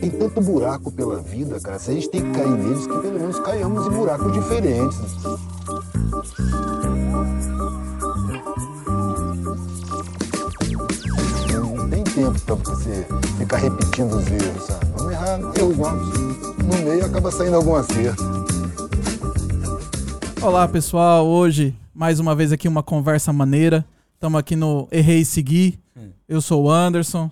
Tem tanto buraco pela vida, cara. Se a gente tem que cair neles, que pelo menos caiamos em buracos diferentes. Não tem tempo pra você ficar repetindo os erros, sabe? Vamos errar erros novos. No meio acaba saindo algum acerto. Olá pessoal, hoje mais uma vez aqui uma conversa maneira. Estamos aqui no Errei e Segui. Eu sou o Anderson.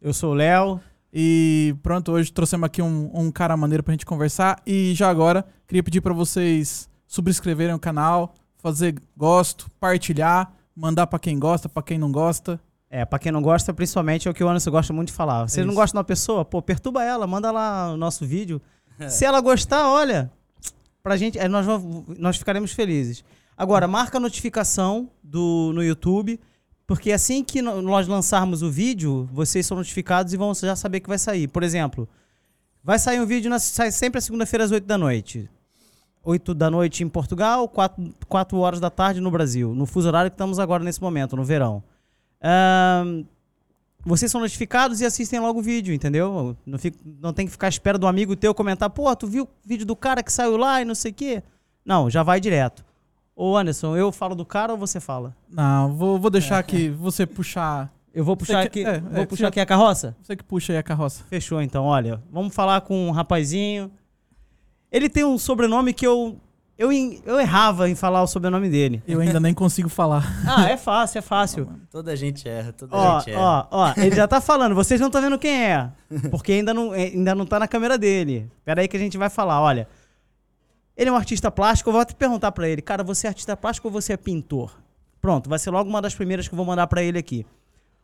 Eu sou o Léo. E pronto, hoje trouxemos aqui um, um cara maneiro pra gente conversar. E já agora, queria pedir pra vocês subscreverem o canal, fazer gosto, partilhar, mandar pra quem gosta, pra quem não gosta. É, pra quem não gosta, principalmente é o que o Anderson gosta muito de falar. Você É não gosta de uma pessoa, pô, perturba ela, manda lá o nosso vídeo. Se ela gostar, olha, pra gente, é, nós, vamos- nós ficaremos felizes. Agora, marca a notificação do, no YouTube, porque assim que nós lançarmos o vídeo, vocês são notificados e vão já saber que vai sair. Por exemplo, vai sair um vídeo, na, sai sempre a segunda-feira às 8 da noite. 8 da noite em Portugal, 4, 4 horas da tarde no Brasil, no fuso horário que estamos agora nesse momento, no verão. Ahn, vocês são notificados e assistem logo o vídeo, entendeu? Não, fica- não tem que ficar à espera do amigo teu comentar, pô, tu viu o vídeo do cara que saiu lá e não sei o quê? Não, já vai direto. Ô Anderson, eu falo do cara ou você fala? Não, vou, vou deixar aqui você puxar. Eu vou puxar Você aqui, que- é, vou é, puxar aqui a carroça? Você que puxa aí a carroça. Fechou então, olha. Vamos falar com um rapazinho. Ele tem um sobrenome que eu eu, eu errava em falar o sobrenome dele. Eu ainda nem consigo falar. Ah, é fácil, é fácil. Toda gente erra, toda Ó, gente erra. ó, ó, ele já tá falando, vocês não estão vendo quem é. Porque ainda não, eh, ainda não tá na câmera dele. Pera aí que a gente vai falar, olha. Ele é um artista plástico, eu vou até perguntar pra ele, cara, você é artista plástico ou você é pintor? Pronto, vai ser logo uma das primeiras que eu vou mandar pra ele aqui.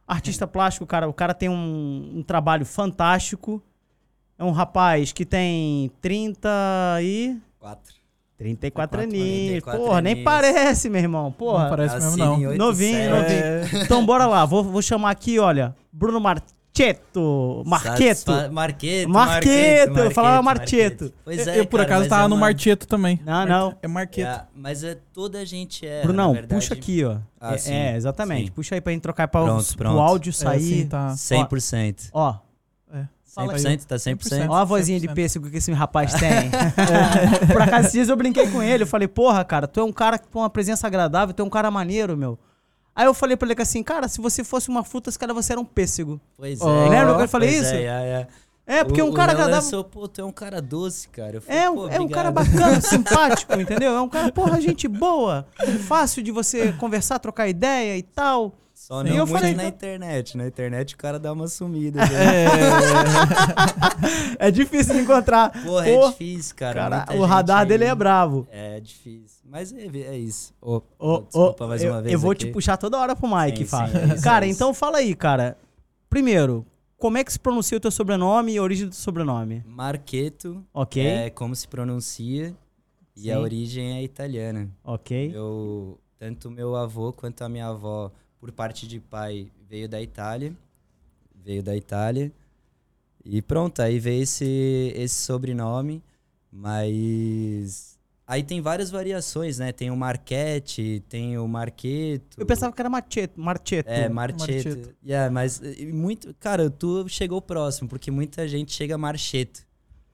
Artista plástico, cara, o cara tem um, um trabalho fantástico. É um rapaz que tem 30 e... Quatro. 34 34 aninhos. 34 Porra, nem parece, meu irmão. Porra. não parece mesmo, não. Novinho, novinho. Então bora lá, vou, vou chamar aqui, olha, Bruno Marchetto. Marqueto. Satisfa- Marqueto. Marqueto, eu falava Marcheto. Pois eu, é, eu, por cara, acaso tava é no uma- Marteto também. Não, não. É Marqueto. É, mas é toda gente erra, Brunão, verdade. puxa aqui, ó. Ah, é, sim, é, exatamente. sim. Puxa aí pra gente trocar pra Pronto, o pronto. áudio É, sair. assim, tá. 100%. Ó, É. Aí. 100%, tá 100%. ó a vozinha de 100%. pêssego que esse rapaz tem. Por acaso, esses dias eu brinquei com ele. Eu falei, porra, cara, tu é um cara que tem uma presença agradável, tu é um cara maneiro, meu. Aí eu falei pra ele que assim, cara, se você fosse uma fruta, esse cara você era um pêssego. Pois é. Ó. Lembra que eu falei isso? É, é, é. É, porque O- um cara agradável. lançou, pô, tu é um cara doce, cara. Eu falei, É, um, pô, é um cara bacana, simpático, entendeu? É um cara, porra, gente boa, fácil de você conversar, trocar ideia e tal. Só Sim. não eu muito falei, na então- internet. Na internet o cara dá uma sumida. né? É difícil de encontrar. Porra, Pô, é difícil, cara. cara, o radar aí- dele é bravo. É difícil. Mas é, é isso. Ô, Ô, ô, desculpa mais eu, uma vez. eu vou aqui. te puxar toda hora pro Mike, sim, é cara, é então fala aí, cara. Primeiro, como é que se pronuncia o teu sobrenome e a origem do teu sobrenome? Marqueto Ok, é como se pronuncia e Sim. a origem é italiana. ok. Eu, tanto meu avô quanto a minha avó, por parte de pai, veio da Itália. Veio da Itália. E pronto, aí veio esse, esse sobrenome. Mas. Aí tem várias variações, né? Tem o Marquete, tem o Marqueto. Eu pensava que era Marcheto. Marcheto. É, Marcheto. Marcheto. Yeah, mas e muito. Cara, tu chegou próximo, porque muita gente chega Marcheto.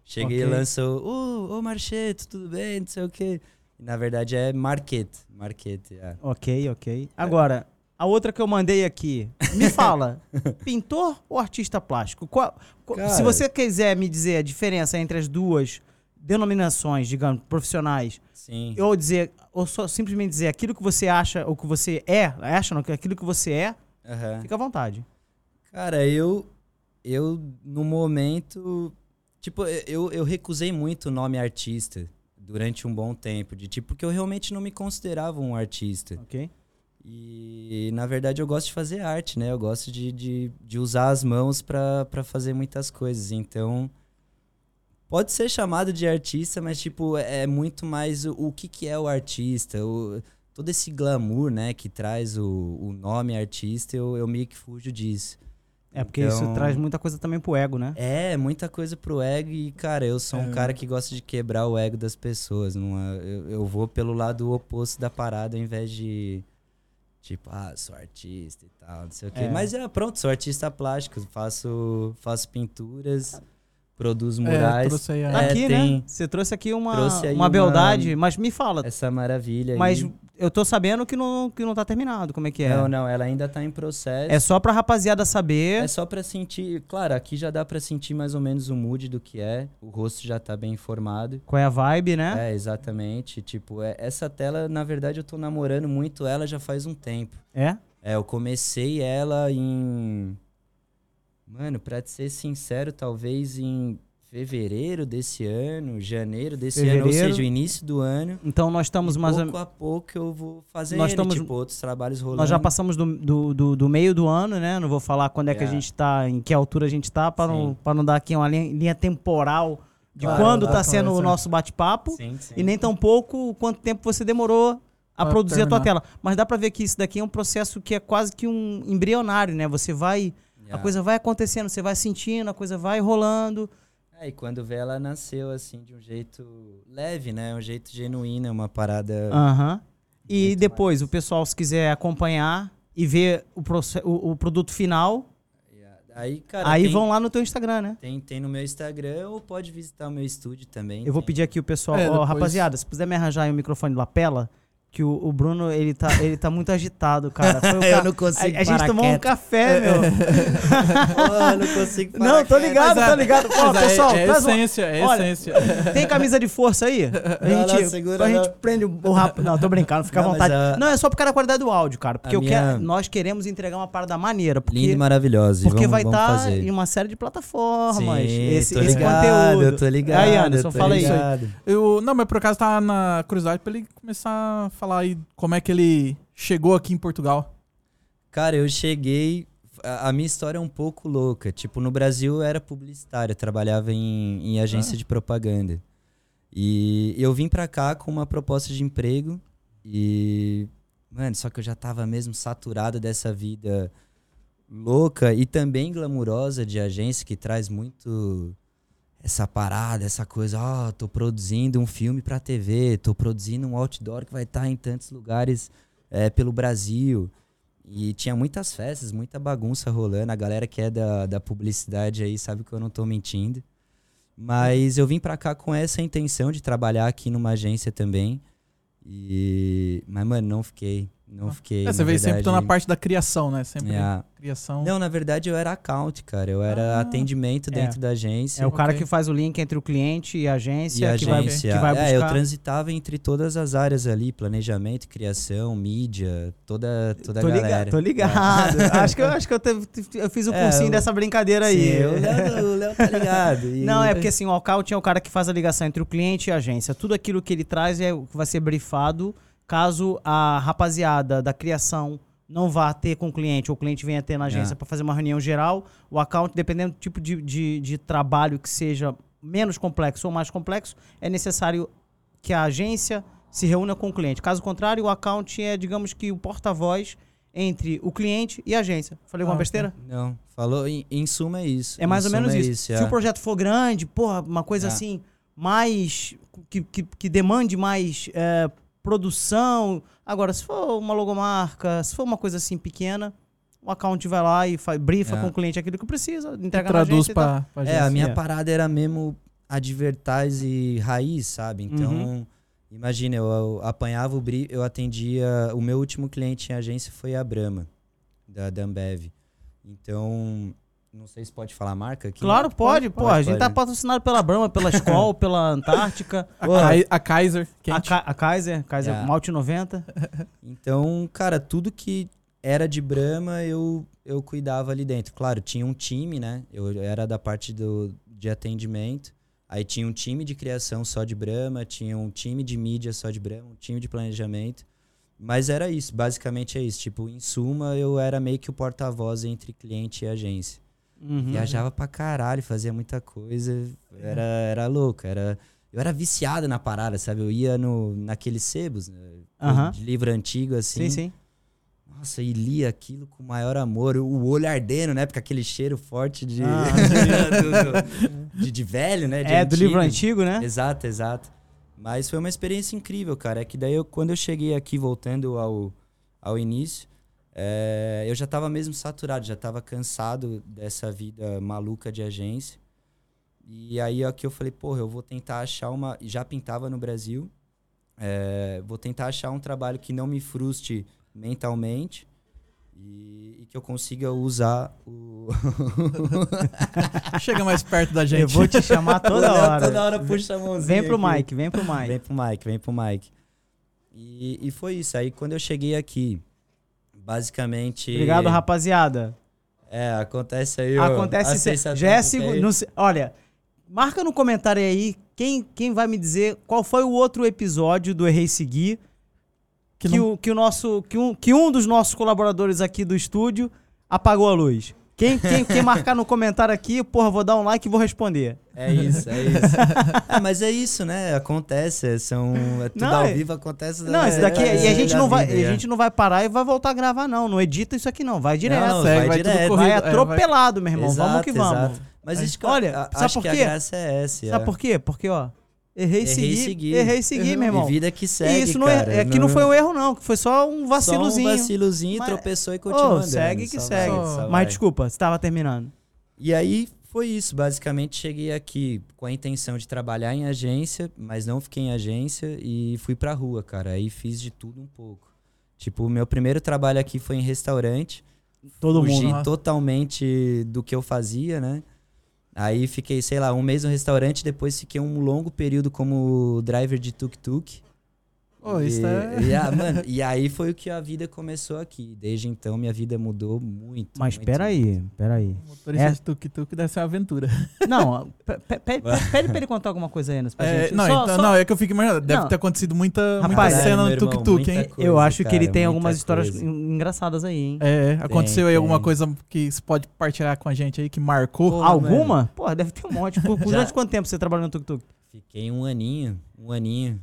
Chega e Ok. lançou, ô, ô Marcheto, tudo bem, não sei o quê. Na verdade é Marquete. Marquete, é. Ok, ok. Agora, a outra que eu mandei aqui. Me fala, pintor ou artista plástico? Qual- qual- se você quiser me dizer a diferença entre as duas denominações, digamos, profissionais, Sim. ou dizer, ou só simplesmente dizer aquilo que você acha, ou que você é, acha não, que aquilo que você é, Aham. fica à vontade. Cara, eu. Eu, no momento. Tipo, eu, eu recusei muito o nome artista durante um bom tempo. De tipo, porque eu realmente não me considerava um artista. Ok? E na verdade eu gosto de fazer arte, né? Eu gosto de, de, de usar as mãos pra pra fazer muitas coisas. Então, pode ser chamado de artista, mas tipo, é muito mais o, o que, que é o artista, o, todo esse glamour, né, que traz o, o nome artista, eu, eu meio que fujo disso. É porque isso Então- traz muita coisa também pro ego, né? É, muita coisa pro ego e, cara, eu sou um É. cara que gosta de quebrar o ego das pessoas. Não é- eu, eu vou pelo lado oposto da parada ao invés de, Tipo, ah, sou artista e tal, não sei o quê. É. Mas é, pronto, sou artista plástico, faço, faço pinturas, produzo É, murais. trouxe aí a- É, aqui, tem- né? Você trouxe aqui uma, Trouxe uma uma- beldade, mas me fala. Essa maravilha Mas aí. Eu tô sabendo que não, que não tá terminado. Como é que é? Não, não, ela ainda tá em processo. É só pra rapaziada saber. É só pra sentir. Claro, aqui já dá pra sentir mais ou menos o mood do que é. O rosto já tá bem formado. Qual é a vibe, né? É, exatamente. Tipo, é- essa tela, na verdade, eu tô namorando muito ela já faz um tempo. É? É, eu comecei ela em. Mano, pra te ser sincero, talvez em fevereiro desse ano, janeiro desse ano, ou Fevereiro. seja, o início do ano. Então nós estamos mais ou pouco a pouco eu vou fazendo, Nós estamos- tipo, outros trabalhos rolando. Nós já passamos do, do, do, do meio do ano, né? Não vou falar quando é que a É. gente tá, em que altura a gente tá, pra não, pra não dar aqui uma linha, linha temporal de Claro, quando tá dá sendo o nosso bate-papo. Sim, sim. E nem tão pouco quanto tempo você demorou a Pra produzir a tua terminar. tela. Mas dá pra ver que isso daqui é um processo que é quase que um embrionário, né? Você vai. A Yeah. coisa vai acontecendo, você vai sentindo, a coisa vai rolando. É, e quando vê, ela nasceu assim de um jeito leve, né? Um jeito genuíno, uma parada. Aham. E Muito depois, mais. o pessoal, se quiser acompanhar e ver o, o, o produto final. Aí, cara, aí tem, vão lá no teu Instagram, né? tem, tem no meu Instagram ou pode visitar o meu estúdio também. Eu vou tem. pedir aqui o pessoal, É, ó, depois- rapaziada, se puder me arranjar aí um microfone de lapela, que o, o Bruno, ele tá, ele tá muito agitado, cara. Foi o Eu ca- não consigo A, a gente tomou um quieto. café, meu. Pô, eu não consigo parar Não, tô ligado, tô é- ligado. Mas é- pessoal, é, um- essência, é Olha, essência. Tem camisa de força aí? A Não, gente, não, segura, a gente não. prende o o rap... Não, tô brincando, fica à Não, vontade. a- Não, é só por causa da qualidade do áudio, cara. Porque eu minha- quero, nós queremos entregar uma parada maneira. Porque, Linda e maravilhosa. porque vamos, vai vamos estar em uma série de plataformas. Sim, esse tô esse ligado, conteúdo. tô ligado. Aí, Anderson, fala aí. ligado. Eu, não, mas por acaso tá na curiosidade pra ele começar a falar aí como é que ele chegou aqui em Portugal. Cara, eu cheguei. A a minha história é um pouco louca. Tipo, no Brasil eu era publicitário, eu trabalhava em, em agência de propaganda. E eu vim pra cá com uma proposta de emprego e. Mano, só que eu já tava mesmo saturado dessa vida louca e também glamurosa de agência que traz muito essa parada, essa coisa, ó, tô produzindo um filme pra TV, tô produzindo um outdoor que vai estar em tantos lugares é, pelo Brasil. E tinha muitas festas, muita bagunça rolando. A galera que é da, da publicidade aí sabe que eu não tô mentindo. Mas eu vim pra cá com essa intenção de trabalhar aqui numa agência também. E. Mas, mano, não fiquei. Não fiquei. É, você veio sempre verdade. tô na parte da criação, né? Sempre É. criação. Não, na verdade eu era account, cara. Eu era Ah. atendimento dentro da agência. É o cara Ok. que faz o link entre o cliente e a agência, E a que, vai, agência. que vai buscar. É, eu transitava entre todas as áreas ali, planejamento, criação, mídia, toda, toda tô a ligado, galera. tô ligado. acho que eu acho que eu, teve- eu fiz o É, cursinho eu- dessa brincadeira aí. Sim, o Léo, o Léo tá ligado. E- Não, é porque assim, o Alcaut é o cara que faz a ligação entre o cliente e a agência. Tudo aquilo que ele traz é o que vai ser briefado caso a rapaziada da criação não vá ter com o cliente ou o cliente venha ter na agência É. para fazer uma reunião geral. O account, dependendo do tipo de, de, de trabalho que seja menos complexo ou mais complexo, é necessário que a agência se reúna com o cliente. Caso contrário, o account é, digamos que, o porta-voz entre o cliente e a agência. Falei alguma Ah, besteira? Não, falou, em, em suma é isso. É mais Em ou menos é isso. Se é. o projeto for grande, porra, uma coisa É. assim, mais. Que, que, que demande mais é, produção. Agora, se for uma logomarca, se for uma coisa assim pequena, o account vai lá e faz, brifa É. com o cliente aquilo que precisa, entrega na Traduz agência e tal. pra, pra É, a minha É. parada era mesmo advertise raiz, sabe? Então, Uhum. imagina, eu, eu apanhava o brief, eu atendia. O meu último cliente em agência foi a Brahma, da, da Ambev. Então, não sei se pode falar a marca aqui. Claro, pode, pô. pode, a gente tá patrocinado pela Brahma, pela Skol, pela Antártica, A, a Kaiser, a. Ka- a Kaiser, Kaiser É. Malte 90. Então, cara, tudo que era de Brahma eu, eu cuidava ali dentro. Claro, tinha um time, né? Eu era da parte do, de atendimento. Aí tinha um time de criação só de Brahma, tinha um time de mídia só de Brahma, um time de planejamento. Mas era isso, basicamente é isso. Tipo, em suma, eu era meio que o porta-voz entre cliente e agência. Uhum. Viajava pra caralho, fazia muita coisa. Era, era louco, era... Eu era viciado na parada, sabe? Eu ia no, naqueles sebos, né? Aham. de livro antigo, assim. Sim, sim. Nossa, e lia aquilo com o maior amor, o olho ardendo, né? Porque aquele cheiro forte de, Ah. do- de, de velho, né? De É, do livro antigo. antigo, né? Exato, exato. Mas foi uma experiência incrível, cara. É que daí, eu, quando eu cheguei aqui, voltando ao, ao início, é, eu já tava mesmo saturado, já tava cansado dessa vida maluca de agência. E aí aqui eu falei, porra, eu vou tentar achar uma. Já pintava no Brasil. é, vou tentar achar um trabalho que não me frustre mentalmente e, e que eu consiga usar o. Chega mais perto da gente. Eu vou te chamar toda hora. Toda hora puxa a mãozinha. Vem pro aqui. Mike, vem pro Mike. Vem pro Mike, vem pro Mike. E, e foi isso. Aí quando eu cheguei aqui, basicamente. Obrigado, rapaziada. É, acontece aí. Acontece sempre. Já é segu- não Olha, marca no comentário aí quem, quem vai me dizer qual foi o outro episódio do Errei Seguir Que que, não- o, que o nosso que um, que um dos nossos colaboradores aqui do estúdio apagou a luz. Quem, quem, quem marcar no comentário aqui, porra, vou dar um like e vou responder. É isso, é isso. Ah, mas é isso, né? Acontece. São, é tudo Não, ao é- vivo, acontece. Não, é, isso daqui. é, e a é gente da não vai, vida, a é. gente não vai parar e vai voltar a gravar, não. Não edita isso aqui, não. Vai direto. Não, Segue, vai vai, tudo direto. corrido. vai é, vai- atropelado, meu irmão. vamos Exato, que vamos. exato. Mas isso Olha, a- sabe por que quê? a graça é essa. Sabe é. por quê? Porque, ó, errei, Errei seguir, seguir. errei seguir, meu irmão. E vida que E segue, isso não é, cara. é que não foi um erro, não, que foi só um vacilozinho. Só um vacilozinho, Mas- tropeçou e continuou andando. segue que só segue. vai, só Mas desculpa, você tava terminando. E aí foi isso, basicamente cheguei aqui com a intenção de trabalhar em agência, mas não fiquei em agência e fui pra rua, cara. Aí fiz de tudo um pouco. Tipo, o meu primeiro trabalho aqui foi em restaurante. Todo Fugi mundo. né? totalmente do que eu fazia, né? Aí fiquei, sei lá, um mês no restaurante, depois fiquei um longo período como driver de tuk-tuk. E, isso é- e, ah, mano, e aí foi o que a vida começou aqui. Desde então minha vida mudou muito. Mas muito, peraí, peraí. Motorista É. de tuk-tuk deve ser uma aventura. Não, pe- pe- pede, pra ele contar alguma coisa aí, pra É, gente. não, Só- então, só- não, é que eu fico imaginando. Deve Não. ter acontecido muita, muita Rapaz, cena Caralho, no tuk-tuk, hein? muita coisa, eu acho que ele cara, tem muita algumas histórias coisa. en- engraçadas aí, hein? É, aconteceu aí tem. alguma coisa que você pode partilhar com a gente aí que marcou? Pô, Alguma? Pô, deve ter um monte. Por, por Já- durante quanto tempo você trabalhou no tuk-tuk? Fiquei um aninho, um aninho,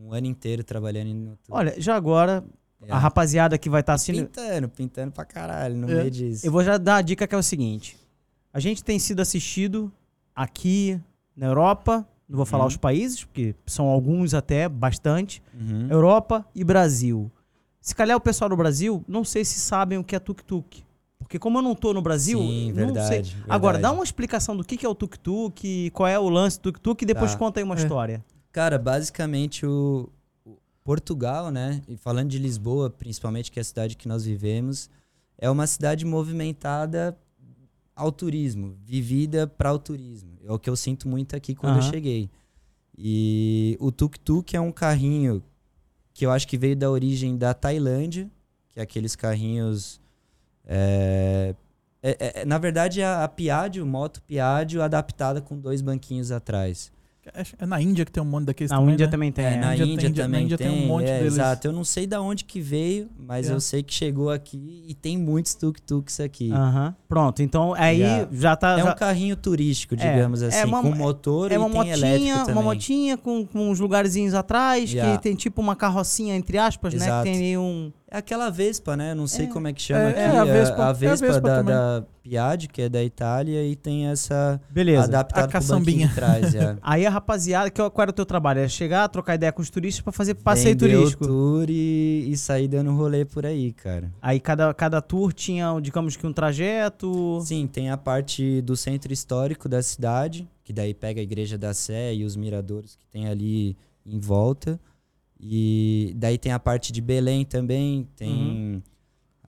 um ano inteiro trabalhando no. Olha, já agora, É. a rapaziada que vai estar assistindo. Pintando, pintando pra caralho no É. meio disso. Eu vou já dar a dica que é o seguinte: a gente tem sido assistido aqui na Europa, não vou falar Uhum. os países, porque são alguns até, bastante. Uhum. Europa e Brasil. Se calhar o pessoal do Brasil, não sei se sabem o que é tuk-tuk. Porque como eu não tô no Brasil, Sim, não verdade, sei. verdade. Agora, dá uma explicação do que que é o tuk-tuk, qual é o lance do tuk-tuk e depois Tá. conta aí uma É. história. Cara, basicamente o, o Portugal, né? E falando de Lisboa, principalmente, que é a cidade que nós vivemos, é uma cidade movimentada ao turismo, vivida para o turismo. É o que eu sinto muito aqui quando eu Aham. cheguei. E o tuk-tuk é um carrinho que eu acho que veio da origem da Tailândia, que é aqueles carrinhos. é, é- é- na verdade, é a, a Piaggio, moto Piaggio, adaptada com dois banquinhos atrás. É na Índia que tem um monte daqueles Na também, Índia né? também tem. É, é. na Índia Índia, tem- na também Índia tem. tem um monte é, deles. Exato. Eu não sei da onde que veio, mas É. eu sei que chegou aqui e tem muitos tuk-tuks aqui. Aham. Pronto, então aí Yeah. já tá. é já- um carrinho turístico, É, digamos é assim, uma- com motor É e uma tem elétrico motinha, também. uma motinha com, com uns lugarzinhos atrás, Yeah. que tem tipo uma carrocinha, entre aspas, né? Exato. Que tem um. É aquela Vespa, né? Não sei É. como é que chama É, aqui. é, a Vespa. a É a Vespa, Vespa da, da Piaggio, que é da Itália, e tem essa Beleza. adaptada A caçambinha. de trás. É. Aí a rapaziada, que, qual era o teu trabalho? É chegar, trocar ideia com os turistas pra fazer passeio Vender turístico. tour e, e sair dando rolê por aí, cara. Aí cada, cada tour tinha, digamos que um trajeto. Sim, tem a parte do centro histórico da cidade, que daí pega a igreja da Sé e os miradouros que tem ali em volta. E daí tem a parte de Belém também, tem Uhum.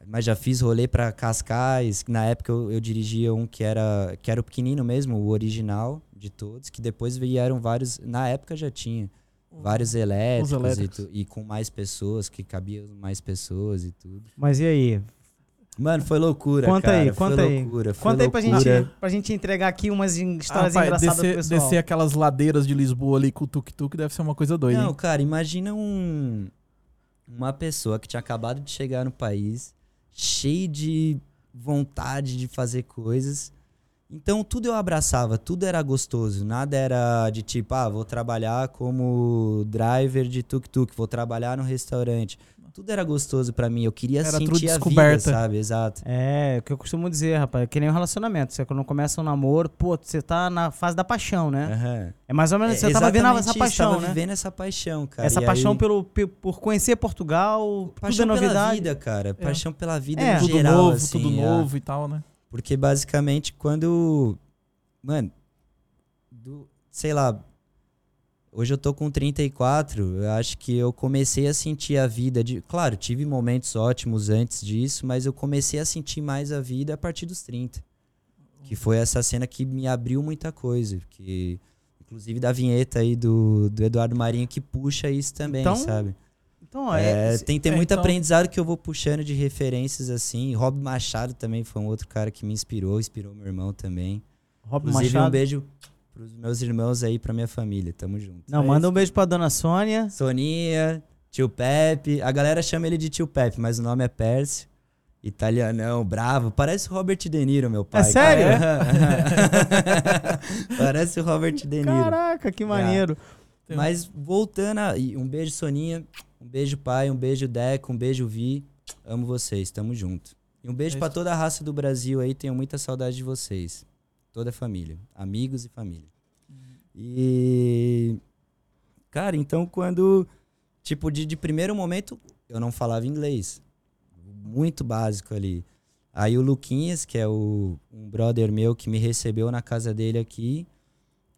mas já fiz rolê pra Cascais, que na época eu, eu dirigia um que era que era o pequenino mesmo, o original de todos, que depois vieram vários, na época já tinha vários elétricos, elétricos. E, tu- e com mais pessoas, que cabiam mais pessoas e tudo. Mas e aí? Mano, foi loucura, Conta cara. aí, foi conta aí. loucura, foi Conta aí pra loucura. gente, pra gente entregar aqui umas Ah, histórias rapaz, engraçadas descer, pro pessoal. descer aquelas ladeiras de Lisboa ali com o tuk-tuk deve ser uma coisa doida, Não, hein? cara, imagina um uma pessoa que tinha acabado de chegar no país, cheio de vontade de fazer coisas. Então tudo eu abraçava, tudo era gostoso, nada era de tipo, ah, vou trabalhar como driver de tuk-tuk, vou trabalhar no restaurante. Tudo era gostoso pra mim. Eu queria Era tudo sentir a vida, descoberta. sabe? Exato. É, o que eu costumo dizer, rapaz, é que nem um relacionamento. Você quando começa um namoro, pô, você tá na fase da paixão, né? Aham. É mais ou menos, É, você tava vendo exatamente essa isso, paixão, tava né? vivendo essa paixão, cara. Essa E paixão aí- pelo, pe- por conhecer Portugal, tudo é Paixão pela novidade. vida, cara. Paixão pela vida É. no Tudo geral, novo, assim, tudo é. novo e tal, né? Porque basicamente quando. Mano, do- sei lá. Hoje eu tô com 34, eu acho que eu comecei a sentir a vida de. Claro, tive momentos ótimos antes disso, mas eu comecei a sentir mais a vida a partir dos 30. Que foi essa cena que me abriu muita coisa. Que, inclusive da vinheta aí do, do Eduardo Marinho que puxa isso também, Então, sabe? Então, é, É, tem tem é, muito então- aprendizado que eu vou puxando de referências assim. Rob Machado também foi um outro cara que me inspirou, inspirou meu irmão também. Rob Inclusive, Machado. um beijo pros meus irmãos aí, pra minha família. Tamo junto. Não, É manda isso. um beijo pra dona Sônia. Soninha, tio Pepe. A galera chama ele de tio Pepe, mas o nome é Pércio. Italianão, bravo. Parece o Robert De Niro, meu pai. É sério? Parece o Robert De Niro. Caraca, que maneiro. Tem- Mas voltando a. Um beijo, Soninha. Um beijo, pai. Um beijo, Deco. Um beijo, Vi. Amo vocês. Tamo junto. E um beijo É pra isso. toda a raça do Brasil aí. Tenho muita saudade de vocês. Toda a família. Amigos e família. E. Cara, então quando. Tipo, de, de primeiro momento, eu não falava inglês. Muito básico ali. Aí o Luquinhas, que é o, um brother meu que me recebeu na casa dele aqui.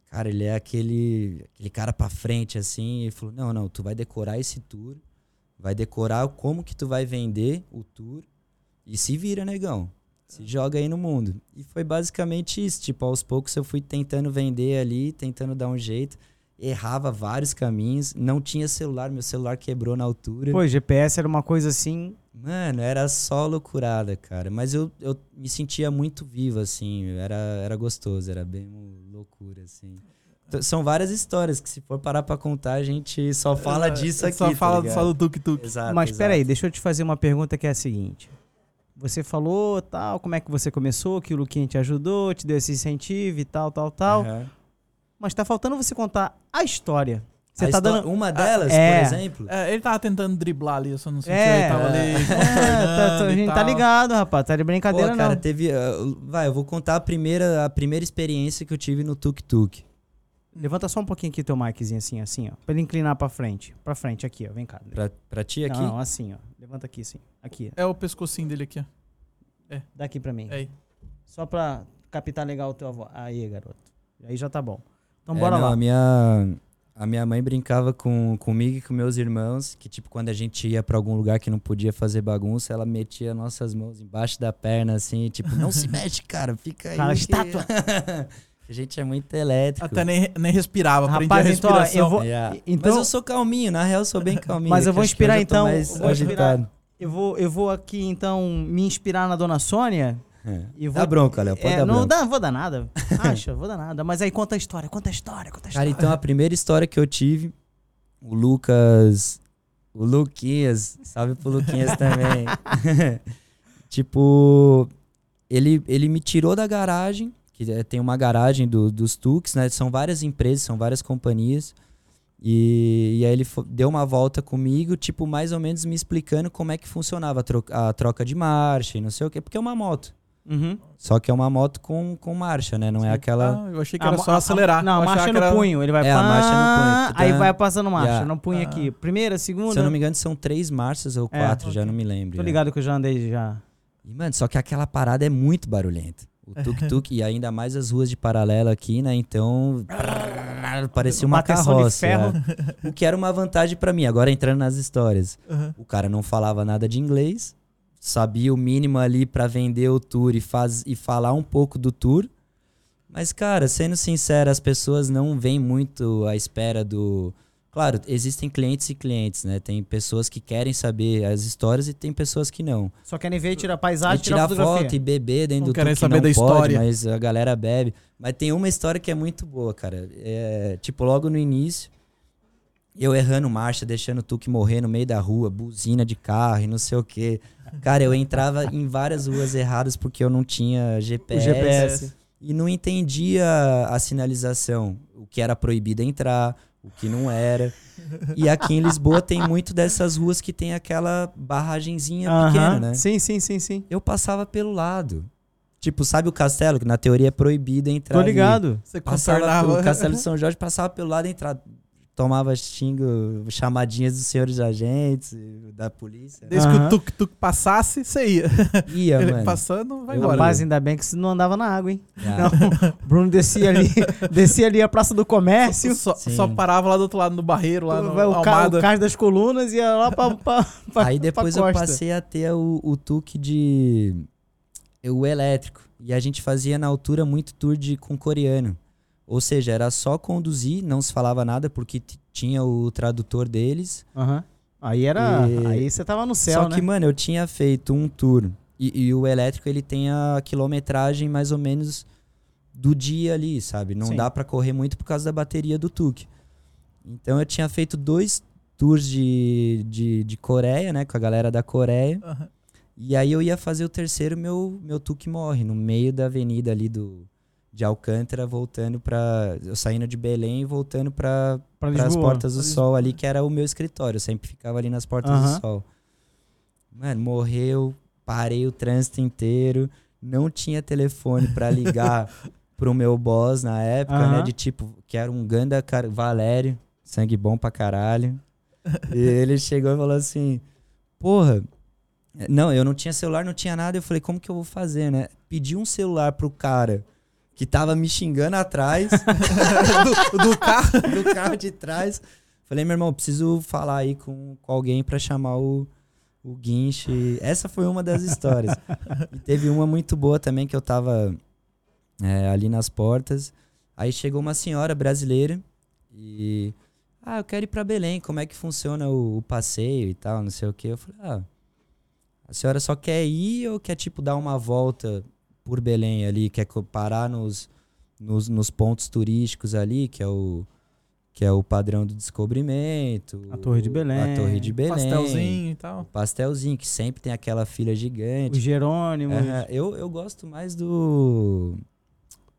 Cara, ele é aquele, aquele cara pra frente, assim. E falou: Não, não, tu vai decorar esse tour. Vai decorar como que tu vai vender o tour. E se vira, negão. Se joga aí no mundo. E foi basicamente isso. Tipo, aos poucos eu fui tentando vender ali, tentando dar um jeito. Errava vários caminhos. Não tinha celular, meu celular quebrou na altura. Pô, GPS era uma coisa assim. Mano, era só loucurada, cara. Mas eu, eu me sentia muito vivo, assim. Era, era gostoso, era bem loucura, assim. São várias histórias que, se for parar pra contar, a gente só fala disso aqui. Só tá fala ligado? só do tuk-tuk. Mas exato. peraí, deixa eu te fazer uma pergunta que é a seguinte. Você falou tal, como é que você começou, que o Luquinha te ajudou, te deu esse incentivo e tal, tal, tal. Aham. Mas tá faltando você contar a história. Você A tá dando. Uma delas, é. por exemplo. É, ele tava tentando driblar ali, eu só não senti. É, ele tava ali. É, tá- tá- a gente tá ligado, rapaz. Tá de brincadeira, Pô, cara, não. teve. ah, vai, eu vou contar a primeira, a primeira experiência que eu tive no Tuk Tuk. Levanta só um pouquinho aqui teu miczinho assim, assim, ó. Pra ele inclinar pra frente. Pra frente, aqui, ó. Vem cá. Pra, pra ti aqui. Não, não, assim, ó. Levanta aqui, assim. Aqui. É o pescocinho dele aqui, ó. Daqui pra mim. É aí. Só pra captar legal o teu avô. Aí, garoto. Aí já tá bom. Então É, bora não, lá. A minha, a minha mãe brincava com, comigo e com meus irmãos, que tipo, quando a gente ia pra algum lugar que não podia fazer bagunça, ela metia nossas mãos embaixo da perna, assim, tipo, não se mexe, cara, fica aí. Cara, estátua. a gente é muito elétrico. Até nem, nem respirava, Rapaz, então, ó, eu vou- Yeah. então- Mas eu sou calminho, na real eu sou bem calminho. Mas eu vou inspirar, eu então, vou inspirar. agitado. Eu vou, eu vou aqui, então, me inspirar na dona Sônia. É. E vou- Dá bronca, Léo, pode É, dar não bronca. dá, vou dar nada. Acha, vou dar nada. Mas aí conta a história, conta a história, conta a Cara, história. então a primeira história que eu tive, o Lucas. O Luquinhas, salve pro Luquinhas também. tipo, ele, ele me tirou da garagem, que é- tem uma garagem do- dos Tux, né? São várias empresas, são várias companhias. E, e aí ele deu uma volta comigo, tipo, mais ou menos me explicando como é que funcionava a, tro- a troca de marcha e não sei o quê, porque é uma moto. Uhum. Só que é uma moto com, com marcha, né? Não é aquela. Ah, eu achei que A era só a- acelerar. Não, Eu a marcha no era- punho. Ele vai É, a marcha no punho. Aí vai passando marcha. Yeah. Não punha Ah. aqui. Primeira, segunda. Se eu não me engano, são três marchas ou É, quatro, já ok. não me lembro. Tô é. ligado que eu já andei já. E, mano, só que aquela parada é muito barulhenta. O tuk-tuk, e ainda mais as ruas de paralelo aqui, né? Então. parecia uma de carroça. é. O que era uma vantagem pra mim. Agora entrando nas histórias. Aham. O cara não falava nada de inglês, sabia o mínimo ali pra vender o tour e, faz, e falar um pouco do tour. Mas, cara, sendo sincero, as pessoas não vêm muito à espera do. Claro, existem clientes e clientes, né? Tem pessoas que querem saber as histórias e tem pessoas que não. Só querem ver, tirar E paisagem, tirar tirar fotografia. foto e beber dentro Não do querem que saber não da pode, história. mas a galera bebe. Mas tem uma história que é muito boa, cara. É, tipo, logo no início, eu errando marcha, deixando o Tuque morrer no meio da rua, buzina de carro e não sei o quê. Cara, eu entrava em várias ruas erradas porque eu não tinha O GPS, GPS. e não entendia a sinalização, o que era proibido entrar, o que não era. E aqui em Lisboa tem muito dessas ruas que tem aquela barragenzinha pequena, Aham. né? Sim, sim, sim, sim. Eu passava pelo lado. Tipo, sabe o castelo, que na teoria é proibido entrar Tô ali? ligado. Você Passava contornava. pelo Castelo de São Jorge, passava pelo lado e entrava. Tomava xingo, chamadinhas dos senhores agentes, da polícia. Desde que Aham. o tuk-tuk passasse, você ia. Ia, Ele mano. passando, vai Eu- embora. Rapaz, ainda bem que você não andava na água, hein? Ah, Não, Bruno descia ali, descia ali a Praça do Comércio. Só, só parava lá do outro lado, no barreiro, lá no o, ca Almada. o cais das colunas e ia lá pra, pra, pra Aí depois pra eu costa. passei a ter o, o tuque de. O elétrico. E a gente fazia na altura muito tour de, com coreano. Ou seja, era só conduzir, não se falava nada, porque tinha o tradutor deles. Aham. Aí era. E- Aí você tava no céu, só né? que, mano, eu tinha feito um tour. E, e o elétrico, ele tem a quilometragem mais ou menos do dia ali, sabe? Não Sim. dá pra correr muito por causa da bateria do Tuk. Então eu tinha feito dois tours de, de, de Coreia, né? Com a galera da Coreia. Aham. E aí eu ia fazer o terceiro, meu, meu Tuk morre, no meio da avenida ali do, de Alcântara, voltando pra. Eu saindo de Belém e voltando pra, pra para as portas do sol ali, que era o meu escritório. Eu sempre ficava ali nas portas Aham. do sol. Mano, morreu, parei o trânsito inteiro, não tinha telefone pra ligar pro meu boss na época, né? Aham. De tipo, que era um Ganda Valério, sangue bom pra caralho. e ele chegou e falou assim: Porra, não, eu não tinha celular, não tinha nada. Eu falei: Como que eu vou fazer, né? Pedi um celular pro cara que tava me xingando atrás do, do carro. do carro de trás. Falei, meu irmão, preciso falar aí com, com alguém pra chamar o, o guinche. Essa foi uma das histórias. e teve uma muito boa também que eu tava é, ali nas portas. Aí chegou uma senhora brasileira e. Ah, eu quero ir pra Belém, como é que funciona o, o passeio e tal, não sei o quê. Eu falei, ah, a senhora só quer ir ou quer, tipo, dar uma volta por Belém ali? Quer parar nos, nos, nos pontos turísticos ali, que é o que é o padrão do descobrimento. A Torre de Belém, A Torre de Belém. Pastelzinho e O tal. pastelzinho, que sempre tem aquela filha O gigante. Jerônimo. Aham, eu, eu gosto mais do.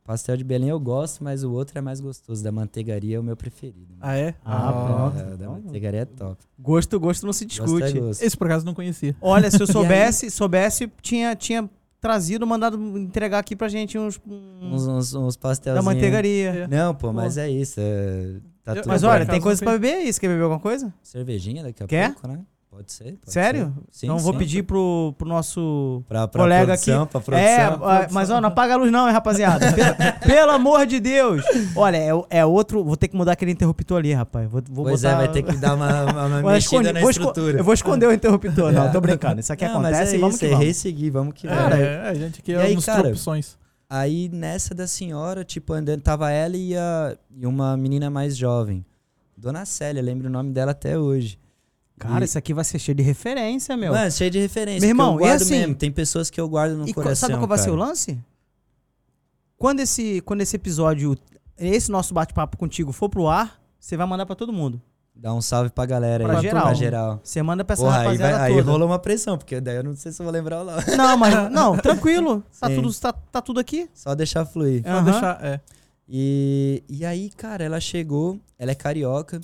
Pastel de Belém eu gosto, mas o outro é mais gostoso. Da manteigaria é o meu preferido. Ah, é? Ah, pronto. É, da manteigaria é top. Gosto, gosto não se Gosto é discute. gosto. Esse por acaso eu não conhecia. Olha, se eu soubesse, soubesse, tinha, tinha trazido, mandado entregar aqui pra gente uns. Uns, uns, uns da pastelzinhos. manteigaria. É. Não, pô, mas é isso. é- tá Eu- Mas olha, tem não coisa pra beber aí. Você quer beber alguma coisa? Cervejinha daqui a Quer? pouco, né? Pode ser. pode Sério? ser. Sim, então vou sim. pedir pro, pro nosso. pra, pra colega produção, aqui. Pra produção. É, ah, mas ó, não apaga a luz não, hein, rapaziada. Pelo, pelo amor de Deus. Olha, é, é outro. Vou ter que mudar aquele interruptor ali, rapaz. Vou, vou Pois botar, é, vai ter que dar uma, uma, uma Vou mexida na vou estrutura. Eu vou esconder o interruptor. Não, tô brincando. Isso aqui Não, mas acontece é e vamos isso, que é vamos. resseguir, vamos que Cara, vamos. é, a gente aqui é aí, uns cara? opções. Aí nessa da senhora, tipo, andando, tava ela e, a, e uma menina mais jovem. Dona Célia, lembro o nome dela até hoje. Cara, E- isso aqui vai ser cheio de referência, meu. Mano, cheio de referência. Meu irmão, eu e guardo assim- mesmo. Tem pessoas que eu guardo no E co- coração. sabe qual vai ser o lance? Quando esse, quando esse episódio, esse nosso bate-papo contigo for pro ar, você vai mandar pra todo mundo. Dá um salve pra galera Pra aí. geral. Pra geral. Você manda pra essa Porra, aí, vai, aí rolou uma pressão, porque daí eu não sei se eu vou lembrar ou não. Não, mas não, tranquilo. Tá Sim. tudo, tá, tá tudo aqui. Só deixar fluir. Só deixar. É. E, e aí, cara, ela chegou, ela é carioca,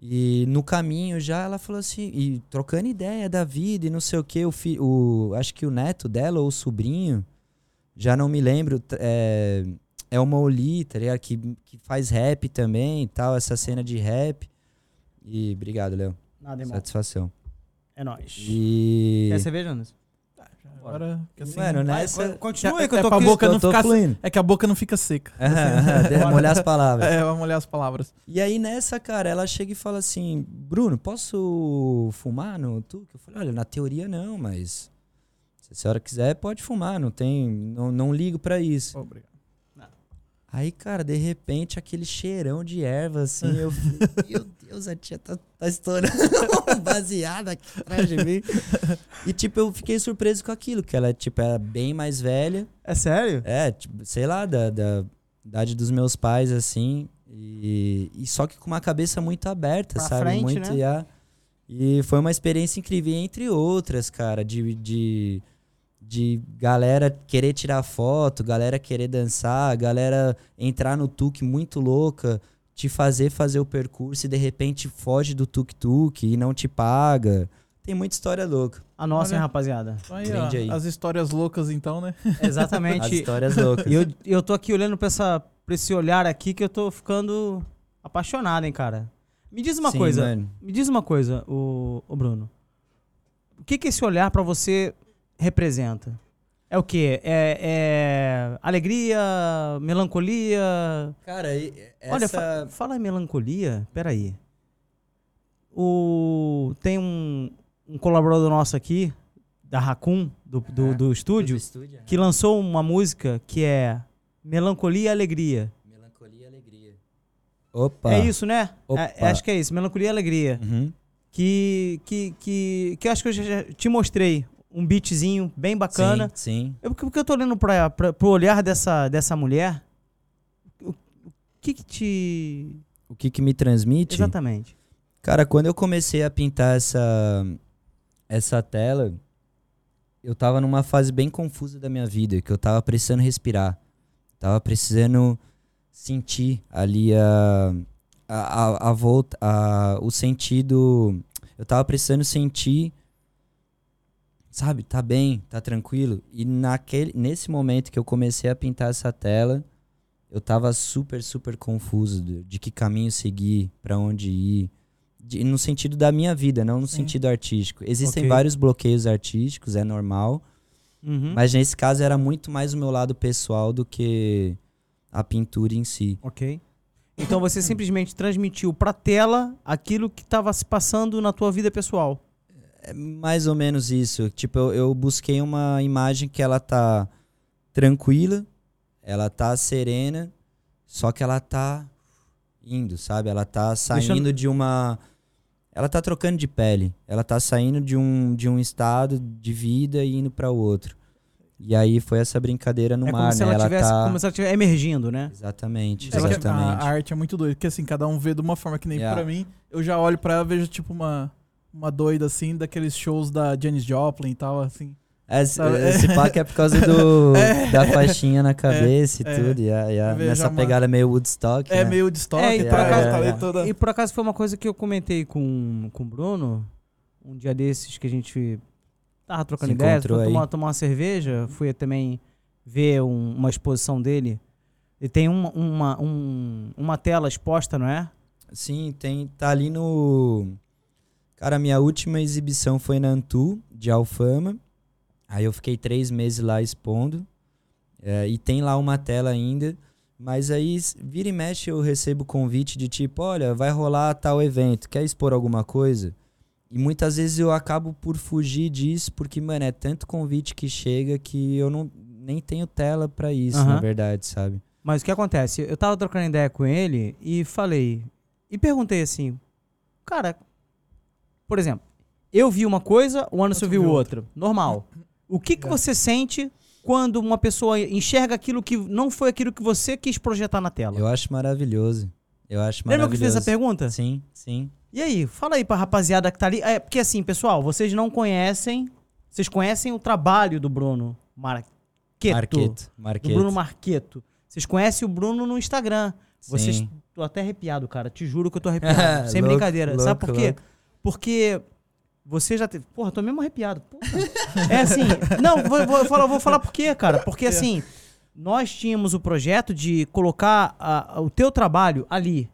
e no caminho já ela falou assim, e trocando ideia da vida e não sei o que, o, fi, o acho que o neto dela ou o sobrinho, já não me lembro, é, é uma Oli, tá ligado? Que, que faz rap também e tal, essa cena de rap. E obrigado, Léo. Nada, irmão. Satisfação. É nóis. E. Quer cerveja, Anderson? Agora, que assim, Mano, nessa. Continua É- aí que eu é tô pra aqui. boca eu não tô ficar- fluindo. É que a boca não fica seca. Aham, aham, de- molhar as palavras. É, vamos olhar as palavras. E aí nessa, cara, ela chega e fala assim: Bruno, posso fumar no Tuque? Eu falei: olha, na teoria não, mas se a senhora quiser, pode fumar, não tem. Não, não ligo pra isso. Obrigado. Aí, cara, de repente, aquele cheirão de erva, assim, eu falei, meu Deus, a tia tá, tá estourando baseado aqui atrás de mim. E, tipo, eu fiquei surpreso com aquilo, que ela, tipo, era bem mais velha. É sério? É, tipo, sei lá, da, da idade dos meus pais, assim. E, e só que com uma cabeça muito aberta, Pra sabe? frente, muito, né? yeah. E foi uma experiência incrível, entre outras, cara, de, de, de galera querer tirar foto, galera querer dançar, galera entrar no tuque muito louca. te fazer fazer o percurso e de repente foge do tuk-tuk e não te paga. Tem muita história louca. A nossa, Olha. hein, rapaziada? Aí, ó, aí. As histórias loucas, então, né? As Exatamente. histórias loucas. E eu, eu tô aqui olhando pra, essa, pra esse olhar aqui que eu tô ficando apaixonado, hein, cara. Me diz uma Sim, coisa. mano. Me diz uma coisa, o, Bruno. O que, que esse olhar pra você representa? É o quê? É, é alegria, melancolia? Cara, e- Olha, essa... fa- fala em melancolia, peraí. O, tem um, um colaborador nosso aqui, da Raccoon, do, do, Ah, do estúdio, Do estúdio? que lançou uma música que é Melancolia e Alegria. Melancolia e alegria. Opa. É isso, né? Opa. É, acho que é isso, Melancolia e Alegria. Uhum. Que, que, que, que eu acho que eu já te mostrei um beatzinho bem bacana. Sim, sim. Eu, porque eu tô olhando pra, pra, pro olhar dessa, dessa mulher, o, o que que te... O que que me transmite? Exatamente. Cara, quando eu comecei a pintar essa, essa tela, eu tava numa fase bem confusa da minha vida, que eu tava precisando respirar. Tava precisando sentir ali a, a, a, a volta, a, o sentido. Eu tava precisando sentir, sabe, tá bem, tá tranquilo. E naquele, nesse momento que eu comecei a pintar essa tela, eu tava super, super confuso de, de que caminho seguir, pra onde ir. De- no sentido da minha vida, não no Sim. sentido artístico. Existem Ok. vários bloqueios artísticos, é normal. Uhum. Mas nesse caso era muito mais o meu lado pessoal do que a pintura em si. Ok. Então você simplesmente transmitiu pra tela aquilo que tava se passando na tua vida pessoal. É mais ou menos isso. Tipo, eu, eu busquei uma imagem que ela tá tranquila, ela tá serena, só que ela tá indo, sabe? Ela tá saindo Deixando- de uma. Ela tá trocando de pele. Ela tá saindo de um, de um estado de vida e indo para outro. E aí foi essa brincadeira no é mar, como se né? ela tivesse, tá. como se ela estivesse emergindo, né? Exatamente, exatamente. A, a arte é muito doida, porque assim, cada um vê de uma forma que nem Yeah. pra mim. Eu já olho pra ela e vejo tipo uma, uma doida assim, daqueles shows da Janis Joplin e tal, assim. Esse, Sabe? esse pack é por causa do, É. da faixinha na cabeça É, e tudo. E a, e a- Eu vejo nessa uma- pegada meio Woodstock. É né? meio estoque É, e e por acaso- é, é. toda. E por acaso foi uma coisa que eu comentei com, com o Bruno, um dia desses que a gente tava trocando Se ideia, encontrou foi tomar, tomar uma cerveja, fui também ver um- uma exposição dele. E tem uma, uma, um- uma tela exposta, não é? Sim, tem, tá ali no. Cara, minha última exibição foi na Antu, de Alfama. Aí eu fiquei três meses lá expondo. É, e tem lá uma tela ainda. Mas aí, vira e mexe, eu recebo convite de tipo: olha, vai rolar tal evento, quer expor alguma coisa? E muitas vezes eu acabo por fugir disso, porque, mano, é tanto convite que chega que eu não nem tenho tela pra isso, Aham. na verdade, sabe? Mas o que acontece? Eu tava trocando ideia com ele e falei. E perguntei assim, cara, por exemplo, eu vi uma coisa, o Anderson viu outra. Normal. O que, que É. você sente quando uma pessoa enxerga aquilo que não foi aquilo que você quis projetar na tela? Eu acho maravilhoso. Eu acho Lembra que eu maravilhoso. fiz essa pergunta? Sim, sim. E aí, fala aí pra rapaziada que tá ali. É, porque assim, pessoal, vocês não conhecem. Vocês conhecem o trabalho do Bruno Marqueto. Marqueto. Do Marqueto. Bruno Marqueto. Vocês conhecem o Bruno no Instagram. Vocês. Sim. Tô até arrepiado, cara. Te juro que eu tô arrepiado. sem Louco, brincadeira. Sabe louco, por quê? louco. Porque você já teve. Porra, tô mesmo arrepiado. Porra. É assim. Não, vou, vou falar, vou falar por quê, cara. Porque É. assim, nós tínhamos o projeto de colocar a- o teu trabalho ali.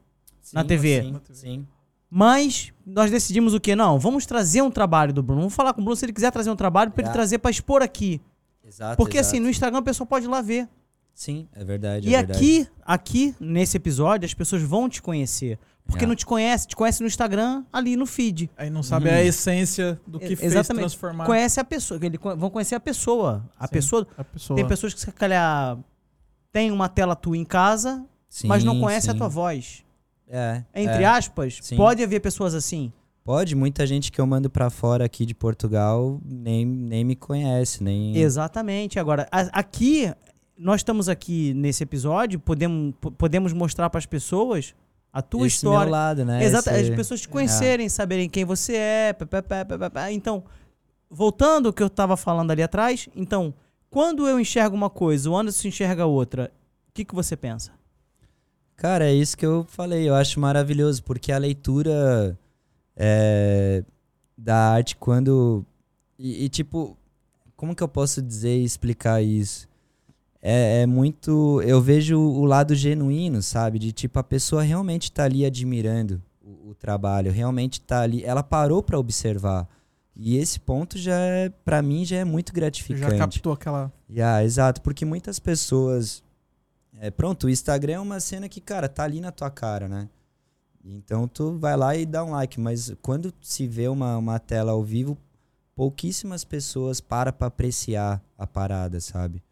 na Sim, TV. Sim, sim. Mas nós decidimos o quê? Não, vamos trazer um trabalho do Bruno. Vamos falar com o Bruno se ele quiser trazer um trabalho pra ele É. trazer pra expor aqui. Exato. Porque exato. assim, no Instagram a pessoa pode ir lá ver. Sim, é verdade. E é verdade. aqui, aqui, nesse episódio, as pessoas vão te conhecer. Porque É. não te conhece, te conhece no Instagram, ali no feed. Aí não sabe Uhum. a essência do que E- fez exatamente. transformar Conhece a pessoa, ele co- vão conhecer a pessoa. A Sim. pessoa. a pessoa. Tem pessoas que se calhar tem uma tela tua em casa, Sim, mas não conhece a sim. tua voz. É. Entre é. aspas, Sim. pode haver pessoas assim. Pode, muita gente que eu mando pra fora aqui de Portugal nem, nem me conhece, nem. Exatamente. Agora, a- aqui, nós estamos aqui nesse episódio, podemos, po- podemos mostrar para as pessoas a tua Esse história. meu lado, né? Exato, Esse- as pessoas te conhecerem, saberem quem você é. pá, pá, pá. Então, voltando ao que eu estava falando ali atrás, então, quando eu enxergo uma coisa, o Anderson enxerga outra, o que, que você pensa? Cara, é isso que eu falei. Eu acho maravilhoso, porque a leitura é, da arte, quando. E, e, tipo, como que eu posso dizer e explicar isso? É, é, muito. Eu vejo o lado genuíno, sabe? De tipo, a pessoa realmente tá ali admirando o, o trabalho, realmente tá ali. Ela parou para observar. E esse ponto já é, para mim, já é muito gratificante. Já captou aquela. Yeah, exato, porque muitas pessoas. É, pronto, o Instagram é uma cena que, cara, tá ali na tua cara, né? Então tu vai lá e dá um like, mas quando se vê uma, uma tela ao vivo, pouquíssimas pessoas param pra apreciar a parada, sabe?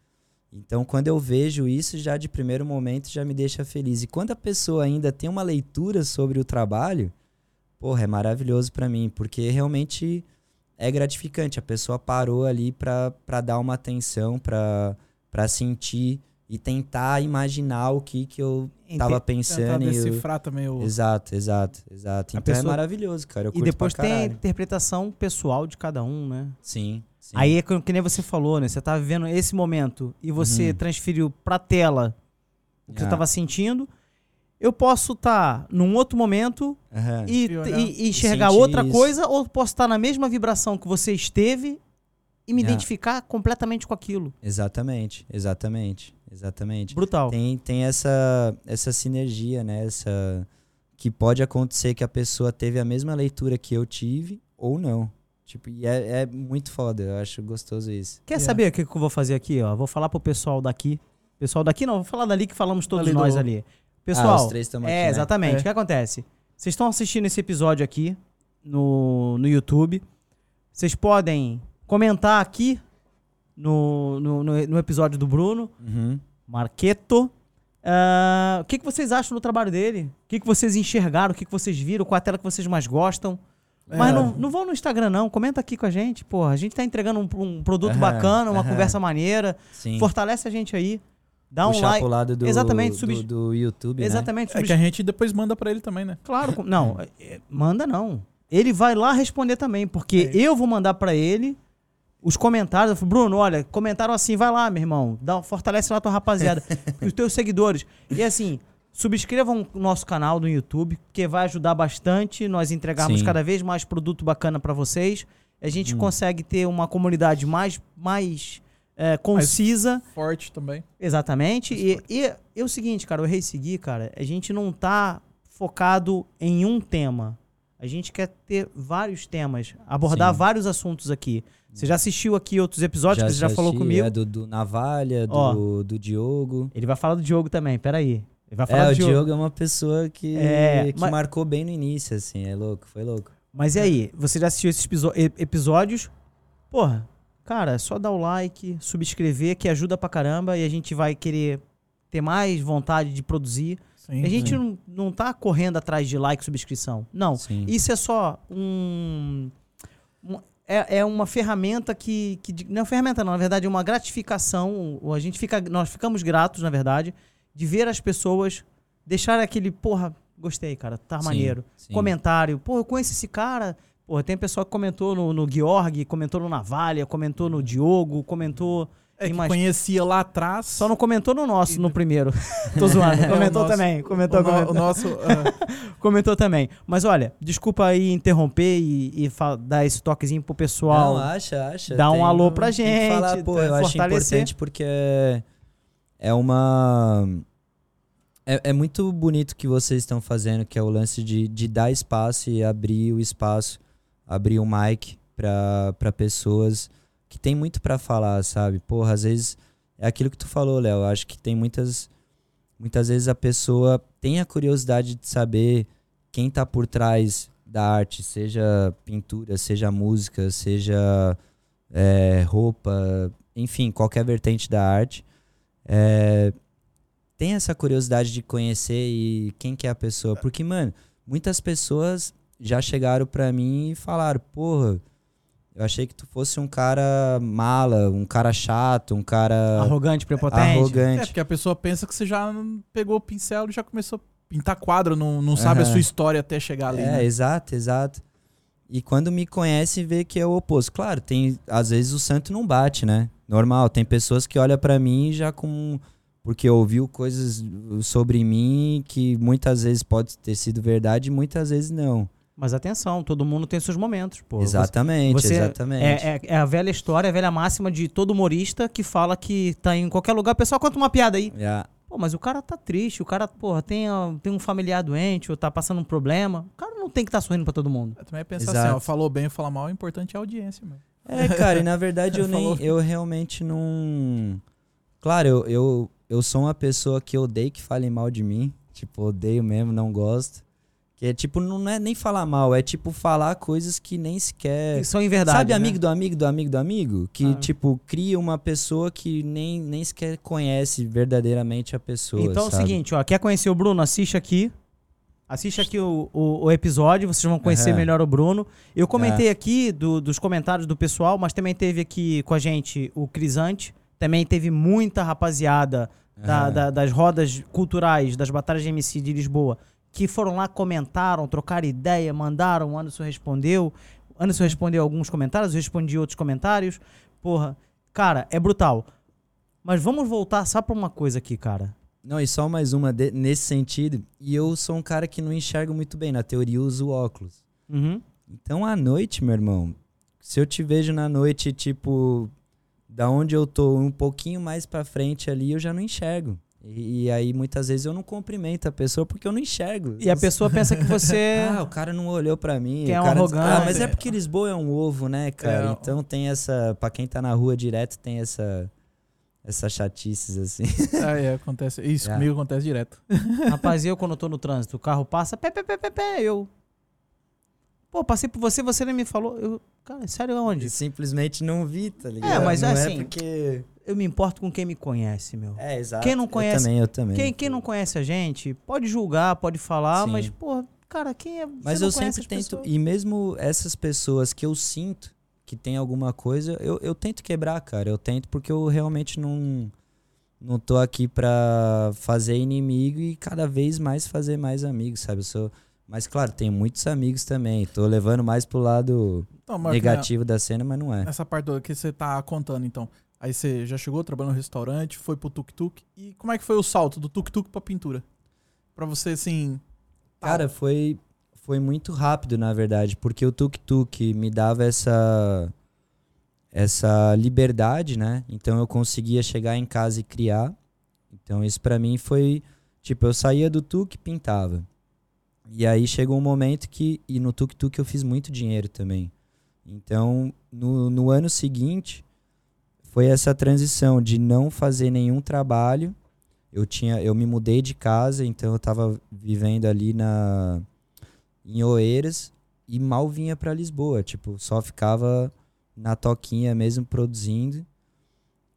Então quando eu vejo isso, já de primeiro momento já me deixa feliz. E quando a pessoa ainda tem uma leitura sobre o trabalho, porra, é maravilhoso para mim, porque realmente é gratificante. A pessoa parou ali pra, pra dar uma atenção, pra, pra sentir e tentar imaginar o que, que eu tava pensando. Tentar e eu- decifrar também o. Exato, exato, exato. A Então pessoa- é maravilhoso, cara. Eu E curto depois tem a interpretação pessoal de cada um, né? Sim, sim. Aí é que, que nem você falou, né? Você tá vivendo esse momento e você Uhum. transferiu pra tela o que você Ah. tava sentindo. Eu posso estar num outro momento Aham. e, E olhar. e- enxergar sentir outra isso. coisa, ou posso estar na mesma vibração que você esteve e me Ah. identificar completamente com aquilo. Exatamente, exatamente, exatamente. Brutal. Tem, tem essa, essa sinergia, né? Essa, que pode acontecer que a pessoa teve a mesma leitura que eu tive ou não. Tipo, e é, é muito foda, eu acho gostoso isso. Quer Yeah. saber o que, que eu vou fazer aqui? Ó? Vou falar pro pessoal daqui. Pessoal daqui não, vou falar dali que falamos todos Ali do- nós ali. ah, Pessoal, os três estamos é, aqui, né? exatamente. É. O que acontece? Vocês estão assistindo esse episódio aqui no, no YouTube. Vocês podem comentar aqui no, no, no, no episódio do Bruno, Uhum. Marqueto. Ah, o que, que vocês acham do trabalho dele? O que, que vocês enxergaram? O que, que vocês viram? Qual a tela que vocês mais gostam? Mas É. não, não vão no Instagram, não. Comenta aqui com a gente. Porra, a gente tá entregando um, um produto bacana, uma conversa maneira. Sim. Fortalece a gente aí. Dá um Puxar like. pro lado do, Exatamente, do, do YouTube, né? Exatamente. É que a gente depois manda pra ele também, né? Claro, não, é, é, manda não. Ele vai lá responder também, porque É. eu vou mandar pra ele os comentários. Eu falo, Bruno, olha, comentaram assim, vai lá, meu irmão, dá, fortalece lá a tua rapaziada, os teus seguidores. E assim, subscrevam o nosso canal no YouTube, que vai ajudar bastante nós entregarmos Sim. cada vez mais produto bacana pra vocês. A gente Hum. consegue ter uma comunidade mais, mais é, concisa. Forte também. Exatamente. E, e é o seguinte, cara, o Rei Seguir, cara, a gente não tá focado em um tema. A gente quer ter vários temas, abordar Sim. vários assuntos aqui. Você já assistiu aqui outros episódios que você já falou assisti, comigo? É, do, do Navalha, do, Ó. do Diogo. Ele vai falar do Diogo também, peraí. Ele vai falar É, do o Diogo. Diogo é uma pessoa que, É, que mas- marcou bem no início, assim. É louco, foi louco. Mas e aí, você já assistiu esses episódios? Porra, cara, é só dar o like, subscrever, que ajuda pra caramba e a gente vai querer ter mais vontade de produzir. Sim. A gente não, não tá correndo atrás de like e subscrição. Não. Sim. Isso é só um. um- é, é uma ferramenta que, que. Não é uma ferramenta, não. Na verdade, é uma gratificação. ou A gente fica, nós ficamos gratos, na verdade, de ver as pessoas deixar aquele. Porra, gostei, cara. Tá Sim, maneiro. sim. Comentário. Pô, eu conheço esse cara. Porra, tem pessoal que comentou no, no Georg, comentou no Navalha, comentou no Diogo, comentou. É que mais- conhecia lá atrás. Só não comentou no nosso, no primeiro. Tô zoando. É, Comentou nosso- também. Comentou, o, comentou. o nosso. ah, Comentou também. Mas olha, desculpa aí interromper e, e dar esse toquezinho pro pessoal. Não, acha, acha. Dá um alô pra gente, falar, pô, tá, eu acho fortalecer. importante porque é, é uma... É, é muito bonito o que vocês estão fazendo, que é o lance de, de dar espaço e abrir o espaço, abrir o mic pra pessoas que tem muito pra falar, sabe? Porra, às vezes é aquilo que tu falou, Léo. Acho que tem muitas... Muitas vezes a pessoa tem a curiosidade de saber quem tá por trás da arte, seja pintura, seja música, seja é, roupa, enfim, qualquer vertente da arte. É, tem essa curiosidade de conhecer e quem que é a pessoa. Porque, mano, muitas pessoas já chegaram pra mim e falaram, porra, eu achei que tu fosse um cara mala, um cara chato, um cara Arrogante, prepotente. é, arrogante. porque a pessoa pensa que você já pegou o pincel e já começou a pintar quadro, não, não sabe a sua história até chegar ali. É, né? exato, exato. E quando me conhece, vê que é o oposto. Claro, tem às vezes o santo não bate, né? Normal, tem pessoas que olham pra mim já com porque ouviu coisas sobre mim que muitas vezes pode ter sido verdade e muitas vezes não. Mas atenção, todo mundo tem seus momentos, pô. exatamente, você- exatamente. É, é- é a velha história, a velha máxima de todo humorista que fala que tá em qualquer lugar, o pessoal conta uma piada aí. Yeah. Pô, mas o cara tá triste, o cara, porra, tem, tem um familiar doente ou tá passando um problema. O cara não tem que estar sorrindo pra todo mundo. Eu também pensar Exato. assim, ó, falou bem ou falar mal, o importante é a audiência, mano. É, cara, e na verdade eu nem. Eu realmente não. Claro, eu, eu, eu sou uma pessoa que odeio que falem mal de mim. Tipo, odeio mesmo, não gosto. Que é tipo, não é nem falar mal, é tipo falar coisas que nem sequer. Isso é em verdade. Sabe, né? amigo do amigo do amigo do amigo? Que, Ah. tipo, cria uma pessoa que nem, nem sequer conhece verdadeiramente a pessoa. Então é o sabe? seguinte, ó, quer conhecer o Bruno? Assiste aqui. Assiste aqui o, o, o episódio, vocês vão conhecer Aham. melhor o Bruno. Eu comentei aqui do- dos comentários do pessoal, mas também teve aqui com a gente o Crisante. Também teve muita rapaziada da- Aham. da- das rodas culturais, das batalhas de MC de Lisboa, que foram lá, comentaram, trocaram ideia, mandaram, o Anderson respondeu. O Anderson respondeu alguns comentários, eu respondi outros comentários. Porra, cara, é brutal. Mas vamos voltar só pra uma coisa aqui, cara. Não, e só mais uma de- nesse sentido. E eu sou um cara que não enxergo muito bem. Na teoria, eu uso óculos. Uhum. Então, à noite, meu irmão, se eu te vejo na noite, tipo, da onde eu tô um pouquinho mais pra frente ali, eu já não enxergo. E, e aí, muitas vezes, eu não cumprimento a pessoa porque eu não enxergo. E a pessoa pensa que você. Ah, o cara não olhou pra mim. Que é um cara diz, Ah, arrogante. mas é porque Lisboa é um ovo, né, cara? É. Então tem essa. Pra quem tá na rua direto, tem essa. Essas chatices, assim. Ah, é, acontece. Isso É. comigo acontece direto. Rapaz, eu quando eu tô no trânsito, o carro passa, pé, pé, pé, pé, pé, eu. Pô, passei por você, você nem me falou. Eu, cara, sério, aonde? Simplesmente não vi, tá ligado? É, mas não assim, É porque. Eu me importo com quem me conhece, meu. É, exato. Quem não Eu conhece- também, eu também. Quem, quem não conhece a gente, pode julgar, pode falar, Sim. mas, pô, cara, quem é. Mas você não eu sempre tento. pessoas. E mesmo essas pessoas que eu sinto que tem alguma coisa, eu, eu tento quebrar, cara. Eu tento porque eu realmente não. Não tô aqui pra fazer inimigo e cada vez mais fazer mais amigos, sabe? Eu sou. Mas claro, tenho muitos amigos também. Tô levando mais pro lado Então, negativo da cena, mas não é. Essa parte do que você tá contando, então. Aí você já chegou, trabalhou no restaurante, foi pro tuk-tuk. E como é que foi o salto do tuk-tuk pra pintura? Pra você, assim. tal. Cara, foi, foi muito rápido, na verdade, porque o tuk-tuk me dava essa essa liberdade, né? Então eu conseguia chegar em casa e criar. Então isso pra mim foi, tipo, eu saía do tuk pintava. E aí chegou um momento que e no tuk-tuk eu fiz muito dinheiro também. Então, no, no ano seguinte, foi essa transição de não fazer nenhum trabalho eu tinha eu me mudei de casa então eu tava vivendo ali na em Oeiras e mal vinha pra Lisboa tipo só ficava na toquinha mesmo produzindo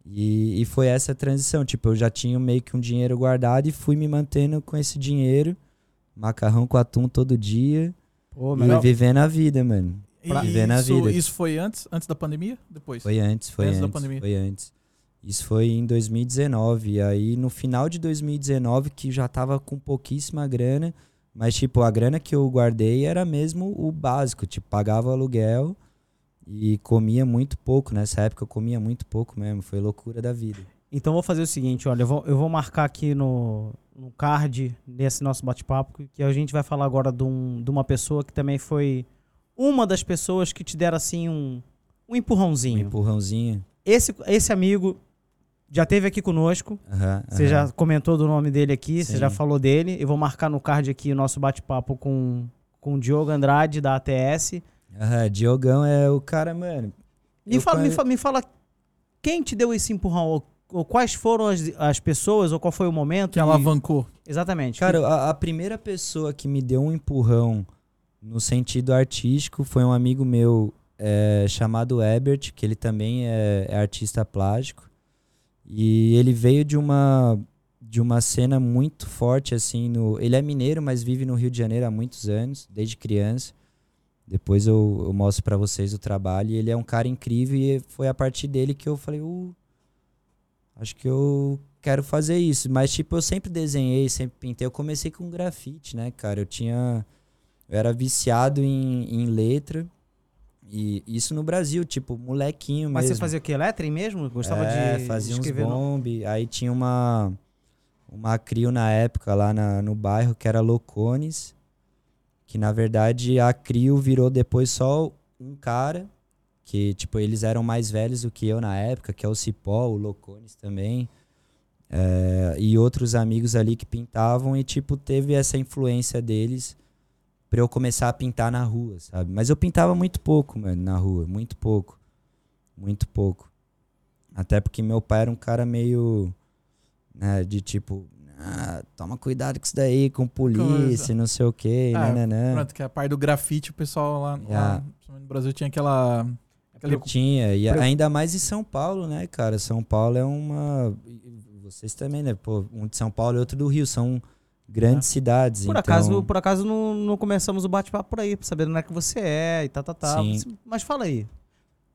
e, e foi essa transição tipo eu já tinha meio que um dinheiro guardado e fui me mantendo com esse dinheiro macarrão com atum todo dia Pô, e vivendo a vida mano pra viver na isso, vida. isso foi antes? Antes da pandemia? Depois? Foi antes, foi Antes da antes, pandemia. foi antes. Isso foi em 2019. E aí, no final de 2019, que já tava com pouquíssima grana, mas, tipo, a grana que eu guardei era mesmo o básico. Tipo, pagava o aluguel e comia muito pouco. Nessa época eu comia muito pouco mesmo. Foi loucura da vida. Então eu vou fazer o seguinte, olha, eu vou, eu vou marcar aqui no, no card desse nosso bate-papo, que a gente vai falar agora de, um- de uma pessoa que também foi uma das pessoas que te deram assim um, um Um empurrãozinho. empurrãozinho. Esse, esse amigo já esteve aqui conosco, Aham, você aham. já comentou do nome dele aqui, você Sim. já falou dele. Eu vou marcar no card aqui o nosso bate-papo com, com o Diogo Andrade, da ATS. Aham, Diogão é o cara, mano. Me fala, me, conhe- fa- me fala quem te deu esse empurrão, ou, ou quais foram as, as pessoas, ou qual foi o momento. Que e- alavancou. Exatamente. Cara, a, a primeira pessoa que me deu um empurrão no sentido artístico foi um amigo meu é, chamado Ebert, que ele também é, é artista plástico. E ele veio de uma de uma cena muito forte assim no, ele é mineiro, mas vive no Rio de Janeiro há muitos anos, desde criança. Depois eu, eu mostro pra vocês o trabalho. E ele é um cara incrível e foi a partir dele que eu falei, uh, acho que eu quero fazer isso. Mas, tipo, eu sempre desenhei, sempre pintei. Eu comecei com grafite, né, cara? Eu tinha. Eu era viciado em, em letra. E isso no Brasil, tipo, molequinho Mas mesmo. você fazia o quê? Lettering mesmo? Gostava é, de fazia uns escrever no- bombe. Aí tinha uma. uma CRIO na época lá na- no bairro que era Locones, que na verdade a CRIO virou depois só um cara, que tipo, eles eram mais velhos do que eu na época, que é o Cipó, o Locones também, é, e outros amigos ali que pintavam e tipo, teve essa influência deles eu começar a pintar na rua, sabe? Mas eu pintava muito pouco, mano, na rua, muito pouco. Muito pouco. Até porque meu pai era um cara meio, né, de tipo, ah, toma cuidado com isso daí, com polícia, não sei o quê, Ah, nananã. Pronto, que é a parte do grafite, o pessoal lá, lá Yeah. principalmente no Brasil tinha aquela. aquele- Tinha, e ainda mais em São Paulo, né, cara? São Paulo é uma. Vocês também, né? Pô, um de São Paulo e outro do Rio. São grandes cidades. Por então... acaso, por acaso não, não começamos o bate-papo por aí, pra saber de onde é que você é e tá, tá, tá. Sim. Mas fala aí.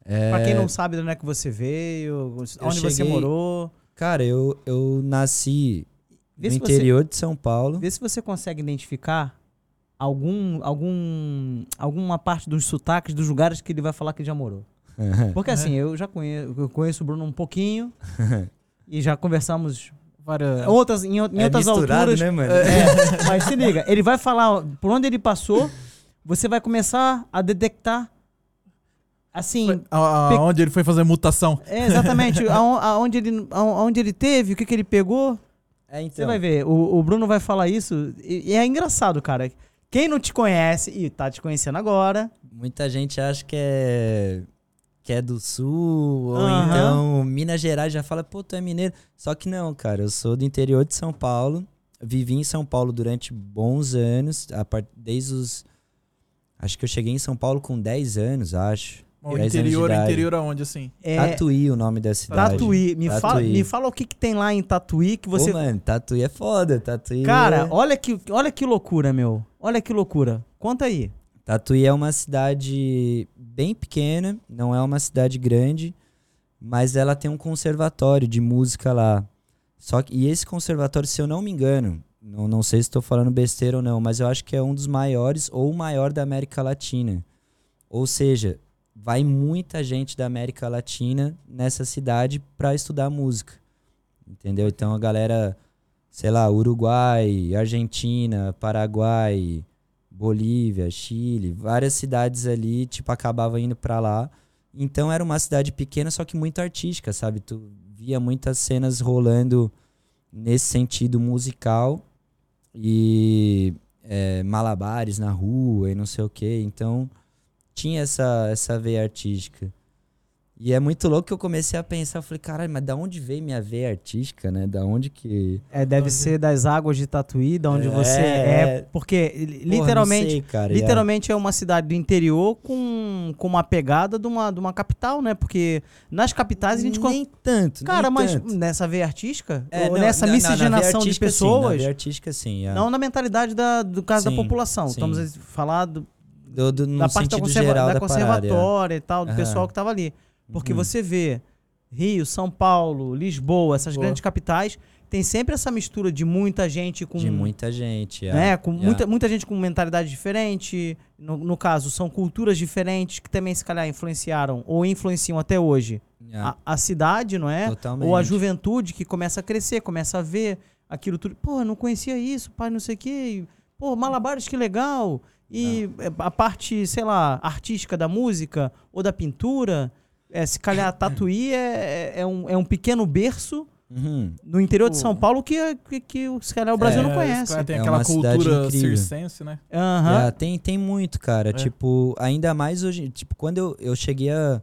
é... Pra quem não sabe de onde é que você veio, onde você cheguei- morou. Cara, eu, eu nasci Vê no se, você, interior de São Paulo. vê se você consegue identificar algum, algum, alguma parte dos sotaques dos lugares que ele vai falar que já morou. Porque assim, eu já conheço, eu conheço o Bruno um pouquinho e já conversamos várias. outras, em, em é outras alturas. né, mano? É, mas se liga, ele vai falar por onde ele passou, você vai começar a detectar assim, Foi- a- a- Onde ele foi fazer mutação. é, exatamente aon- aonde ele, aon- aonde ele teve, o que, que ele pegou. É, Você então. vai ver, o, o Bruno vai falar isso e, e é engraçado, cara. Quem não te conhece e tá te conhecendo agora, Muita gente acha que é que é do sul, ou Aham. então Minas Gerais já fala, pô, tu é mineiro. Só que não, cara, eu sou do interior de São Paulo. Vivi em São Paulo durante bons anos, a part... desde os. Acho que eu cheguei em São Paulo com 10 anos, acho. O 10 anos de interior, interior aonde, assim? é Tatuí, o nome da cidade. Tatuí. Me, Fala, Tatuí. me fala o que, que tem lá em Tatuí que você. Ô, mano, Tatuí é foda. Tatuí Cara, é... olha que, olha que loucura, meu. Olha que loucura. Conta aí. Tatuí é uma cidade bem pequena, não é uma cidade grande, mas ela tem um conservatório de música lá. Só que, e esse conservatório, se eu não me engano, não, não sei se estou falando besteira ou não, mas eu acho que é um dos maiores ou o maior da América Latina. Ou seja, vai muita gente da América Latina nessa cidade para estudar música. Entendeu? Então a galera, sei lá, Uruguai, Argentina, Paraguai, Bolívia, Chile, várias cidades ali, tipo, acabava indo pra lá. Então era uma cidade pequena, só que muito artística, sabe? Tu via muitas cenas rolando nesse sentido musical e é, malabares na rua e não sei o que. Então tinha essa, essa veia artística. E é muito louco que eu comecei a pensar, eu falei, caralho, mas da onde veio minha veia artística, né? Da onde que... É, deve ser das águas de Tatuí, da onde É, você é. é. Porque Porra, não literalmente, sei, cara, literalmente é uma cidade do interior com, com uma pegada de uma, de uma capital, né? Porque nas capitais a gente. con- Nem tanto, Cara, nem mas tanto. nessa veia artística, É, ou não, nessa veia miscigenação de artística, sim, na pessoas, veia artística, sim. é. não na mentalidade da, do caso da Sim, população. sim. Estamos a falar do, Do, da parte da, conserva- geral da da, conservatória e tal, do Aham. pessoal que tava ali. Porque Uhum. você vê Rio, São Paulo, Lisboa, essas Lisboa. grandes capitais, tem sempre essa mistura de muita gente com. De muita gente. é. né, com Yeah. muita, muita gente com mentalidade diferente. No, no caso, são culturas diferentes que também, se calhar, influenciaram ou influenciam até hoje Yeah. a, a cidade, não é? Totalmente. Ou a juventude que começa a crescer, começa a ver aquilo tudo. Pô, eu não conhecia isso, pai, não sei o quê. Pô, Malabares, que legal. E é, a parte, sei lá, artística da música ou da pintura, é, se calhar Tatuí é, é, um, é um pequeno berço Uhum. no interior de. São Paulo que, que, que se calhar o Brasil É, não É, conhece. Tem É aquela uma cidade cultura incrível. circense, né? Aham. Yeah, tem, tem muito, cara. É. Tipo, ainda mais hoje. Tipo, quando eu, eu cheguei a.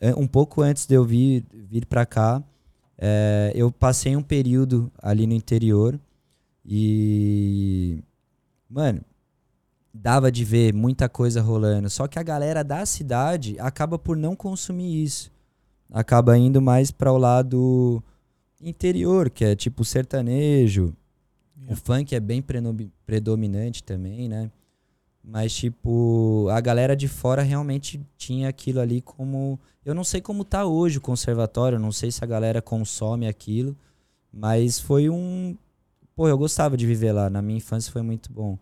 é, Um pouco antes de eu vir, vir pra cá, é, eu passei um período ali no interior e. Mano, dava de ver muita coisa rolando. Só que a galera da cidade acaba por não consumir isso. Acaba indo mais para o lado interior, que é tipo sertanejo. O funk é bem predominante também, né? Mas, tipo, a galera de fora realmente tinha aquilo ali como. Eu não sei como tá hoje o conservatório, não sei se a galera consome aquilo, mas foi um. Pô, eu gostava de viver lá, na minha infância foi muito bom.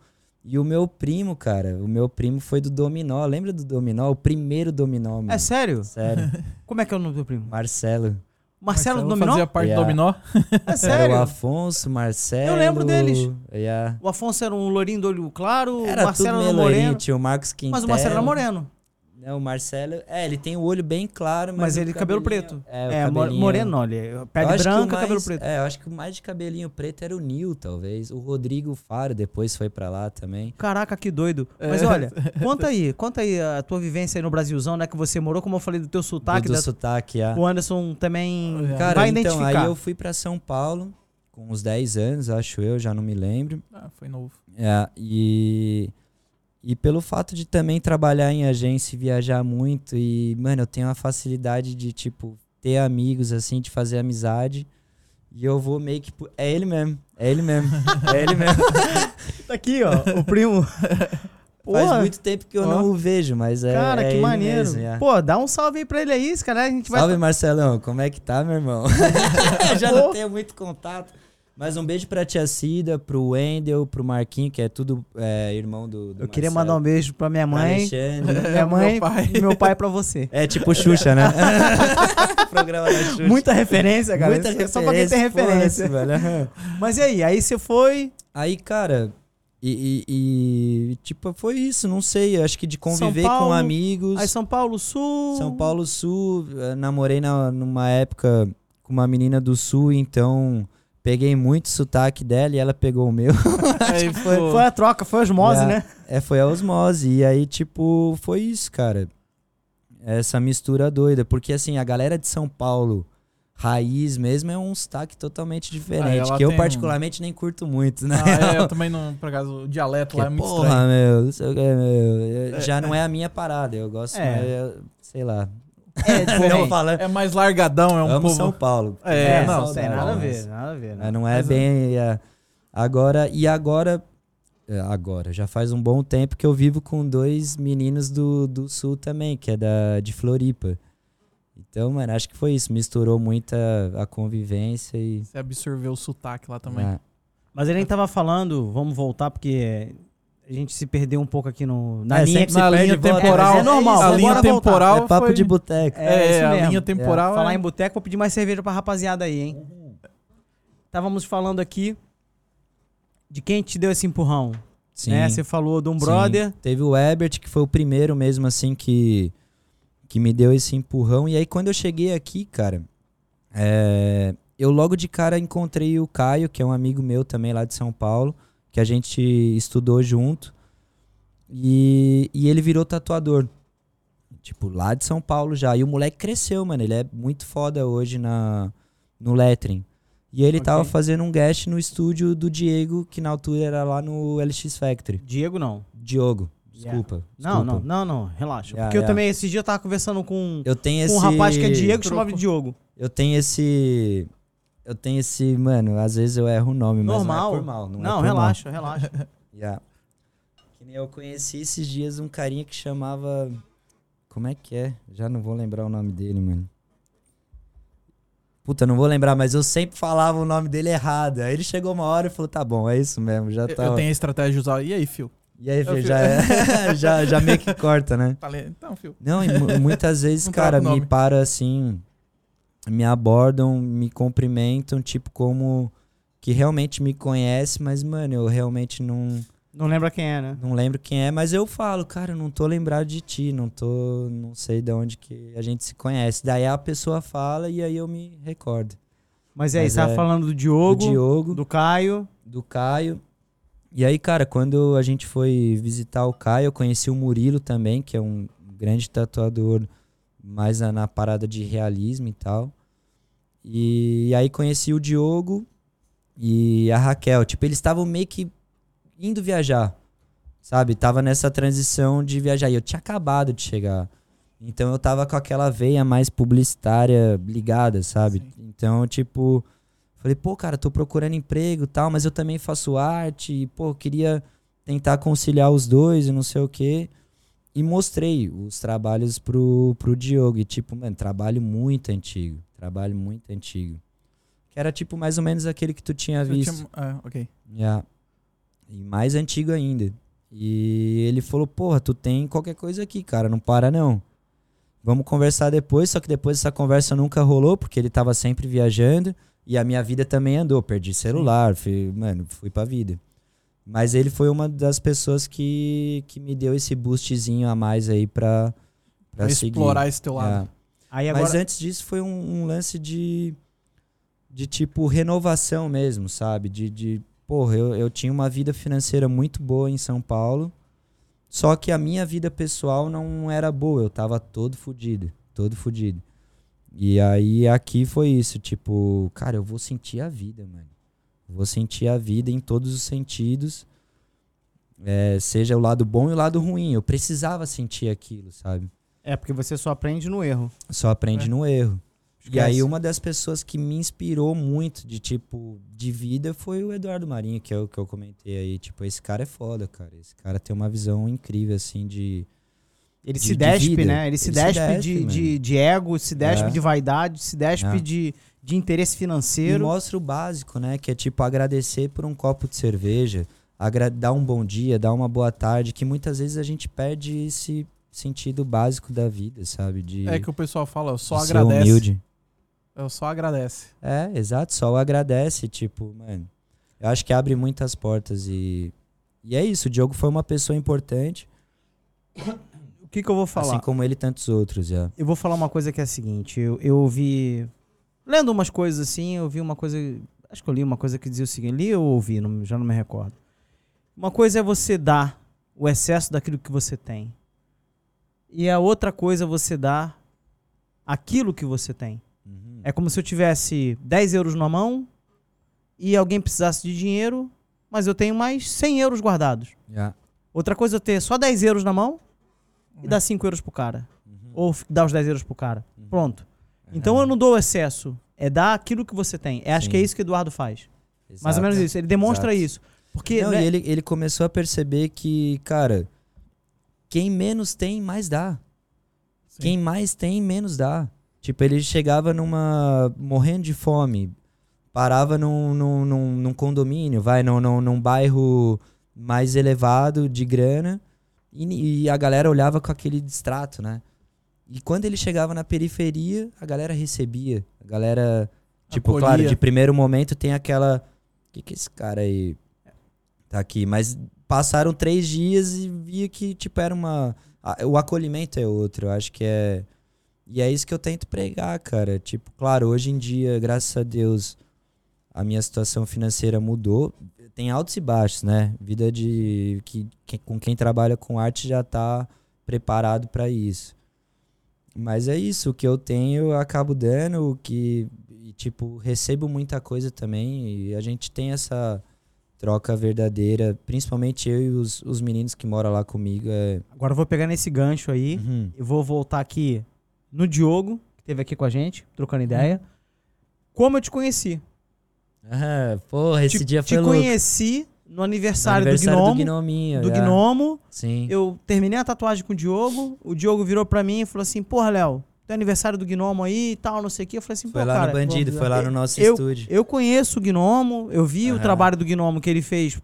E o meu primo, cara, o meu primo foi do Dominó. Lembra do Dominó? O primeiro Dominó, mano. É sério? Sério. Como é que é o nome do teu primo? Marcelo. Marcelo, do Dominó? Fazia parte Yeah. do Dominó. É Era sério? o Afonso, Marcelo. Eu lembro deles. Yeah. O Afonso era um lourinho do olho claro, Era o Marcelo tudo era moreno. tinha o Marcos Quintela. Mas o Marcelo era moreno. Não, o Marcelo... É, ele tem o olho bem claro, mas... Mas ele cabelo preto. É, o É, moreno, olha. Pele branca, mais- cabelo preto. É, eu acho que o mais de cabelinho preto era o Nil, talvez. O Rodrigo Faro depois foi pra lá também. Caraca, que doido. Mas É. olha, conta aí, conta aí a tua vivência aí no Brasilzão, né? Que você morou, como eu falei, do teu sotaque. do, do da- sotaque, é. O Anderson também É. Cara, vai então, identificar. aí eu fui pra São Paulo com uns 10 anos, acho eu, já não me lembro. Ah, foi novo. É, e, e pelo fato de também trabalhar em agência e viajar muito, e, mano, eu tenho uma facilidade de, tipo, ter amigos, assim, de fazer amizade. E eu vou meio que. É ele mesmo, é ele mesmo, é ele mesmo. Tá aqui, ó, o primo. Faz muito tempo que eu não o vejo, mas é. Cara, é que maneiro. mesmo, é. Pô, dá um salve aí pra ele aí, esse cara. A gente vai. Salve, Marcelão, como é que tá, meu irmão? Já Pô. não tenho muito contato. Mas um beijo pra tia Cida, pro Wendel, pro Marquinho, que é tudo é, irmão do, do Eu queria Marcelo. mandar um beijo pra minha mãe, minha mãe meu pai. e meu pai pra você. É tipo Xuxa, né? Programa da Xuxa. Muita referência, cara. Muita Isso é Só pra quem tem referência. velho. Mas e aí? Aí você foi. Aí, cara, e, e- e, tipo, foi isso, não sei. Acho que de conviver Paulo, com amigos. Aí São Paulo Sul. São Paulo Sul, eh, namorei na, numa época com uma menina do Sul, então peguei muito sotaque dela e ela pegou o meu. Aí Foi, foi a troca, foi osmose, É. né? É, foi a osmose. E aí, tipo, foi isso, cara. Essa mistura doida. Porque, assim, a galera de São Paulo, raiz mesmo, é um sotaque totalmente diferente. que eu, tem um- particularmente, nem curto muito, né? Ah, é, eu também não, por acaso, o dialeto Que lá é muito porra, estranho. meu, não sei o que, meu. Já não é a minha parada. Eu gosto, É. mais, eu- sei lá. É, Eu diferente. falando. É mais largadão, é um Amo povo. São Paulo. É, É, não, não, tem Paulo, nada a ver, nada a ver. né? Mas não é Mas, bem. é, agora, e agora. é, Agora, já faz um bom tempo que eu vivo com dois meninos do, do sul também, que é da, de Floripa. Então, mano, acho que foi isso. Misturou muita a convivência e. Você absorveu o sotaque lá também. é. Mas ele nem tava falando, vamos voltar, porque a gente se perdeu um pouco aqui no, na É, linha. na se linha temporal, mas é normal, a vamos linha voltar. temporal É papo foi- de boteco. É, isso a mesmo. linha temporal Falar é- em boteco, vou pedir mais cerveja pra rapaziada aí, hein? Estávamos falando aqui de quem te deu esse empurrão, Sim. né? Você falou de um Sim. brother. Teve o Ebert, que foi o primeiro mesmo, assim, que, que me deu esse empurrão. E aí, quando eu cheguei aqui, cara, é, eu logo de cara encontrei o Caio, que é um amigo meu também lá de São Paulo, que a gente estudou junto. E, e ele virou tatuador. Tipo, lá de São Paulo já. E o moleque cresceu, mano. Ele é muito foda hoje na, no lettering. E ele Ok. tava fazendo um guest no estúdio do Diego, que na altura era lá no LX Factory. Diego não. Diogo, Yeah. desculpa. Não, não, desculpa. não, não, relaxa. Yeah, Porque eu yeah. também, esse dia eu tava conversando com, Eu tenho com esse. um rapaz que é Diego, Trocou. chamava de Diogo. Eu tenho esse. Eu tenho esse. Mano, às vezes eu erro o nome, mas Normal. não é por mal. Não, Não, é relaxa, relaxa. Mal. Yeah. Que nem eu conheci esses dias um carinha que chamava. Como é que é? Já não vou lembrar o nome dele, mano. Puta, não vou lembrar, mas eu sempre falava o nome dele errado. Aí ele chegou uma hora e falou: tá bom, é isso mesmo, já Eu, tá. eu tenho a estratégia de usar. E aí, Fio? E aí, Eu filho, fi- já, é- já, já meio que corta, né? Falei, então, Fio. Não, e mu- muitas vezes, Não cara, troca o me param assim, me abordam, me cumprimentam, tipo, como que realmente me conhece, mas, mano, eu realmente não, Não lembra quem é, né? não lembro quem é, mas eu falo, cara, eu não tô lembrado de ti, não tô, não sei de onde que a gente se conhece. Daí a pessoa fala e aí eu me recordo. Mas aí, Mas você tava é- falando do Diogo, Do Diogo, do Caio. do Caio. E aí, cara, quando a gente foi visitar o Caio, eu conheci o Murilo também, que é um grande tatuador, mais na, na parada de realismo e tal. E, aí conheci o Diogo e a Raquel. Tipo, eles estavam meio que indo viajar, sabe? Tava nessa transição de viajar. E eu tinha acabado de chegar. Então eu tava com aquela veia mais publicitária ligada, sabe? Sim. Então, tipo, falei, pô, cara, tô procurando emprego e tal, mas eu também faço arte, e, pô, queria tentar conciliar os dois e não sei o quê. E mostrei os trabalhos pro, pro Diogo. E, tipo, mano, trabalho muito antigo. Trabalho muito antigo. Que era, tipo, mais ou menos aquele que tu tinha visto. tinha- é, ok. Yeah. E mais antigo ainda. E ele falou, porra, tu tem qualquer coisa aqui, cara, não para não. vamos conversar depois, só que depois essa conversa nunca rolou, porque ele tava sempre viajando, e a minha vida também andou, perdi celular, fui, mano, fui pra vida. Mas ele foi uma das pessoas que, que me deu esse boostzinho a mais aí pra, pra, seguir. explorar esse teu lado. É. Aí agora. Mas antes disso foi um, um lance de, de tipo renovação mesmo, sabe? De, de porra, eu, eu tinha uma vida financeira muito boa em São Paulo, só que a minha vida pessoal não era boa, eu tava todo fudido, todo fudido. E aí aqui foi isso, tipo, cara, eu vou sentir a vida, mano. Vou sentir a vida em todos os sentidos. É, seja o lado bom e o lado ruim. Eu precisava sentir aquilo, sabe? É, porque você só aprende no erro. Só aprende É. no erro. E Esquece. aí uma das pessoas que me inspirou muito de tipo de vida foi o Eduardo Marinho, que é o que eu comentei aí, tipo, esse cara é foda, cara. Esse cara tem uma visão incrível assim de Ele de- se de despe, vida. né? Ele se Ele se despe, despe, de, de, de ego, se despe É. de vaidade, se despe É. de, de interesse e financeiro. mostra o básico, né, que é tipo agradecer por um copo de cerveja, dar um bom dia, dar uma boa tarde, que muitas vezes a gente perde esse sentido básico da vida, sabe? De, É que o pessoal fala, eu só agradece. humilde. Eu só agradece. É, exato, só o agradece, tipo, mano. Eu acho que abre muitas portas e. E é isso, o Diogo foi uma pessoa importante, O que, que eu vou falar? assim como ele e tantos outros, já. Eu vou falar uma coisa que é a seguinte. Eu, eu ouvi. Lendo umas coisas assim, eu vi uma coisa. Acho que eu li uma coisa que dizia o seguinte: li ou ouvi, não- já não me recordo. Uma coisa é você dar o excesso daquilo que você tem. E a outra coisa é você dar aquilo que você tem. Uhum. É como se eu tivesse 10 euros na mão e alguém precisasse de dinheiro, mas eu tenho mais 100 euros guardados. Já. Outra coisa é eu ter só 10 euros na mão e É. dar 5 euros pro cara. Uhum. Ou dar os 10 euros pro cara. Uhum. Pronto. Então eu não dou excesso. É dar aquilo que você tem. É, acho Sim. que é isso que o Eduardo faz. Mais ou Exato. menos isso. Ele demonstra Exato. isso. Porque. Não, né, e ele, ele começou a perceber que, cara, quem menos tem, mais dá. Sim. Quem mais tem, menos dá. Tipo, ele chegava numa. morrendo de fome, parava num, num, num, num condomínio, vai, num, num, num bairro mais elevado de grana, e, e a galera olhava com aquele distrato, né? E quando ele chegava na periferia, a galera recebia. A galera. Tipo, Acolhia. claro, de primeiro momento tem aquela. O que, que esse cara aí tá aqui? Mas passaram três dias e via que, tipo, era uma. O acolhimento é outro. Eu acho que é. E é isso que eu tento pregar, cara. Tipo, claro, hoje em dia, graças a Deus, a minha situação financeira mudou. Tem altos e baixos, né? Vida de. Que, que- com quem trabalha com arte já tá preparado para isso. Mas é isso, o que eu tenho eu acabo dando, o que. E, tipo, recebo muita coisa também. E a gente tem essa troca verdadeira, principalmente eu e os, os meninos que moram lá comigo. É... Agora eu vou pegar nesse gancho aí. Uhum. Eu vou voltar aqui no Diogo, que esteve aqui com a gente, trocando ideia. Como eu te conheci? Ah, porra, esse te, dia te foi louco. conheci no No aniversário, aniversário do do Gnomo. Gnominho. Do é. Gnomo. Sim. Eu terminei a tatuagem com o Diogo. O Diogo virou pra mim e falou assim: Porra, Léo, tem aniversário do Gnomo aí e tal, não sei o que. Eu falei assim: Foi lá cara, no Bandido, foi lá no nosso eu- estúdio. Eu conheço o Gnomo, eu vi o Aham. trabalho do Gnomo que ele fez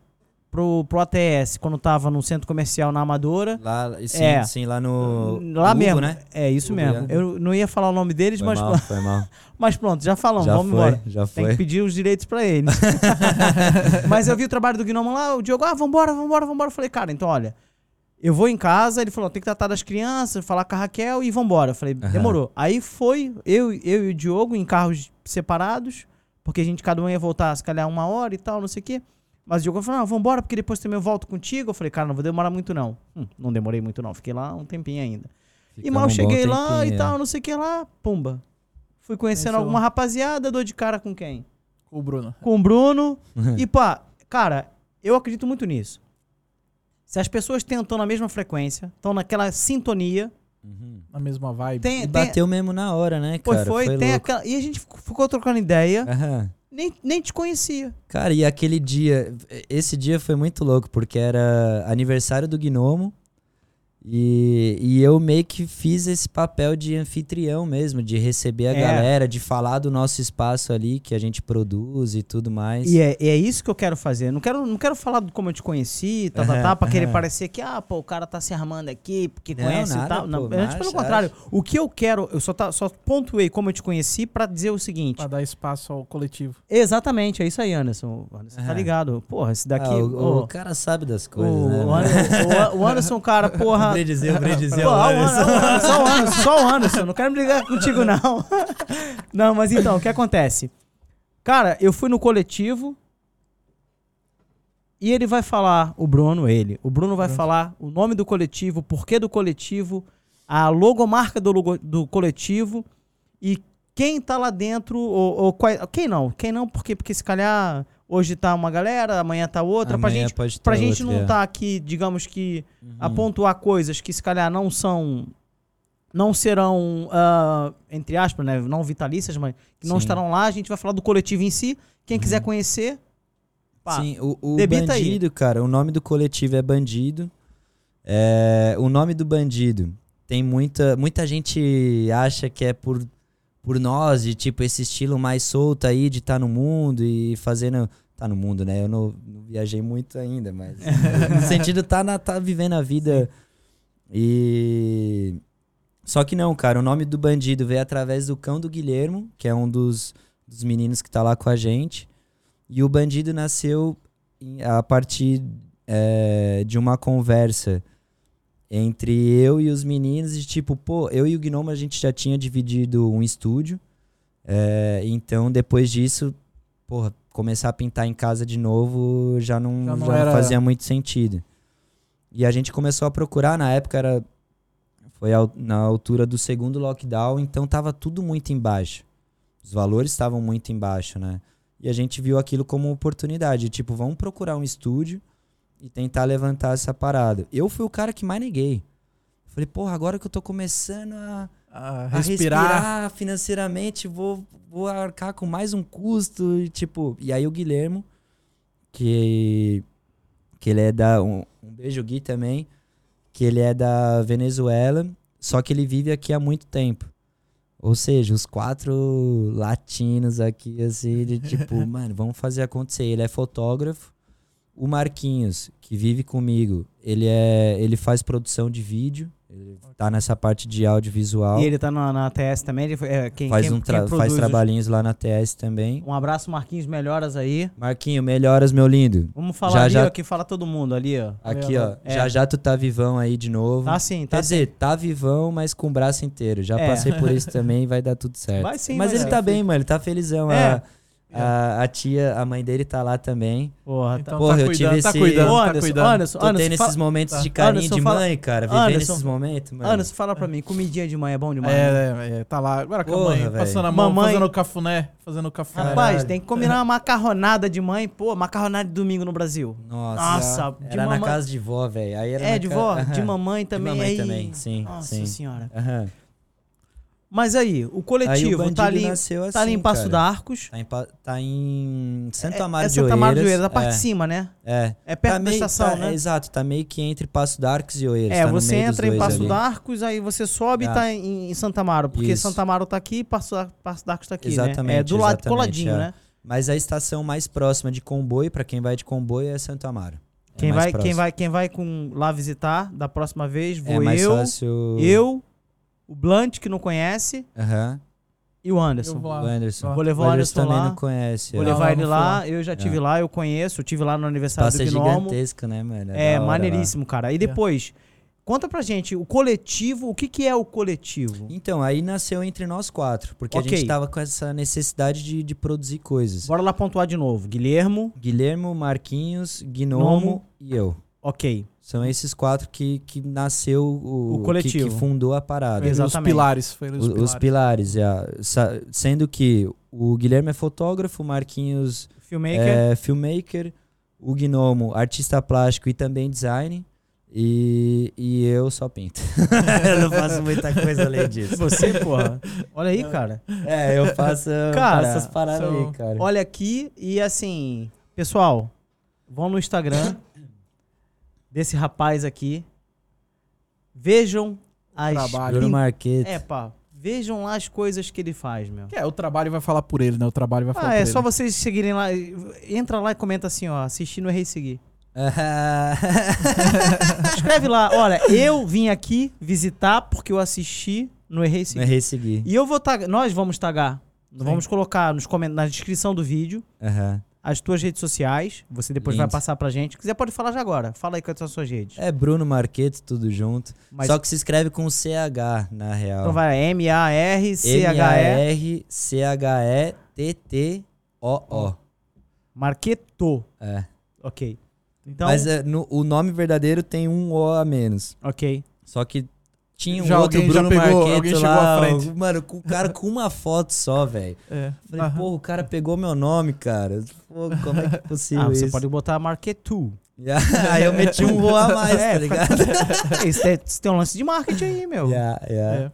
pro, pro ATS quando tava no centro comercial na Amadora. Lá, sim, É. sim, lá no. Lá Hugo, mesmo. né? É isso Hugo, mesmo. é. Eu não ia falar o nome deles, Foi mas, mal, foi mal. mas pronto, já falamos, já vamos foi, embora. já Tem que foi. pedir os direitos pra eles. mas eu vi o trabalho do Gnomo lá, o Diogo, ah, vambora, vambora, vambora. Eu falei, cara, então olha, eu vou em casa, ele falou, tem que tratar das crianças, falar com a Raquel e vambora. Eu falei, Aham. demorou. Aí foi, eu, eu e o Diogo em carros separados, porque a gente cada um ia voltar, se calhar, uma hora e tal, não sei o quê. Mas o Diogo falou, não, vambora, porque depois também eu volto contigo. Eu falei, cara, não vou demorar muito não. Hum, não demorei muito não, fiquei lá um tempinho ainda. E mal um cheguei lá tempinho, e é. tal, não sei o que lá, pumba. Fui conhecendo Conheceu. alguma rapaziada, dou de cara com quem? Com o Bruno. Com o Bruno. e pá, cara, eu acredito muito nisso. Se as pessoas tentam na mesma frequência, estão naquela sintonia, Uhum. Na mesma vibe. tem, E tem bateu mesmo na hora, né, cara? foi, tem louco. aquela, e a gente ficou- ficou trocando ideia, Aham. Nem, nem te conhecia. Cara, e aquele dia, esse dia foi muito louco, porque era aniversário do Gnomo. E, e eu meio que fiz esse papel de anfitrião mesmo, de receber a É. galera, de falar do nosso espaço ali que a gente produz e tudo mais. E é, e é isso que eu quero fazer. Não quero, não quero falar de como eu te conheci, tá, tá, tá, pra querer parecer que, ah, pô, o cara tá se armando aqui, porque Não, conhece e nada, tal. pô, Não, antes, pelo contrário. O que eu quero, eu só, tá, só pontuei como eu te conheci pra dizer o seguinte. Pra dar espaço ao coletivo. Exatamente, é isso aí, Anderson. O Anderson tá ligado. Porra, esse daqui. Ah, o, o cara sabe das o, coisas, né? o? Anderson, o- o Anderson, cara, porra. Bredizer, Bredizer, Pô, ó, o Anderson, só o Anderson, só o Anderson. Não quero brigar contigo, não. Não, mas então, o que acontece? Cara, eu fui no coletivo e ele vai falar, o Bruno, ele. O Bruno vai falar o nome do coletivo, o porquê do coletivo, a logomarca do, logo- do coletivo e quem tá lá dentro, ou, ou quem não, quem não, porque, porque se calhar hoje tá uma galera, amanhã tá outra, pra Amanhã gente, pode pra gente outra, não é. tá aqui, digamos que, a Uhum. pontuar coisas que se calhar não são não serão ah, entre aspas né não vitalícias mas que não Sim. Uhum. estarão lá a gente vai falar do coletivo em si quem quiser conhecer pá, Sim, o, o debita aí. bandido, cara, o nome do coletivo é Bandido. É, o nome do bandido tem muita. Muita gente acha que é por, por nós, de tipo, esse estilo mais solto aí de estar no mundo e fazendo. Tá no mundo, né? Eu não, não viajei muito ainda, mas. no sentido, tá, na, tá vivendo a vida. E. Só que não, cara, o nome do bandido veio através do cão do Guilhermo, que é um dos, dos meninos que tá lá com a gente. E o bandido nasceu a partir é, de uma conversa entre eu e os meninos, de tipo, pô, eu e o Gnomo a gente já tinha dividido um estúdio. é, então, depois disso, porra, começar a pintar em casa de novo já não, Já já não não era- fazia muito sentido. E a gente começou a procurar, na época era. Foi ao- na altura do segundo lockdown, então tava tudo muito embaixo. Os valores estavam muito embaixo, né? E a gente viu aquilo como oportunidade. Tipo, vamos procurar um estúdio e tentar levantar essa parada. Eu fui o cara que mais neguei. Falei, porra, agora que eu tô começando a, a respirar. respirar financeiramente, vou, vou arcar com mais um custo. E, tipo, e aí o Guilhermo, que, que ele é da. Um, um beijo, Gui, também. Que ele é da Venezuela, só que ele vive aqui há muito tempo. Ou seja, os quatro latinos aqui, assim, de tipo, mano, vamos fazer acontecer. Ele é fotógrafo. O Marquinhos, que vive comigo, ele é ele faz produção de vídeo. Ele tá nessa parte de audiovisual. e ele tá na, na TS também ele é, quem, faz, quem, um tra- faz trabalhinhos lá na TS também. um abraço Marquinhos melhoras aí Marquinho, melhoras, meu lindo. vamos falar Já, ali já. ó, que fala todo mundo ali ó Aqui, ó. É. Já já tu tá vivão aí de novo. tá sim tá Quer dizer, tá vivão, mas com o braço inteiro. Já É. passei por isso também e vai dar tudo certo. Vai sim, mas vai ele tá bem, mano. Ele tá felizão. É. A, a, a tia, a mãe dele tá lá também. porra tá Então Porra, tá eu cuidando, tive tá esse- cuidando, Ô, tá Anderson, cuidando. Anderson, Tô Anderson, tendo fala- esses momentos Tá. de carinho Anderson, de fala- mãe, cara. Vivendo Anderson, esses momentos, mano. Anderson fala pra mim comidinha de mãe é bom demais né? É, é, é, tá lá. Agora com a mãe, velho. passando a mão, Mamãe- fazendo cafuné. Fazendo cafuné. Rapaz, tem que combinar uma macarronada de mãe. Pô, macarronada de domingo no Brasil. Nossa. Nossa, de Era na mamãe- casa de vó, velho. Aí era É, na de ca- vó, de mamãe também. mamãe aí... também, sim, Nossa sim. senhora. Aham. Mas aí, o Aí coletivo o bandido tá ali, nasceu assim, tá ali em Passo cara. d'Arcos. Tá em, tá em Santo É- Amaro é de Santa Oeiras. Amaro de Oeiras, a parte é, de cima, né? É. É perto Tá da meio- estação, tá- né? é, exato, tá meio que entre Passo d'Arcos e Oeiras. É, tá você entra em Passo d'Arcos, aí você sobe e Ah. tá em, em Santa Amaro, porque Isso. Santa Amaro tá aqui e Passo, Passo d'Arcos tá aqui, né? Exatamente, É do lado coladinho, é. né? Mas a estação mais próxima de comboio, pra quem vai de comboio, é Santo Amaro. É Quem vai, quem, vai, quem vai com lá visitar da próxima vez, É vou eu, fácil. eu, o Blunt, que não conhece, Aham. e o Anderson. Eu vou lá. O Anderson. Vou levar o o Anderson também lá. não conhece. Vou é. Levar ele lá, eu já tive É. lá, eu conheço, eu tive lá no aniversário é do Gnomo. gigantesco, né, mano? É, da hora lá. maneiríssimo, cara. E depois, conta pra gente, o coletivo, o que que é o coletivo? Então, aí nasceu entre nós quatro, porque a Ok. gente tava com essa necessidade de, de produzir coisas. Bora lá pontuar de novo. Guilhermo, Guilhermo, Marquinhos, Gnomo Gnomo. e eu. ok. São esses quatro que, que nasceu o, O coletivo. Que, que fundou a parada. Foi os Exatamente. pilares. Foi os, Os, pilares. os pilares, é. Sendo que o Guilherme é fotógrafo, o Marquinhos Filmmaker. é filmmaker, o Gnomo artista plástico e também design, e, e eu só pinto. eu não faço muita coisa além disso. Você, porra. Olha aí, cara. É, eu faço, eu Cara, faço essas paradas são- aí, cara. Olha aqui e assim, pessoal, vão no Instagram desse rapaz aqui. Vejam as. Trabalho. Bruno Marquete. É, pá. Vejam lá as coisas que ele faz, meu. É, o trabalho vai falar por ele, né? O trabalho vai falar Ah, por é ele. só vocês seguirem lá. Entra lá e comenta assim, ó. Assisti no Errei Seguir. Escreve lá, olha, eu vim aqui visitar porque eu assisti no Errei Seguir. errei seguir. E eu vou tagar, nós vamos tagar, Sim. vamos colocar nos coment- na descrição do vídeo Aham. As tuas redes sociais. Você depois vai Lindo. passar pra gente. Se quiser, pode falar já agora. Fala aí quais são as suas redes. É Bruno Marquete, tudo junto. Mas- Só que se escreve com CH, na real. Então vai, M-A-R-C-H-E, M-A-R-C-H-E-T-T-O-O. Marqueto. É. Ok. Então, Mas é, no- o nome verdadeiro tem um O a menos. ok. Só que tinha um Já outro Bruno pegou- chegou lá. à frente. Mano, com o cara com uma foto só, velho. É. Falei, Aham. pô, o cara pegou meu nome, cara. Pô, como é que é possível Ah, você isso? pode botar Marquetu. Aí eu meti um O a mais, É, tá ligado? Isso tem, isso tem um lance de marketing aí, meu. Yeah, yeah. É.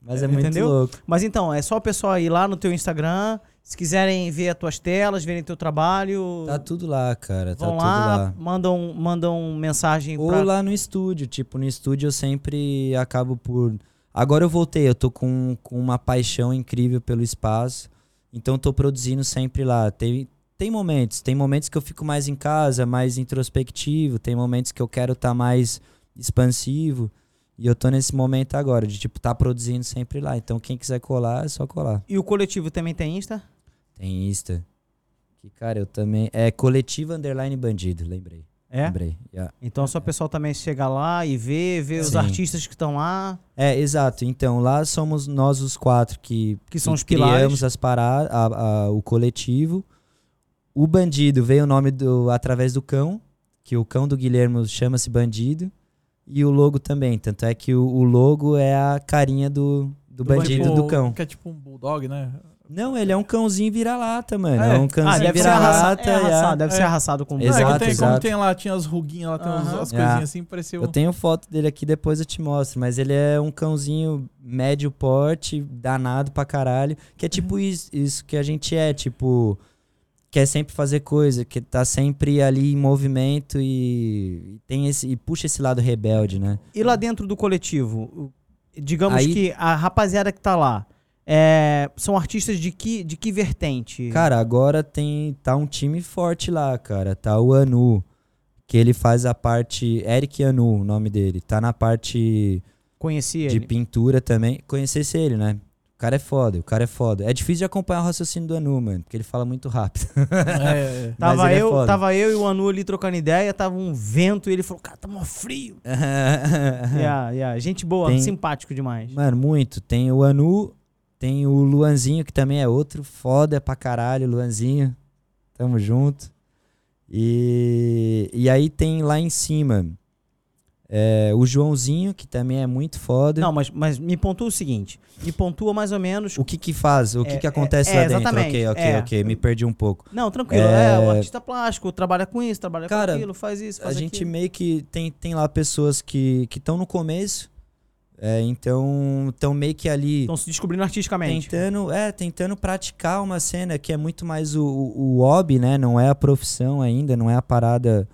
Mas é muito Entendeu? louco. Mas então, é só o pessoal ir lá no teu Instagram. Se quiserem ver as tuas telas, verem teu trabalho, Tá tudo lá, cara. Tá vão tudo lá, lá. Mandam, mandam mensagem Ou pra... lá no estúdio. Tipo, no estúdio eu sempre acabo por. Agora eu voltei, eu tô com, com uma paixão incrível pelo espaço. Então tô produzindo sempre lá. Tem, tem momentos. Tem momentos que eu fico mais em casa, mais introspectivo. Tem momentos que eu quero estar mais expansivo. E eu tô nesse momento agora, de tipo, tá produzindo sempre lá. Então quem quiser colar, é só colar. E o coletivo também tem Insta? Tem Insta. Que, cara, eu também. É coletivo underline bandido, lembrei. É? Lembrei. yeah. Então só o pessoal também chegar lá e ver, ver os artistas que estão lá. É, exato. Então, lá somos nós os quatro que, Que são os criamos pilares. as paradas, o coletivo. O bandido veio o nome do através do cão, que o cão do Guilherme chama-se bandido. E o logo também. Tanto é que o, o logo é a carinha do, do bandido Tipo, do cão. Que é tipo um bulldog, né? Não, ele é um cãozinho vira-lata, mano. É. É, um Ah, cãozinho arraçado, vira-lata. é arraçado, yeah. deve É. ser arraçado com Não, é Exato, que tem, como exato. tem lá, tinha as ruguinhas lá, tem Aham. as Ah. coisinhas assim, parecia um... Eu tenho foto dele aqui, depois eu te mostro. Mas ele é um cãozinho médio porte, danado pra caralho. Que é tipo isso, isso que a gente é, tipo. Quer sempre fazer coisa, que tá sempre ali em movimento e, e tem esse. E puxa esse lado rebelde, né? E lá dentro do coletivo, digamos Aí- que a rapaziada que tá lá é, são artistas de que, de que vertente? Cara, agora tem. Tá um time forte lá, cara. Tá o Anu. Que ele faz a parte. Eric Anu, o nome dele. Tá na parte. Conheci de ele. pintura também. Conhecesse ele, né? O cara é foda, o cara é foda. É difícil de acompanhar o raciocínio do Anu, mano, porque ele fala muito rápido. É, é. Mas Tava é eu, foda. tava eu e o Anu ali trocando ideia, tava um vento e ele falou, cara, tá mó frio. yeah, yeah. Gente boa, Tem- simpático demais. Mano, muito. Tem o Anu, tem o Luanzinho, que também é outro foda pra caralho, Luanzinho. Tamo junto. E, e aí tem lá em cima é, o Joãozinho, que também é muito foda. Não, mas, mas me pontua o seguinte, me pontua mais ou menos... O que que faz? O que É, que acontece é, lá é, dentro? Ok, ok, é. ok. Me perdi um pouco. Não, tranquilo, é... É, o artista plástico, trabalha com isso, trabalha Cara, com aquilo, faz isso, a faz gente aquilo. meio que tem, tem lá pessoas que estão no começo, é, então estão meio que ali Estão se descobrindo artisticamente. tentando, é, tentando praticar uma cena que é muito mais o, o, o hobby, né? Não é a profissão ainda, não é a parada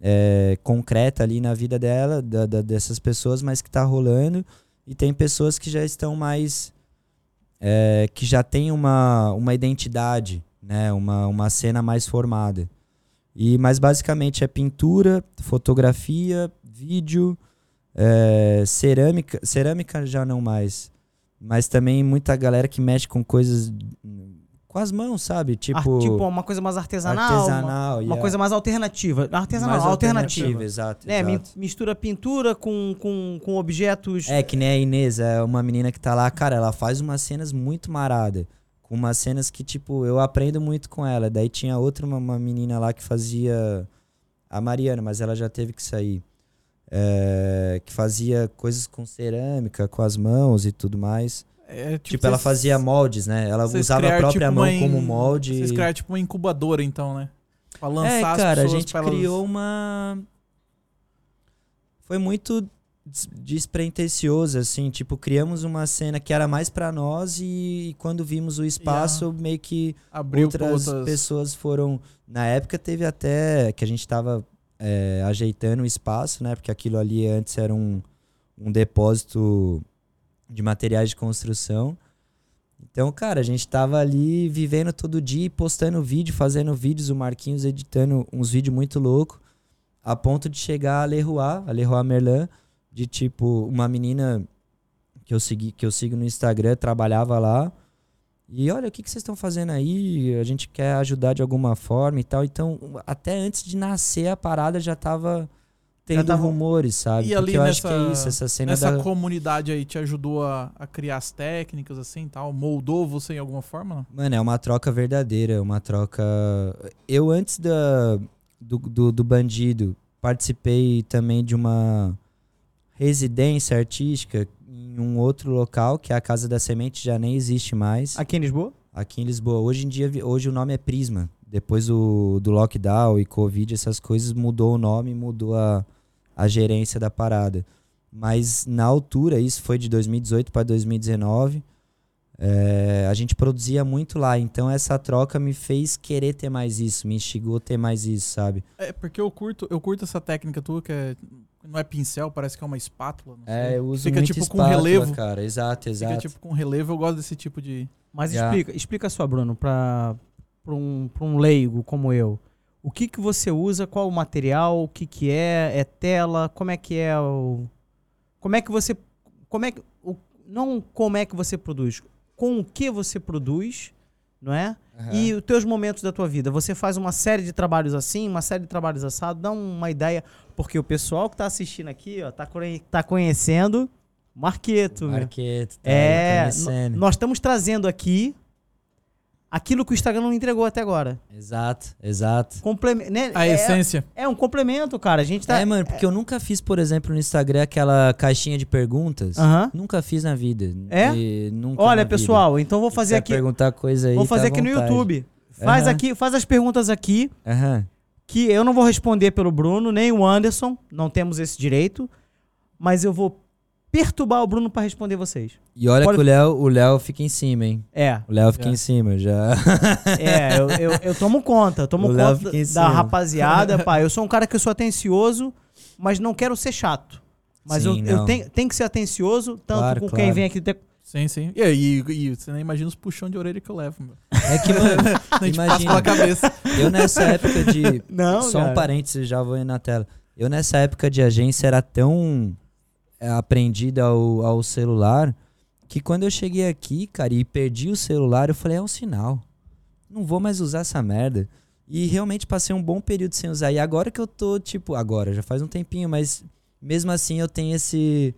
é, concreta ali na vida dela, da- da- dessas pessoas, mas que tá rolando. E tem pessoas que já estão mais. é, que já tem uma, uma identidade, né? Uma, uma cena mais formada. E, mas basicamente é pintura, fotografia, vídeo, é, cerâmica. Cerâmica já não mais. Mas também muita galera que mexe com coisas com as mãos, sabe? Tipo, Ar- tipo uma coisa mais artesanal, uma- artesanal. uma, yeah. coisa mais alternativa. Artesanal, Mais alternativa. Exato, É, exato. mistura pintura com, com, com objetos. É, que nem a Inês, é uma menina que tá lá, cara, ela faz umas cenas muito marada. Com umas cenas que, tipo, eu aprendo muito com ela. Daí tinha outra, uma, uma menina lá que fazia. A Mariana, mas ela já teve que sair. É, que fazia coisas com cerâmica, com as mãos e tudo mais. É, Tipo, ela vocês- fazia moldes, né? Ela usava a própria tipo, mão como molde. Vocês criaram tipo uma incubadora, então, né? Pra lançar É, cara, a gente elas- criou uma. Foi muito des- despretensioso, assim. Tipo, criamos uma cena que era mais pra nós e, quando vimos o espaço, meio que Abriu outras, outras... pessoas foram. Na época teve até que a gente tava é, ajeitando o espaço, né? Porque aquilo ali antes era um, um depósito de materiais de construção. Então, cara, a gente tava ali vivendo todo dia, postando vídeo, fazendo vídeos, o Marquinhos editando uns vídeos muito loucos, a ponto de chegar a Leroy, a Leroy Merlin, de tipo, uma menina que eu, segui, que eu sigo no Instagram, trabalhava lá. E olha, o que, que vocês estão fazendo aí? A gente quer ajudar de alguma forma e tal. Então, até antes de nascer a parada já tava tendo tava- rumores, sabe? E ali eu acho que nessa- é isso, essa cena Nessa da... comunidade aí te ajudou a, a criar as técnicas assim tal? Moldou você em alguma forma? Não? Mano, é uma troca verdadeira, é uma troca. Eu, antes da, do, do, do Bandido, participei também de uma residência artística em um outro local, que é a Casa da Semente, já nem existe mais, Aqui em Lisboa? aqui em Lisboa. Hoje em dia, hoje o nome é Prisma. Depois do, do lockdown e Covid, essas coisas, mudou o nome, mudou a, a gerência da parada. Mas na altura, isso foi de 2018 para 2019, é, a gente produzia muito lá. Então essa troca me fez querer ter mais isso, me instigou a ter mais isso, sabe? É porque eu curto, eu curto essa técnica tua que é, não é pincel, parece que é uma espátula. Não sei. É, eu uso Fica muito tipo com espátula, relevo. cara. Exato, exato. Fica tipo com relevo, eu gosto desse tipo de. Mas Yeah. explica, explica só, Bruno, para um, pra um leigo como eu. O que que você usa, qual o material, o que que é, é tela, como é que é o... Como é que você... Como é que... O, não como é que você produz, com o que você produz, não é? Aham. E os teus momentos da tua vida. Você faz uma série de trabalhos assim, uma série de trabalhos assado, dá uma ideia, porque o pessoal que tá assistindo aqui, ó, tá, tá conhecendo Marqueto. Marqueto, tá É, nós estamos trazendo aqui aquilo que o Instagram não entregou até agora. Exato, exato. Complemento, né? A é, essência. é um complemento, cara. A gente tá. É, mano, porque eu nunca fiz, por exemplo, no Instagram aquela caixinha de perguntas. Nunca fiz na vida. É? E nunca Olha, vida. pessoal, então vou fazer aqui. perguntar coisa aí. Vou fazer tá aqui no. YouTube. Faz aqui, faz as perguntas aqui que eu não vou responder pelo Bruno nem o Anderson, não temos esse direito, mas eu vou perturbar o Bruno pra responder vocês. E olha Pode- que o Léo, o Léo fica em cima, hein? É, O Léo fica É. em cima, já. é, eu, eu, eu tomo conta, eu tomo O conta da cima. rapaziada, pá. Eu sou um cara que eu sou atencioso, mas não quero ser chato. Mas eu, Sim, eu não. tenho, tenho que ser atencioso, tanto Claro, com quem claro. vem aqui. ter- Sim, sim. E, e, e você nem imagina os puxão de orelha que eu levo, meu. É que, mano, A gente Imagina. pela cabeça. eu nessa época de. Não, Só um cara. parênteses, já vou ir na tela. Eu nessa época de agência era tão aprendida ao, ao celular que quando eu cheguei aqui, cara, e perdi o celular, eu falei, é um sinal. Não vou mais usar essa merda. E realmente passei um bom período sem usar. E agora que eu tô, tipo, agora, já faz um tempinho, mas mesmo assim eu tenho esse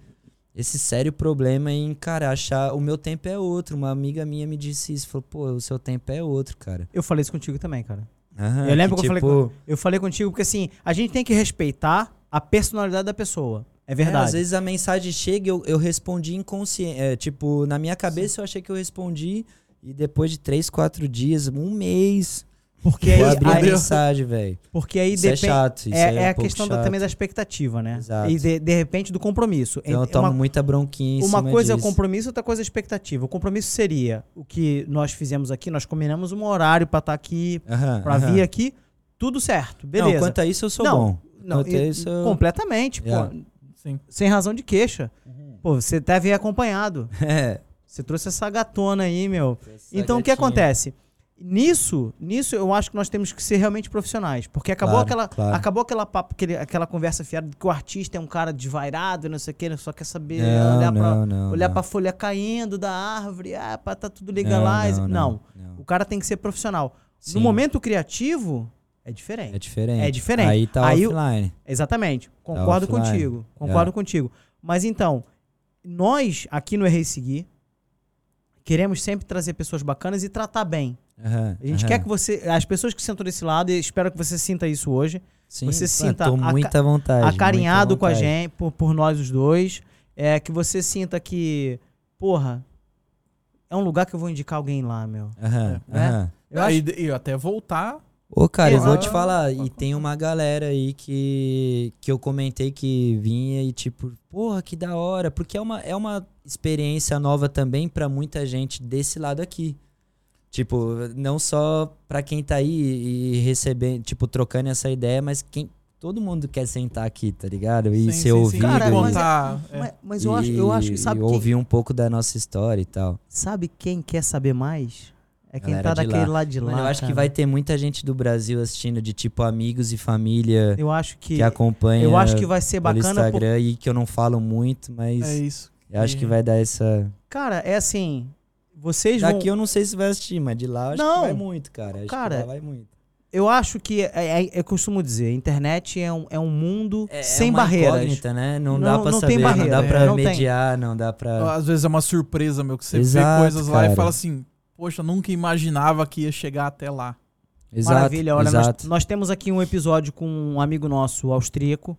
esse sério problema em, cara, achar o meu tempo é outro. Uma amiga minha me disse isso, falou, pô, o seu tempo é outro, cara. Eu falei isso contigo também, cara. Aham, Eu lembro que eu falei tipo, Eu falei contigo porque assim, a gente tem que respeitar a personalidade da pessoa. É É, verdade. às vezes a mensagem chega e eu, eu respondi inconsciente. É, tipo, na minha cabeça eu achei que eu respondi e depois de três, quatro dias, um mês, porque aí, abri a mensagem, velho. porque aí Isso é depende. chato. Isso é, é, é a questão da- também da expectativa, né? Exato. E de, de repente do compromisso. Então eu É tomo uma, muita bronquinha em uma coisa é o disso. compromisso, outra coisa é a expectativa. O compromisso seria o que nós fizemos aqui, nós combinamos um horário pra estar aqui, Aham, pra aham. vir aqui, tudo certo, beleza. Não, quanto a isso eu sou Não, bom. Não, e- isso eu... completamente, pô. Sim. Sem razão de queixa. Uhum. Pô, você deve ir acompanhado. É. Você trouxe essa gatona aí, meu. Essa Então o que gatinha. acontece? Nisso, nisso eu acho que nós temos que ser realmente profissionais, porque acabou Claro, aquela, claro. acabou aquela papo, aquele- aquela conversa fiada de que o artista é um cara desvairado, não sei o que, só quer saber Não, olhar pra não, não, olhar não. pra folha caindo da árvore, ah, tá tudo Não, legalize. Não, não, não. o cara tem que ser profissional. Sim, No momento criativo é diferente. É diferente. É diferente. Aí tá Aí o- offline. Exatamente. Concordo offline. contigo. Concordo Yeah. contigo. Mas então, nós aqui no Errei Seguir queremos sempre trazer pessoas bacanas e tratar bem. Aham, A gente aham. quer que você, as pessoas que sentam desse lado, e espero que você sinta isso hoje, Sim, você pô, sinta tô aca- muita vontade. acarinhado muita com a vontade. gente, por, por nós os dois, é que você sinta que, porra, é um lugar que eu vou indicar alguém lá, meu. Aham, né? aham. Eu Ah, acho- e, e até voltar. Ô, cara, eu vou te falar, e tem uma galera aí que, que eu comentei que vinha e tipo, porra, que da hora, porque é uma, é uma experiência nova também pra muita gente desse lado aqui. Tipo, não só pra quem tá aí e recebendo, tipo, trocando essa ideia, mas quem todo mundo quer sentar aqui, tá ligado? E Sim, ser sim, ouvido. sim. Cara, E mas é- contar, é. Mas, mas eu, acho, eu acho que e- sabe e quem, ouvir um pouco da nossa história e tal. sabe quem quer saber mais? É quem tá daquele lá. lado de lá. Mano, eu acho que cara. vai ter muita gente do Brasil assistindo, de tipo amigos e família Eu acho que, que, acompanha eu acho que vai ser bacana. por- Instagram e que eu não falo muito, mas É isso. eu acho que vai dar essa. Cara, é assim, vocês Daqui vão eu não sei se vai assistir, mas de lá eu acho Não. que vai muito, cara. Acho Cara, que lá vai muito. Eu acho que, é, é- eu costumo dizer, a internet é um, é um mundo É, sem é uma barreiras. incógnita, né? Não, Não- dá pra não saber, tem não barreira, dá pra tem. mediar, não dá pra. Às vezes é uma surpresa, meu, que você Exato, vê coisas lá e cara. fala assim, poxa, eu nunca imaginava que ia chegar até lá. Exato, Maravilha, olha, nós, exato. nós temos aqui um episódio com um amigo nosso, austríaco.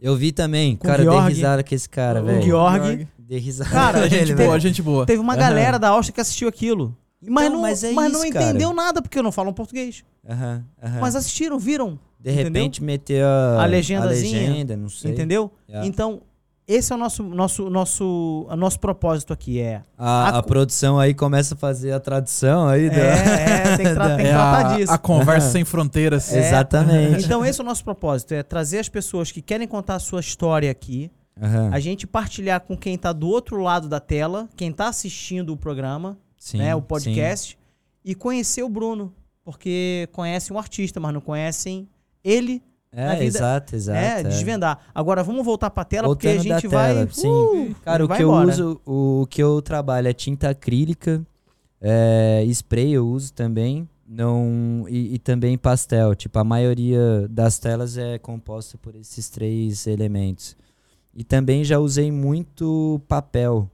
Eu vi também, Com cara, eu Georg. dei risada com esse cara, O velho. Georg. Dei risada. Cara, gente ele, boa, velho. gente boa. Teve uma Aham. galera da Áustria que assistiu aquilo. Mas, Então, não, mas é não isso, cara. entendeu nada, porque não falam português. Aham, aham. Mas assistiram, viram, De repente meteu a, A legendazinha. a legenda, não sei. entendeu? Yeah. Então, esse é o nosso, nosso, nosso, o nosso propósito aqui. É, A, A a produção aí começa a fazer a tradução aí. da- é, é, tem que, tra- tem que É tratar a, disso. a conversa sem fronteiras. É. Exatamente. Então, esse é o nosso propósito: é trazer as pessoas que querem contar a sua história aqui, Aham, a gente partilhar com quem tá do outro lado da tela, quem tá assistindo o programa, sim, né, o sim. podcast, e conhecer o Bruno. Porque conhecem um artista, mas não conhecem ele, É, vida- exato, exato. é, é. desvendar. Agora vamos voltar pra tela, porque a Voltando gente vai. tela, sim. uh, Cara, o que embora. eu uso, o que eu trabalho é tinta acrílica, é, spray eu uso também, não e, e também pastel. Tipo, a maioria das telas é composta por esses três elementos. E também já usei muito papel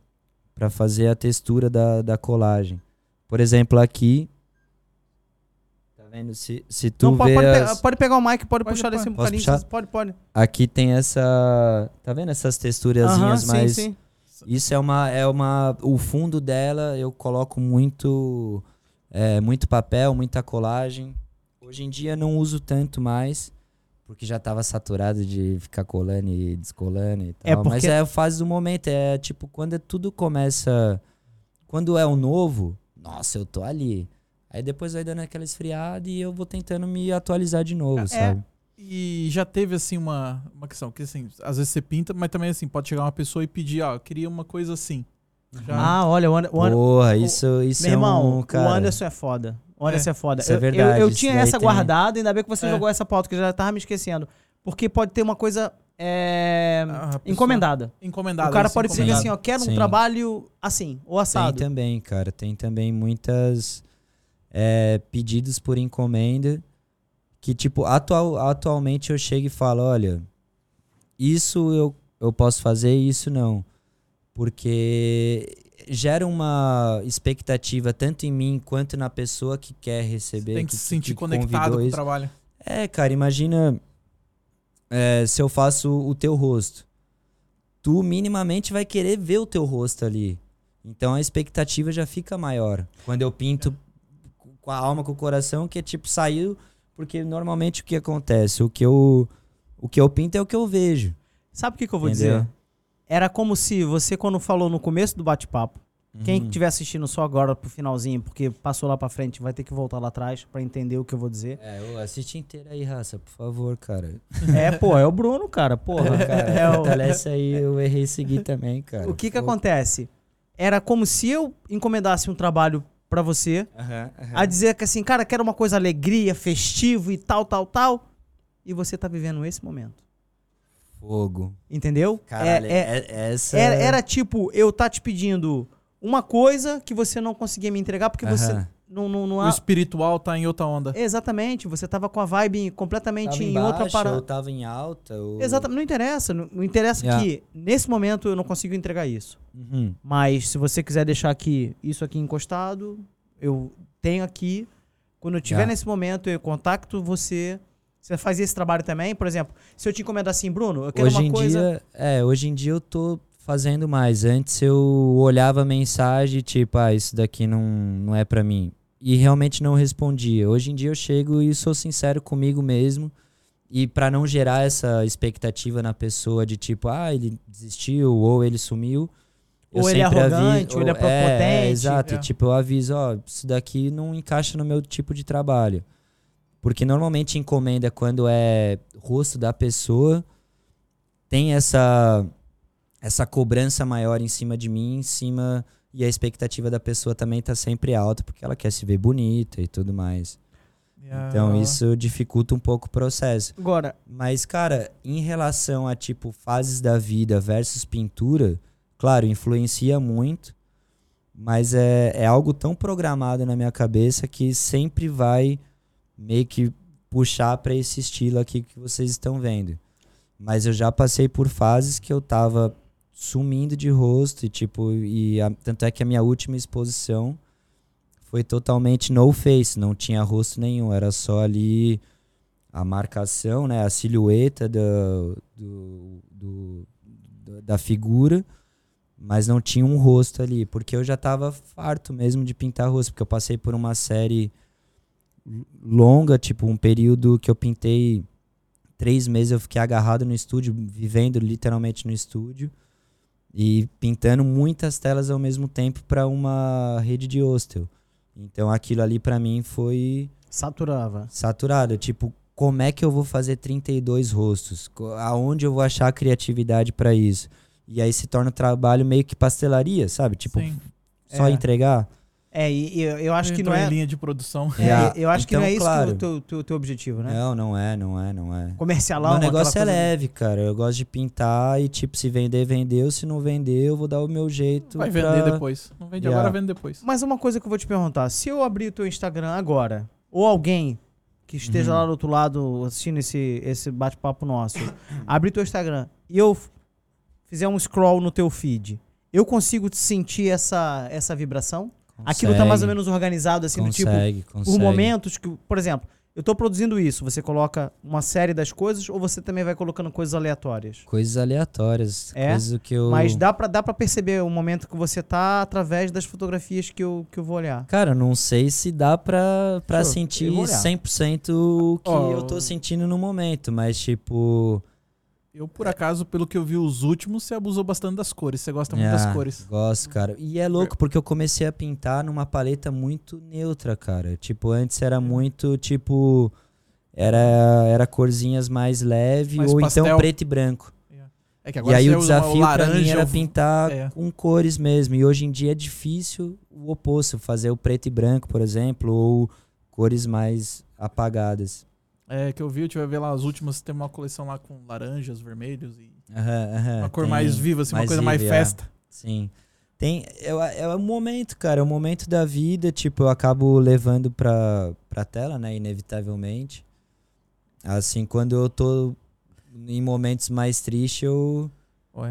para fazer a textura da, da colagem. Por exemplo, aqui. Tá vendo? Se, se tu Não, pode, vê pode, as- pegar, pode pegar o mic, pode, Pode, puxar pode. desse um Posso bocadinho. puxar? Pode, pode. Aqui tem essa. Tá vendo essas Aham, texturazinhas sim, mais. sim. Isso é uma. É uma. O fundo dela eu coloco muito. é, muito papel, muita colagem. Hoje em dia não uso tanto mais. Porque já tava saturado de ficar colando e descolando e tal. É porque- Mas é a fase do momento. É tipo, quando tudo começa. Quando é o novo, nossa, eu tô ali. Aí depois vai dando aquela esfriada e eu vou tentando me atualizar de novo, É, sabe? E já teve, assim, uma, uma questão, que assim, às vezes você pinta, mas também, assim, pode chegar uma pessoa e pedir, ó, eu queria uma coisa assim. Já, Ah, olha, o, Ander- o, Ander- Porra, isso, isso meu é irmão, um, cara... o Anderson é foda. O Anderson é, foda. isso é Eu- eu- Eu, verdade, tinha essa tem- guardada, ainda bem que você É. jogou essa pauta, que eu já tava me esquecendo. Porque pode ter uma coisa é, a pessoa- encomendada. Encomendado. o cara pode dizer assim, ó, quero um Sim. trabalho assim, ou Tem assado. também, cara. Tem também muitas é, pedidos por encomenda que, tipo, atual, atualmente eu chego e falo, olha, isso eu, eu posso fazer, isso não. Porque gera uma expectativa tanto em mim quanto na pessoa que quer receber. Tem que se sentir que conectado com o trabalho. É, cara, imagina é, se eu faço o teu rosto. Tu minimamente vai querer ver o teu rosto ali. Então a expectativa já fica maior. Quando eu pinto com a alma, com o coração, que é tipo, saiu. Porque normalmente o que acontece? O que eu, o que eu pinto é o que eu vejo. Sabe o que, que eu vou Entendeu? dizer? Era como se você, quando falou no começo do bate-papo, quem Uhum. estiver assistindo só agora pro finalzinho, porque passou lá pra frente, vai ter que voltar lá atrás pra entender o que eu vou dizer. É, ô, assiste inteira aí, raça, por favor, cara. É, pô, é o Bruno, cara, porra. cara É o- fortalece aí, eu errei seguir também, cara. O que que Pô. acontece? Era como se eu encomendasse um trabalho pra você, Aham, aham. a dizer que assim, cara, quero uma coisa alegria, festivo e tal, tal, tal, e você tá vivendo esse momento. Fogo. Entendeu? Caralho, É- é- é- essa... era, era tipo, eu tá te pedindo uma coisa que você não conseguia me entregar porque você Não, não, não O há... espiritual tá em outra onda. Exatamente, você tava com a vibe completamente Tava em embaixo, outra parada. ou tava em alta. Ou... Exatamente, não interessa. Não, não interessa Yeah. que nesse momento eu não consigo entregar isso. Uhum. Mas se você quiser deixar aqui isso aqui encostado, eu tenho aqui. Quando eu estiver Yeah. nesse momento, eu contacto você. Você faz esse trabalho também? Por exemplo, se eu te encomendar assim, Bruno, eu quero Hoje uma em coisa. dia, é, hoje em dia eu tô fazendo mais. Antes eu olhava a mensagem, tipo, ah, isso daqui não, não é pra mim. E realmente não respondia. Hoje em dia eu chego e sou sincero comigo mesmo. E pra não gerar essa expectativa na pessoa de tipo, ah, ele desistiu ou ele sumiu. Ou ele é arrogante, ou ele é É, prepotente. exato. É. Tipo, eu aviso, ó, isso daqui não encaixa no meu tipo de trabalho. Porque normalmente encomenda quando é rosto da pessoa, tem essa essa cobrança maior em cima de mim, em cima e a expectativa da pessoa também tá sempre alta, porque ela quer se ver bonita e tudo mais. Então Ah, isso dificulta um pouco o processo. Agora, Mas, cara, em relação a, tipo, fases da vida versus pintura, claro, influencia muito, mas é, é algo tão programado na minha cabeça que sempre vai meio que puxar pra esse estilo aqui que vocês estão vendo. Mas eu já passei por fases que eu tava sumindo de rosto e, tipo, e a- tanto é que a minha última exposição foi totalmente no face, não tinha rosto nenhum, era só ali a marcação, né, a silhueta do, do- do- da figura, mas não tinha um rosto ali, porque eu já tava farto mesmo de pintar rosto, porque eu passei por uma série longa, tipo um período que eu pintei três meses, eu fiquei agarrado no estúdio, vivendo literalmente no estúdio e pintando muitas telas ao mesmo tempo para uma rede de hostel. Então aquilo ali para mim foi saturava. saturado. Tipo, como é que eu vou fazer 32 rostos? Aonde eu vou achar a criatividade pra isso? E aí se torna um trabalho meio que pastelaria, sabe? Tipo, Sim. só É. entregar. É, e, eu, eu acho que não é. linha de produção. é, Yeah. eu acho que não Então, é isso claro. que o teu, teu, teu objetivo, né? Não, não é, não é, não é. Comercialão. Meu negócio é leve, cara. Eu gosto de pintar e, tipo, se vender, vendeu. Se não vender, eu vou dar o meu jeito. Vai pra- vender depois. Não vende Yeah. agora, vende depois. Mas uma coisa que eu vou te perguntar: se eu abrir o teu Instagram agora, ou alguém que esteja Uhum. lá do outro lado assistindo esse, esse bate-papo nosso, abrir teu Instagram e eu fizer um scroll no teu feed, eu consigo sentir essa, essa vibração? Aquilo tá mais ou Consegue, menos organizado, assim, do tipo, Consegue, por consegue. momentos que, por exemplo, eu tô produzindo isso, você coloca uma série das coisas ou você também vai colocando coisas aleatórias? Coisas aleatórias. É? Coisas que eu. Mas dá pra, dá pra perceber o momento que você tá através das fotografias que eu, que eu vou olhar. Cara, não sei se dá pra, pra Show, sentir eu vou olhar. 100% o que Ó, eu tô sentindo no momento, mas tipo. Eu, por acaso, pelo que eu vi os últimos, você abusou bastante das cores. Você gosta muito ah, das cores. Gosto, cara. E é louco porque eu comecei a pintar numa paleta muito neutra, cara. Tipo, antes era muito, tipo. Era, era corzinhas mais leves Mais ou pastel. então preto e branco. É que E aí o desafio pra mim era pintar é. com cores mesmo. E hoje em dia é difícil o oposto, fazer o preto e branco, por exemplo, ou cores mais apagadas. É, que eu vi, eu tive ver lá as últimas, tem uma coleção lá com laranjas, vermelhos e Aham, aham, uma cor tem mais viva, assim, uma coisa mais viva, é. festa. Sim. Tem, é, é o momento, cara, é o momento da vida, tipo, eu acabo levando pra, pra tela, né, inevitavelmente. Assim, quando eu tô em momentos mais tristes, eu,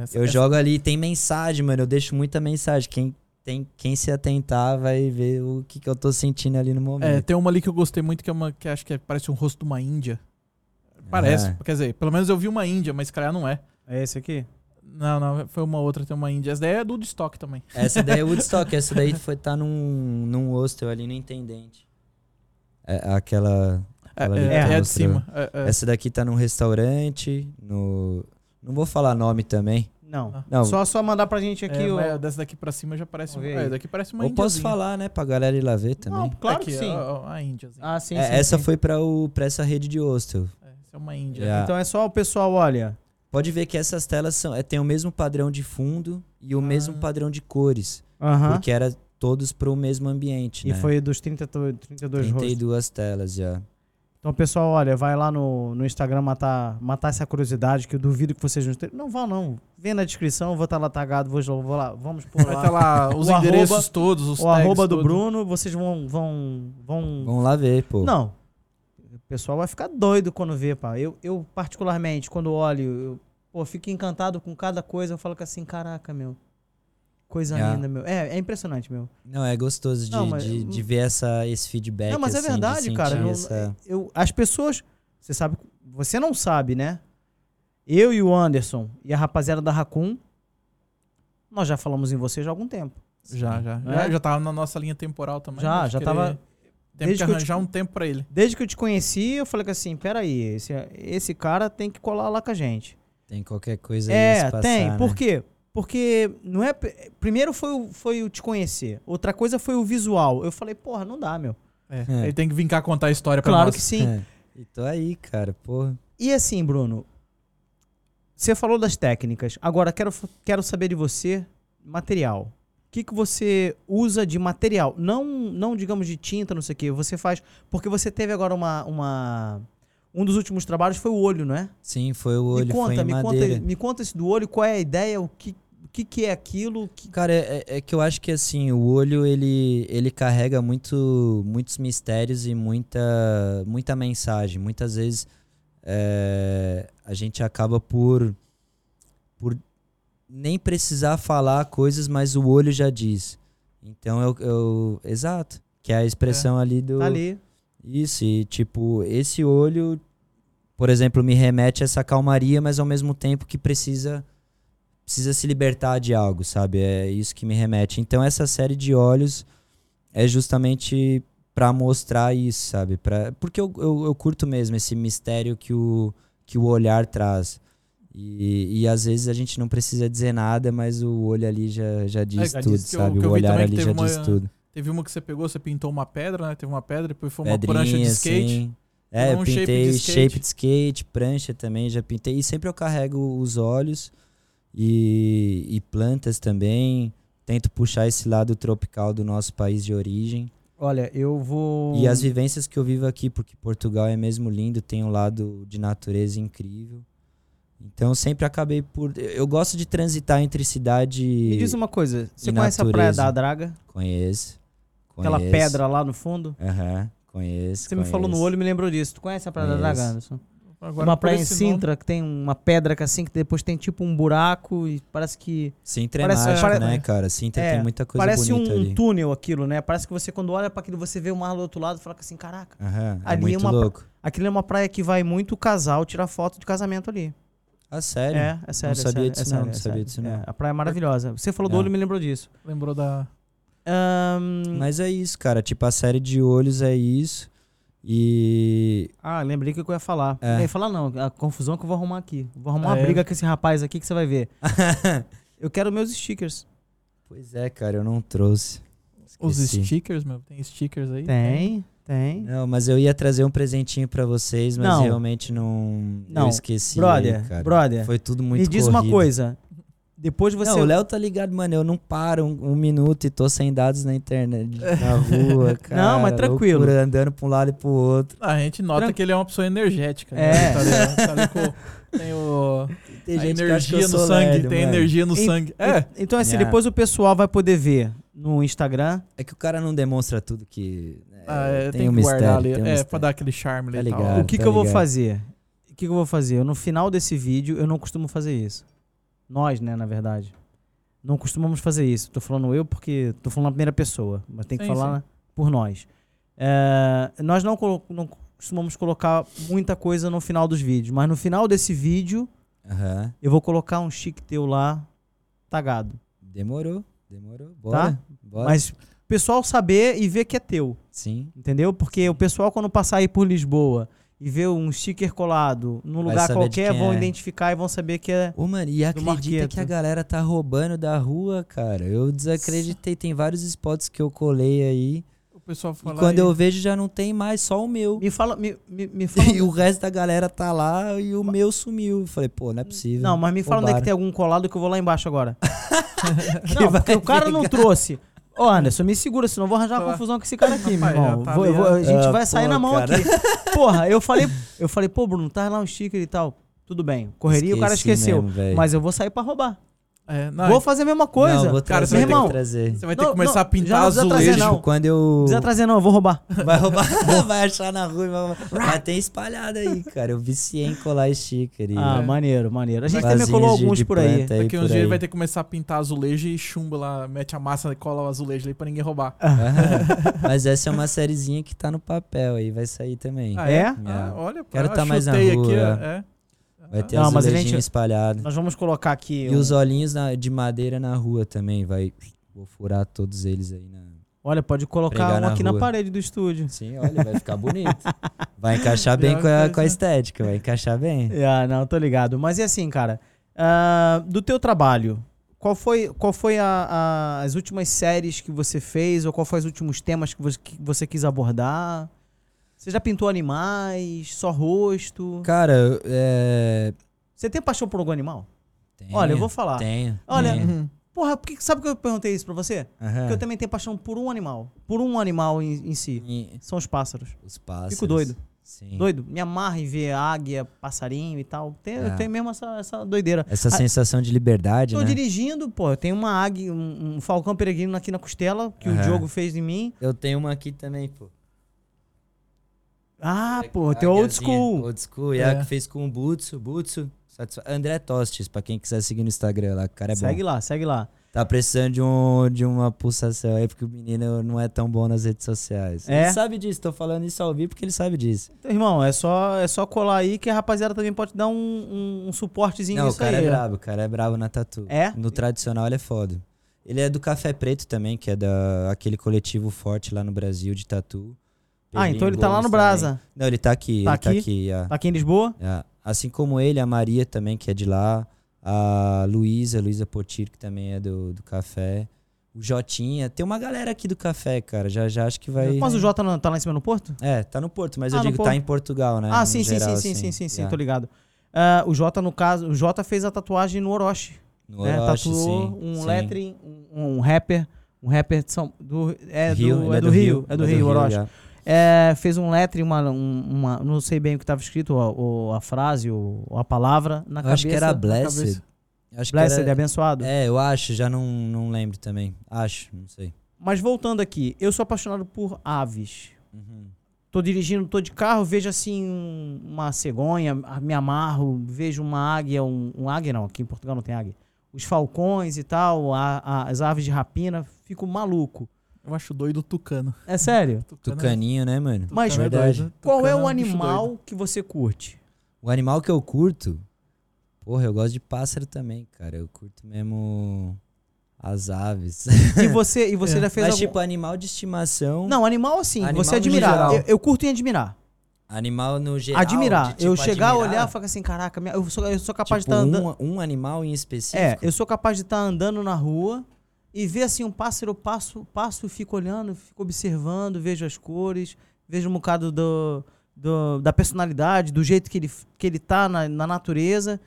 essa- eu essa- jogo ali, tem mensagem, mano, eu deixo muita mensagem. Quem, tem, quem se atentar vai ver o que, que eu tô sentindo ali no É, momento. tem uma ali que eu gostei muito, que é uma que acho que é- parece um rosto de uma índia. Parece, Ah. quer dizer, pelo menos eu vi uma índia, mas calhar não é. É esse aqui? Não, não, foi uma outra, tem uma índia. Essa daí é do Woodstock também. Essa daí é Woodstock, essa daí foi tá num, num hostel ali no Intendente. É, aquela. É, Ela é, ali é a de cima. É, é. Essa daqui tá num restaurante, no. Não vou falar nome também. Não. Ah. Não. Só, só mandar pra gente aqui É, o. mas dessa daqui pra cima já parece uma. É, daqui parece uma Ou posso índiazinha. falar, né, pra galera ir lá ver também. Não, claro Aqui, que sim. ó, a índiazinha. Ah, sim, É, sim, essa sim. foi pra, o, pra essa rede de hostel. É, essa é uma índia. Yeah. Então é só o pessoal, olha. Pode ver que essas telas são, é, tem o mesmo padrão de fundo e o mesmo Ah. padrão de cores. Aham. Porque era todos pro mesmo ambiente, E né? foi dos 30, to- 32 rostos. 32 telas já. Então, pessoal, olha, vai lá no, no Instagram matar, matar essa curiosidade, que eu duvido que vocês não estejam. Não vão, não. Vem na descrição, vou estar lá tagado, vou, vou lá, vamos por Vai lá. estar lá os O endereços arroba- todos, os o tags arroba do todos. Bruno, vocês vão. vão, vão... Vamos lá ver, pô. Não. O pessoal vai ficar doido quando vê, pá. Eu, eu particularmente, quando olho, eu pô, fico encantado com cada coisa. Eu falo que assim, caraca, meu. Coisa Yeah. linda, meu. É, é impressionante, meu. Não, é gostoso de, Não, mas- de, de ver essa, esse feedback. Não, mas é assim, de verdade, cara. essa- eu, as pessoas. Você sabe. Você não sabe, né? Eu e o Anderson e a rapaziada da Raccoon, nós já falamos em você já há algum tempo. Já, já. É? Já, já tava na nossa linha temporal também. Já, né, já tava- Tem que que eu arranjar um tempo pra ele. Desde que eu te conheci, eu falei que assim, peraí, esse, esse cara tem que colar lá com a gente. Tem qualquer coisa aí É, se passar, tem. né? Por quê? Porque não é. Primeiro foi o, foi o te conhecer. Outra coisa foi o visual. Eu falei, porra, não dá, meu. É, É. Ele tem que vir cá contar a história pra Claro nós. que sim. É. E tô aí, cara, porra. E assim, Bruno, você falou das técnicas. Agora, quero, quero saber de você, material. O que, que você usa de material? Não, não digamos de tinta, não sei o que. Você faz. Porque você teve agora uma. uma um dos últimos trabalhos foi o olho, não é? Sim, foi o olho, me foi conta, em me madeira. conta, me conta esse do olho, qual é a ideia, o que, que, que é aquilo? que- Cara, é, é que eu acho que assim, o olho ele, ele carrega muito, muitos mistérios e muita, muita mensagem. Muitas vezes é, a gente acaba por, por nem precisar falar coisas, mas o olho já diz. Então eu, eu exato, que é a expressão ali do Tá ali. isso e tipo esse olho, por exemplo, me remete a essa calmaria, mas ao mesmo tempo que precisa precisa se libertar de algo, sabe? É isso que me remete. Então essa série de olhos é justamente pra mostrar isso, sabe? Pra, porque eu, eu, eu curto mesmo esse mistério que o, que o olhar traz. E, e às vezes a gente não precisa dizer nada, mas o olho ali já, já diz já tudo, sabe? eu o olhar ali já diz uma- tudo. Teve uma que você pegou, você pintou uma pedra, né? Teve uma pedra, depois foi uma prancha de Pedrinha, skate. assim. É, um eu shape pintei de shape skate. de skate, prancha também, já pintei. E sempre eu carrego os olhos e, e plantas também. Tento puxar esse lado tropical do nosso país de origem. Olha, eu vou. E as vivências que eu vivo aqui, porque Portugal é mesmo lindo, tem um lado de natureza incrível. Então sempre acabei por. Eu gosto de transitar entre cidade. Me diz uma coisa, você conhece a Praia natureza. da Draga? Conheço. Aquela conheço. pedra lá no fundo? Aham, conheço. Você me falou no conheço. olho e me lembrou disso. Tu conhece a Praia da Conheço. Draga, Anderson? Agora, uma praia em esse nome- Sintra que tem uma pedra que assim, que depois tem tipo um buraco e parece que. Sintra é Parece- mágico, pare- né, cara? Sintra É, tem muita coisa parece um bonita ali. túnel aquilo, né? Parece que você, quando olha pra aquilo, você vê o mar do outro lado e fala assim: caraca, é Ali é muito uma pra- louco. aquilo é uma praia que vai muito casal tirar foto de casamento ali. Ah, sério? É, é sério. é sabia sério, disso é não, sério, não é sabia disso É, não. a praia é maravilhosa. Você falou do É. olho e me lembrou disso. Lembrou da. Ahn, Mas é isso, cara. Tipo, a série de olhos é isso. E. Ah, lembrei que eu ia falar. É. Eu ia falar não, a confusão que eu vou arrumar aqui. Vou arrumar uma É. briga com esse rapaz aqui que você vai ver. Eu quero meus stickers. pois é, cara, eu não trouxe. Os Esqueci. stickers, meu. Tem stickers aí? Tem, tem. Não, mas eu ia trazer um presentinho pra vocês, mas Não. realmente não. Não. Eu esqueci. Brother, aí, cara. brother, Foi tudo muito Me diz uma corrido. coisa. Depois você. Não, o Léo tá ligado, mano. Eu não paro um, um minuto e tô sem dados na internet, na rua, cara. Não, mas tranquilo. loucura, andando pra um lado e pro outro. A gente nota Tran- que ele é uma pessoa energética. É. Né? Tá ligado? Tá ligado? Com- Tem o, Tem gente energia no sangue. tem mano. energia no sangue. É. en- Então, assim, Yeah. depois o pessoal vai poder ver no Instagram. É que o cara não demonstra tudo que. né, Ah, é, tem, tem um que guardar mistério. ali. tem um é, mistério. pra dar aquele charme ali Tá tal. ligado. o que, tá que eu vou fazer? O que, que eu vou fazer? Eu, no final desse vídeo, eu não costumo fazer isso. Nós, né, na verdade. Não costumamos fazer isso. Tô falando eu porque tô falando na primeira pessoa. Mas tem que Sim, falar sim. por nós. É, nós não, colo- não costumamos colocar muita coisa no final dos vídeos. Mas no final desse vídeo, Aham. eu vou colocar um chique teu lá, tagado. Demorou. Demorou. Bora. Tá? Bora. Mas o pessoal saber e ver que é teu. Sim. Entendeu? Porque o pessoal, quando passar aí por Lisboa e ver um sticker colado num lugar qualquer, vão é. identificar e vão saber que é. Ô, mano, e acredita Marqueto. que a galera tá roubando da rua, cara. Eu desacreditei. Tem vários spots que eu colei aí. O pessoal E fala. quando aí, eu vejo já não tem mais, só o meu. Me fala. Me, me, me fala E o resto da galera tá lá e o meu sumiu. Eu Falei, pô, não é possível. não, mas me fala onde é que tem algum colado que eu vou lá embaixo agora. Não, porque o cara não pegar. trouxe. Ô, Anderson, me segura, senão eu vou arranjar uma confusão com esse cara aqui, meu irmão. tá Vou- vou- a gente Ah, vai sair pô, na mão cara. aqui. Porra, eu falei, eu falei, pô, Bruno, tá lá um sticker e tal. Tudo bem. Correria, o cara Esqueci esqueceu. mesmo, mas eu vou sair pra roubar. É, não, vou fazer a mesma coisa. Não, vou Cara, trazer, você vai ter que- vou trazer. Você vai ter Não, que começar não, a pintar não precisa trazer, azulejo. não. Quando eu. Não precisa trazer, não, eu vou roubar. Vai roubar, vai achar na rua. e Vai roubar. Mas tem espalhado aí, cara. Eu viciei em colar sticker. Ah, É. maneiro, maneiro. A gente vasinhos também colou de- alguns de por aí. planta Daqui uns dias ele aí. vai ter que começar a pintar azulejo e chumbo lá, mete a massa e cola o azulejo ali pra ninguém roubar. Aham. Mas essa é uma sériezinha que tá no papel aí, vai sair também. Ah, é? Ah, olha, Quero ah, tá mais na rua, aqui, ó, é. Vai ter Não, azulejinho gente- espalhado. Nós vamos colocar aqui. E um- os olhinhos na- de madeira na rua também, vai. Vou furar todos eles aí na. Olha, pode colocar um na aqui na rua. parede do estúdio. Sim, olha, vai ficar bonito. Vai encaixar bem com a, com a estética, vai encaixar bem. Ah, não, tô ligado. Mas é assim, cara. ah, do teu trabalho, qual foi, qual foi a- a- as últimas séries que você fez? Ou qual foi os últimos temas que você, que você quis abordar? Você já pintou animais? Só rosto? Cara, é. Você tem paixão por algum animal? Tenho, Olha, eu vou falar. Tenho. Olha, tenho. Uhum. Porra, por que, sabe que eu perguntei isso pra você? Porque eu também tenho paixão por um animal. Por um animal em, em si. E São os pássaros. os pássaros. Fico doido. Sim. Doido. Me amarra em ver águia, passarinho e tal. Tem, É. Eu tenho mesmo essa, essa doideira. Essa Ah, sensação de liberdade, Tô né? dirigindo, pô, eu tenho uma águia, um, um falcão peregrino aqui na costela, que o. Diogo fez em mim. Eu tenho uma aqui também, pô. Ah, pô, tem old school. Old school, e É. a que fez com o Butsu. Butsu. André Tostes, pra quem quiser seguir no Instagram lá, o cara é segue bom. lá, segue lá. Tá precisando de, um, de uma pulsação aí, porque o menino não é tão bom nas redes sociais. É? Ele sabe disso, tô falando isso ao vivo porque ele sabe disso. Então, irmão, é só, é só colar aí que a rapaziada também pode dar um, um, um suportezinho não, o nisso cara aí. é brabo, o cara é brabo na tatu. É? No tradicional ele é foda. Ele é do Café Preto também, que é da aquele coletivo forte lá no Brasil de tatu. Ah, então ele tá lá no também. Brasa. Não, ele tá aqui, Tá ele tá aqui? aqui. é. Tá aqui em Lisboa? É. Assim como ele, a Maria também, que é de lá. A Luísa, Luísa Potir, que também é do, do café. O Jotinha. Tem uma galera aqui do café, cara. Já, já acho que vai. Mas o Jota não- tá lá em cima no Porto? É, tá no Porto, mas Ah, eu digo, Porto. tá em Portugal, né? ah, sim, sim, geral, sim, sim, assim. sim, sim, sim, Yeah. tô ligado. Ah, o Jota, no caso, o Jota fez a tatuagem no Orochi. No né? Orochi, Tatuou sim, um sim. lettering, um, um rapper, um rapper de São, do, é, Rio, do, ele é do Rio, é do ele Rio, Orochi. já. É, fez um lettering, uma, um- uma, não sei bem o que estava escrito, a, a frase, ou a palavra, na Eu cabeça. acho que era Blessed. Acho Blessed, era... abençoado. É, eu acho, já não, não lembro também. Acho, não sei. Mas voltando aqui, eu sou apaixonado por aves. Uhum. Tô dirigindo, tô de carro, vejo assim um- uma cegonha, me amarro, vejo uma águia, um, um águia não, aqui em Portugal não tem águia. Os falcões e tal, a- a- as aves de rapina, fico maluco. Eu acho doido o tucano. É sério? Tucano é- Tucaninho, né, mano? Mas tucano é verdade. doido. Qual é Tucano o um bicho animal doido. que você curte? O animal que eu curto, porra, eu gosto de pássaro também, cara. Eu curto mesmo as aves. E você, e você É. já fez Mas, algum... tipo, animal de estimação. Não, animal assim, Animal você admirar. Eu, eu curto em admirar. Animal no geral. admirar. de, tipo, eu chegar, admirar, olhar e falar assim, caraca, minha- eu, sou, eu sou capaz tipo, de estar andando... um, um animal em específico. É, eu sou capaz de estar andando na rua e ver assim um pássaro, passo, passo fico olhando, fico observando, vejo as cores, vejo um bocado do, do- da personalidade, do jeito que ele, que ele tá na, na natureza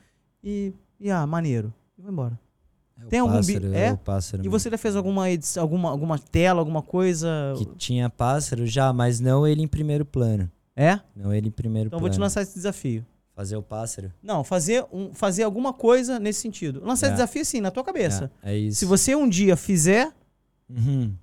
e, e ah, maneiro. E vou embora. É tem algum bi- pássaro, é? o pássaro E mesmo. você já fez alguma edição, alguma, alguma tela, alguma coisa? Que tinha pássaro já, mas não ele em primeiro plano. É? Não ele em primeiro Então plano. vou te lançar esse desafio. Fazer o pássaro. Não, fazer, um, fazer alguma coisa nesse sentido. Lançar É. desafio sim, na tua cabeça. É, é isso. Se você um dia fizer, Uhum.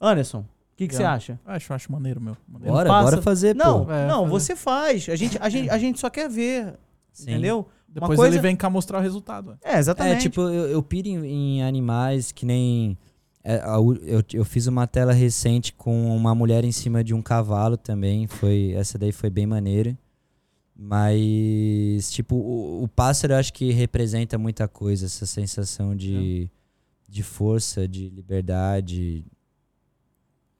Anderson, o que, que É. você acha? Acho, acho maneiro, meu. Maneiro. Bora, pássaro- bora fazer, Não, pô. É, não, fazer. você faz. A gente, a, gente, a gente só quer ver, Sim. entendeu? Depois coisa- ele vem cá mostrar o resultado. É, exatamente. É, tipo, eu, eu piro em, em animais que nem. é, eu, eu fiz uma tela recente com uma mulher em cima de um cavalo também. Foi, essa daí foi bem maneira. Mas, tipo, o, o pássaro eu acho que representa muita coisa, essa sensação de, de força, de liberdade.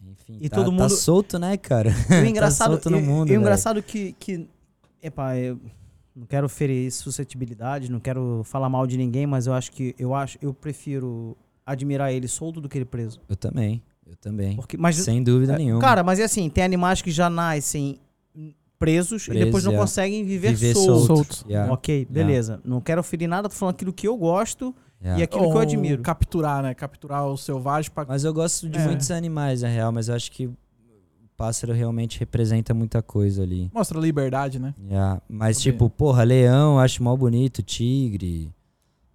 Enfim, E tá, todo tá mundo- solto, né, cara? E o engraçado, solto no mundo, e o engraçado que, que. Epá, eu não quero ferir suscetibilidade, não quero falar mal de ninguém, mas eu acho que. Eu acho, eu prefiro admirar ele solto do que ele preso. Eu também, eu também. Porque, mas, Sem dúvida é, nenhuma. Cara, mas é assim, tem animais que já nascem presos e Presos, depois não é. conseguem viver, Viver soltos. solto. Soltos. Yeah, Ok, beleza. Não quero ferir nada, tô falando aquilo que eu gosto yeah. e aquilo que eu Ou admiro. Capturar, né? Capturar o selvagem pra. Mas eu gosto de É. muitos animais, na real, mas eu acho que o pássaro realmente representa muita coisa ali. Mostra liberdade, né? Yeah. Mas, Também. tipo, porra, leão, eu acho mal bonito, tigre.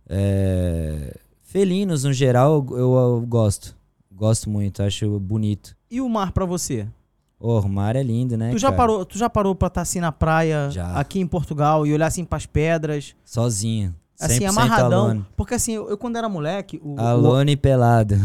é, Felinos, no geral, eu, eu- eu gosto. Gosto muito, acho bonito. E o mar pra você? Oh, o mar é lindo, né? tu, já cara? parou, tu já parou pra estar assim na praia, Já. aqui em Portugal, e olhar assim pras pedras, Sozinho. assim, 100% amarradão? Alone. Porque assim, eu, eu quando era moleque. O, Alone e pelado.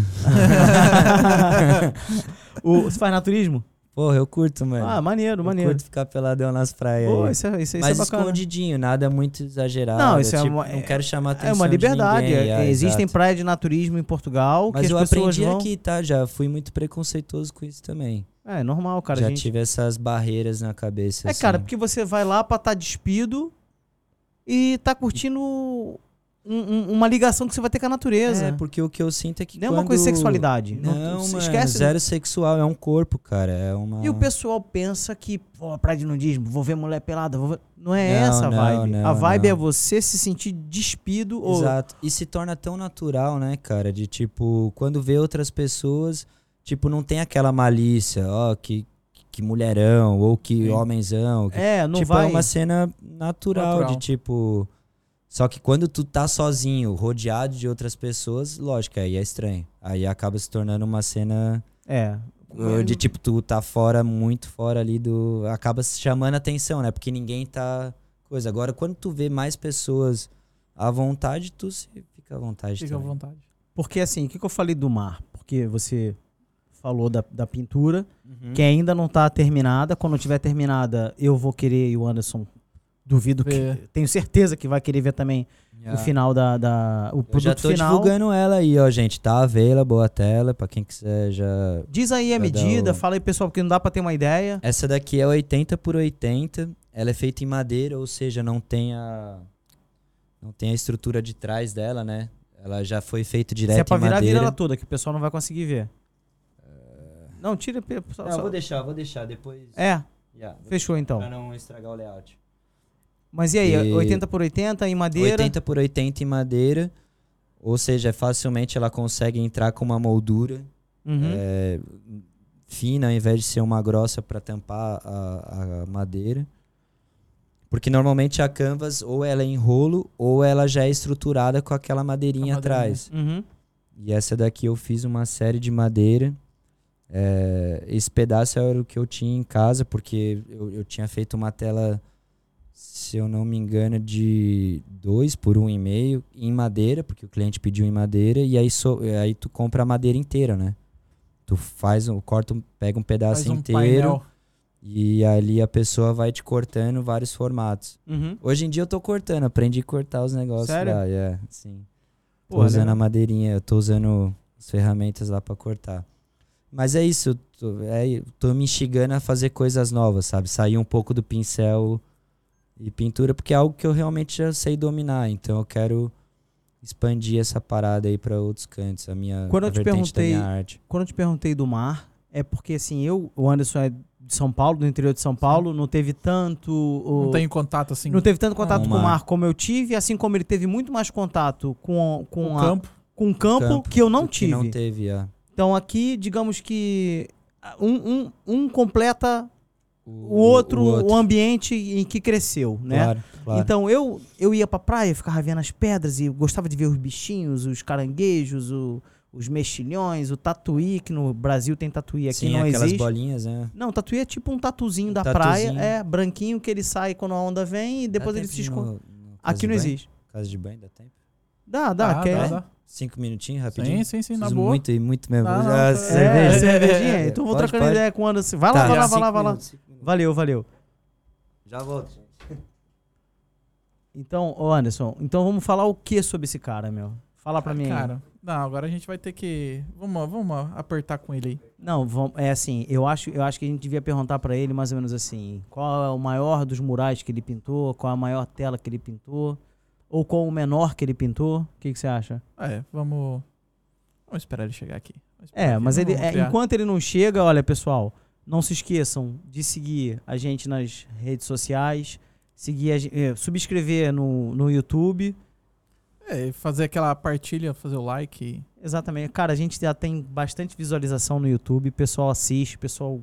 o, o- você faz naturismo? Porra, eu curto, mano. Ah, maneiro, eu maneiro. curto ficar peladão nas praias Pô, isso, é, isso, isso Mas é bacana. escondidinho, nada muito exagerado. Não, isso é tipo, uma- Não quero chamar atenção É uma de liberdade. é- é, existem exato. praias de naturismo em Portugal Mas que eu as pessoas aprendi vão. aqui, tá? Já fui muito preconceituoso com isso também. É normal, cara. Já gente... tive essas barreiras na cabeça. É, assim. cara, porque você vai lá pra estar despido e tá curtindo um- um- uma ligação que você vai ter com a natureza. É, porque o que eu sinto é que Nem é uma quando- coisa de sexualidade. Não- Não, mano, esquece- zero sexual, é um corpo, cara, é uma... E o pessoal pensa que, pô, praia de nudismo, vou ver mulher pelada, vou ver... Não é Não, essa a não, vibe. não, a vibe não. é você se sentir despido ou... Exato. E se torna tão natural, né, cara? De tipo, quando vê outras pessoas, tipo, não tem aquela malícia, ó, que, que mulherão, ou que Sim. homenzão. que- É, não tipo, vai... é uma cena natural, Natural. de tipo. Só que quando tu tá sozinho, rodeado de outras pessoas, lógico, aí é estranho. Aí acaba se tornando uma cena É. uh, de tipo, tu tá fora, muito fora ali do. Acaba se chamando atenção, né? Porque ninguém tá. Coisa. Agora, quando tu vê mais pessoas à vontade, tu se fica à vontade. Fica à também. vontade. Porque assim, o que, que eu falei do mar? Porque você falou da, da pintura, Uhum. que ainda não tá terminada. Quando tiver terminada, eu vou querer, e o Anderson, duvido que. Ver. Tenho certeza que vai querer ver também Yeah. o final da. da o Eu produto já tô final. divulgando ela aí, ó, gente. Tá à vela, boa tela, pra quem quiser já. Diz aí a medida, o- fala aí, pessoal, porque não dá pra ter uma ideia. Essa daqui é 80 por 80. Ela é feita em madeira, ou seja, não tem a não tem a estrutura de trás dela, né? Ela já foi feita direto Se é pra virar, madeira. vira ela toda, que o pessoal não vai conseguir ver. Não, tira. Só, Não, só- vou deixar, vou deixar depois. É, Yeah, fechou então. Pra não estragar o layout. Mas e aí, E- 80 por 80 em madeira? 80 por 80 em madeira. Ou seja, facilmente ela consegue entrar com uma moldura Uhum. é, fina, ao invés de ser uma grossa para tampar a, a madeira. Porque normalmente a canvas ou ela é em rolo ou ela já é estruturada com aquela madeirinha madeirinha. atrás. Uhum. E essa daqui eu fiz uma série de madeira. É, esse pedaço era o que eu tinha em casa, porque eu, eu tinha feito uma tela, se eu não me engano, de 2 por 1,5 um e meio em madeira, porque o cliente pediu em madeira, e aí, so- aí tu compra a madeira inteira, né? Tu faz, um, corta, pega um pedaço um inteiro painel. e ali a pessoa vai te cortando vários formatos. Uhum. Hoje em dia eu tô cortando, aprendi a cortar os negócios Sério? lá, é, sim. Tô Pô, usando né? a madeirinha, eu tô usando as ferramentas lá pra cortar. Mas é isso, eu tô, é, eu tô me instigando a fazer coisas novas, sabe? Sair um pouco do pincel e pintura, porque é algo que eu realmente já sei dominar. Então eu quero expandir essa parada aí pra outros cantos, a minha Quando a eu te vertente da minha perguntei- arte. Quando eu te perguntei do mar, é porque assim, eu, o Anderson é de São Paulo, do interior de São Paulo, não teve tanto. o- Não tem contato assim não teve tanto contato Com o com o mar. como eu tive, assim como ele teve muito mais contato com, com, com o a- campo. com o campo, Campo, que eu não tive. não teve, é. Então aqui, digamos que um, um, um completa O, o outro, o, outro. ambiente em que cresceu, né? Claro, claro. Então eu, eu ia pra praia, ficava vendo as pedras e gostava de ver os bichinhos, os caranguejos, o- os mexilhões, o tatuí, que no Brasil tem tatuí, aqui Sim, não aquelas existe. bolinhas, né? Não, tatuí é tipo um tatuzinho da tatuzinho. praia, é branquinho que ele sai quando a onda vem e depois Dá ele se esconde. Aqui não banho? existe. Casa de banho, dá tempo? Dá, dá, Dá, quer- dá, dá. Cinco minutinhos, rapidinho? Sim, sim, sim, na Preciso boa. Muito, muito mesmo. Não, não, Ah, É, cerveja. cervejinha. Então eu vou Pode, trocando pode. ideia com o Anderson. Vai lá, Tá, vai lá, vai lá, vai lá. Valeu, valeu. Já volto, gente. Então, ô Anderson, então vamos falar o que sobre esse cara, meu? Fala pra mim. aí. Cara, não, agora a gente vai ter que. Vamos, vamos apertar com ele aí. Não, vamos, é assim, eu acho, eu acho que a gente devia perguntar pra ele mais ou menos assim, qual é o maior dos murais que ele pintou, qual é a maior tela que ele pintou, ou qual o menor que ele pintou? O que, que você acha? É, vamos. Vamos esperar ele chegar aqui. É, mas ele, é, enquanto ele não chega, olha, pessoal, não se esqueçam de seguir a gente nas redes sociais, seguir, a gen- eh, subscrever no, no YouTube. É, fazer aquela partilha, fazer o like. Exatamente. Cara, a gente já tem bastante visualização no YouTube, o pessoal assiste, o pessoal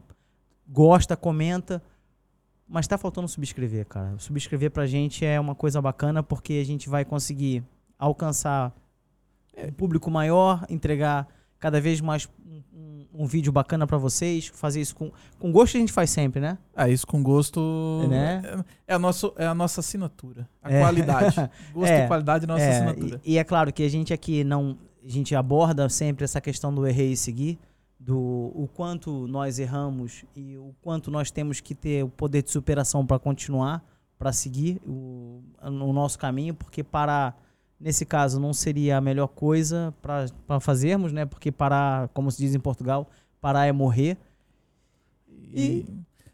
gosta, comenta, mas tá faltando subscrever, cara. Subscrever pra gente é uma coisa bacana porque a gente vai conseguir alcançar um público maior, entregar cada vez mais um, um- um vídeo bacana pra vocês, fazer isso com, com gosto a gente faz sempre, né? Ah, isso com gosto. Né? É, é, a nosso, é a nossa assinatura. A É. qualidade. Gosto É, e qualidade é nossa É, assinatura. E, e é claro que a gente aqui não. A gente aborda sempre essa questão do errei e seguir, do o quanto nós erramos e o quanto nós temos que ter o poder de superação para continuar, para seguir o, o nosso caminho, porque parar, nesse caso, não seria a melhor coisa para fazermos, né? Porque parar, como se diz em Portugal, parar é morrer. E,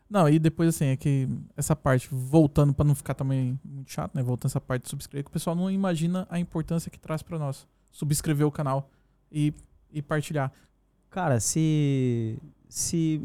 Não, e depois assim, é que essa parte, voltando pra não ficar também muito chato, né? Voltando essa parte de subscrever, que o pessoal não imagina a importância que traz pra nós. Subscrever o canal e, e partilhar. Cara, se. Se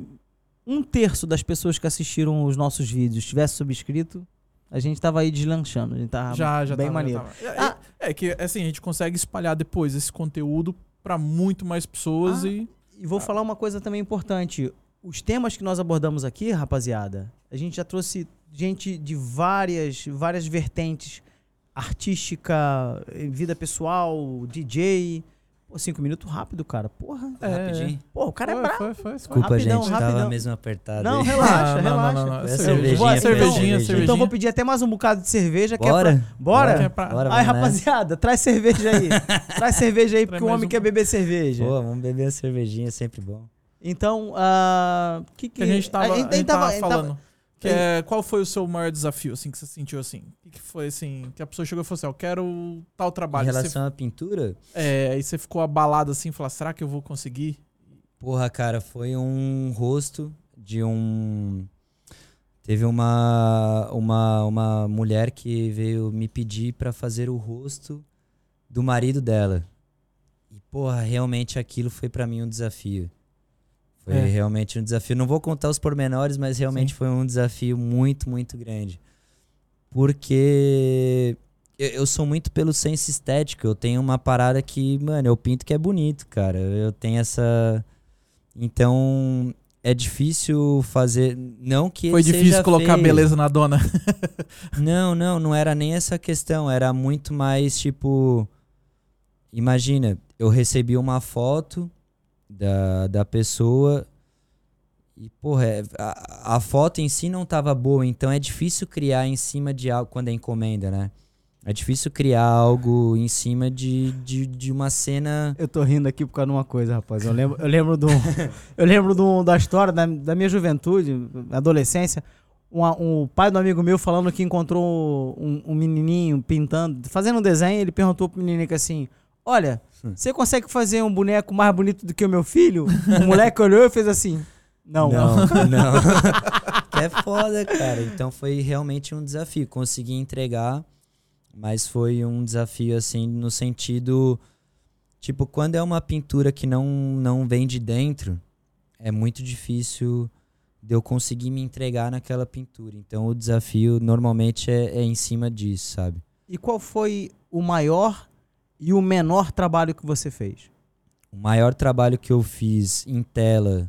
um terço das pessoas que assistiram os nossos vídeos tivesse subscrito, a gente tava aí deslanchando. A gente tava já, já bem tava, já maneiro. tava. É, Ah. é, é que assim, a gente consegue espalhar depois esse conteúdo pra muito mais pessoas Ah. e. E vou falar uma coisa também importante. Os temas que nós abordamos aqui, rapaziada, a gente já trouxe gente de várias, várias vertentes. Artística, eh, vida pessoal, DJ. Pô, cinco minutos rápido, cara. Porra. É, Rapidinho. Pô, o cara é foi, brabo. foi, foi, foi. Desculpa, Rapidão, gente, rapidão. tava mesmo apertado. Não, aí. relaxa, Ah, não, relaxa. não, não, não. Foi a Cervejinha, cervejinha, cervejinha, cervejinha. Então vou pedir até mais um bocado de cerveja. que é Bora? pra- Bora? Que é pra- Bora, Aí, nessa. rapaziada, traz cerveja aí. traz cerveja aí, porque o homem um. quer beber cerveja. Pô, vamos beber a cervejinha, sempre bom. Então, ah, que, que que a gente tava, a gente tava- tava a gente tava- falando. Que é, qual foi o seu maior desafio, assim, que você sentiu assim? O que, foi, assim, que a pessoa chegou e falou assim, eu quero tal Em trabalho. Você, relação à pintura, é, aí você ficou abalado assim, falou, será que eu vou conseguir? porra, cara, foi um rosto de um. Teve uma, uma, uma mulher que veio me pedir pra fazer o rosto do marido dela. E, porra, realmente aquilo foi pra mim um desafio. Foi É. realmente um desafio. Não vou contar os pormenores, mas realmente Sim. foi um desafio muito, muito grande. Porque eu, sou muito pelo senso estético. Eu tenho uma parada que, mano, eu pinto que é bonito, cara. Eu tenho essa. Então, é difícil fazer. Não que foi difícil colocar feio. beleza na dona. Não, não, não era nem essa questão. Era muito mais tipo. Imagina, eu recebi uma foto da, da pessoa e, porra, é- a, a foto em si não tava boa, então é difícil criar em cima de algo quando é encomenda, né? É difícil criar algo em cima de, de, de uma cena. Eu tô rindo aqui por causa de uma coisa, rapaz. Eu lembro, eu lembro, do, eu lembro do, da história da, da minha juventude, adolescência. Um, um pai do amigo meu falando que encontrou um, um menininho pintando, fazendo um desenho. Ele perguntou pro menininho assim: Olha, você consegue fazer um boneco mais bonito do que o meu filho? O moleque olhou e fez assim: Não. Não, não. é foda, cara. Então foi realmente um desafio. Consegui entregar, mas foi um desafio, assim, no sentido. Tipo, quando é uma pintura que não, não vem de dentro, é muito difícil de eu conseguir me entregar naquela pintura. Então o desafio normalmente é, é em cima disso, sabe? E qual foi o maior e o menor trabalho que você fez? O maior trabalho que eu fiz em tela,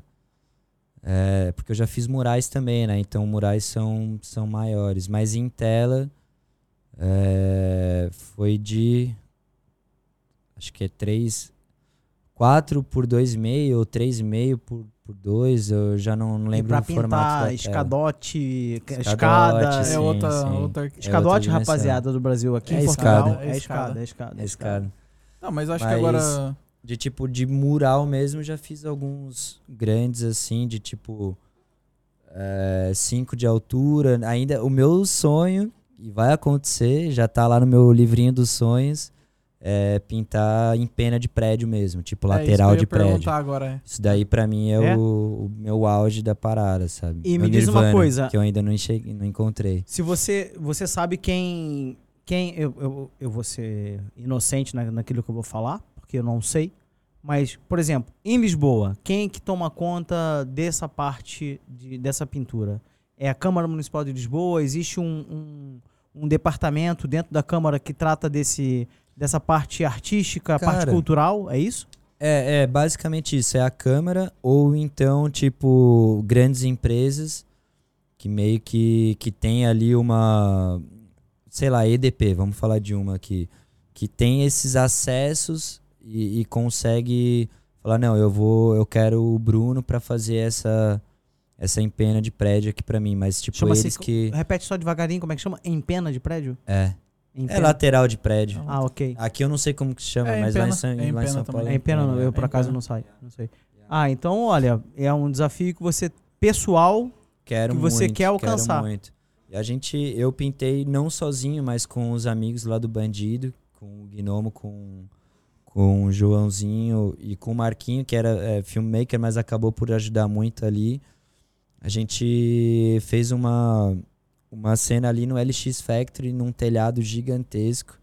é, porque eu já fiz murais também, né? Então murais são, são maiores. Mas em tela é, foi de. Acho que é 3. 4 por 2,5 ou 3,5 por, por 2. Eu já não, não E lembro pra o formato. da pintar escadote, Escadote, escada. sim, é outra, sim. outra. É escadote, outra dimensão. rapaziada do Brasil aqui É em Portugal. escada. É É escada, escada. é escada. É escada. Não, mas acho que Mas- agora. De tipo, de mural mesmo, já fiz alguns grandes assim, de tipo 5 de altura. Ainda o meu sonho, e vai acontecer, já tá lá no meu livrinho dos sonhos, é pintar em pena de prédio mesmo, tipo é lateral ia de prédio. perguntar agora. é. Isso daí pra mim é, É? O, o meu auge da parada, sabe? E Meu me diz uma nirvana, coisa. Que eu ainda não, enxerguei, não encontrei. Se você, você sabe quem. quem eu, eu, eu vou ser inocente na, naquilo que eu vou falar, porque eu não sei. Mas, por exemplo, em Lisboa, quem que toma conta dessa parte de, dessa pintura? É a Câmara Municipal de Lisboa? Existe um, um, um departamento dentro da Câmara que trata desse, dessa parte artística, parte Cara, cultural? É isso? É, é basicamente isso. É a Câmara ou então, tipo, grandes empresas que meio que, que tem ali uma, sei lá, EDP, vamos falar de uma aqui, que tem esses acessos e, e consegue falar, não, eu vou, eu quero o Bruno pra fazer essa essa empena de prédio aqui pra mim, mas tipo eles que Repete só devagarinho, como é que chama? Empena de prédio? é, é lateral de prédio. Ah, ok. Aqui eu não sei como que se chama, É mas lá em São, é lá em São. Paulo É em pena, não, É, eu por é acaso pena. não sai. Não sei. Ah, então, olha, é um desafio que você, pessoal, Quero que você muito, quer alcançar. Quero muito. E a gente, eu pintei não sozinho, mas com os amigos lá do Bandido, com o Gnomo, com, com o Joãozinho e com o Marquinho, que era é, filmmaker, mas acabou por ajudar muito ali. A gente fez uma, uma cena ali no LX Factory, num telhado gigantesco.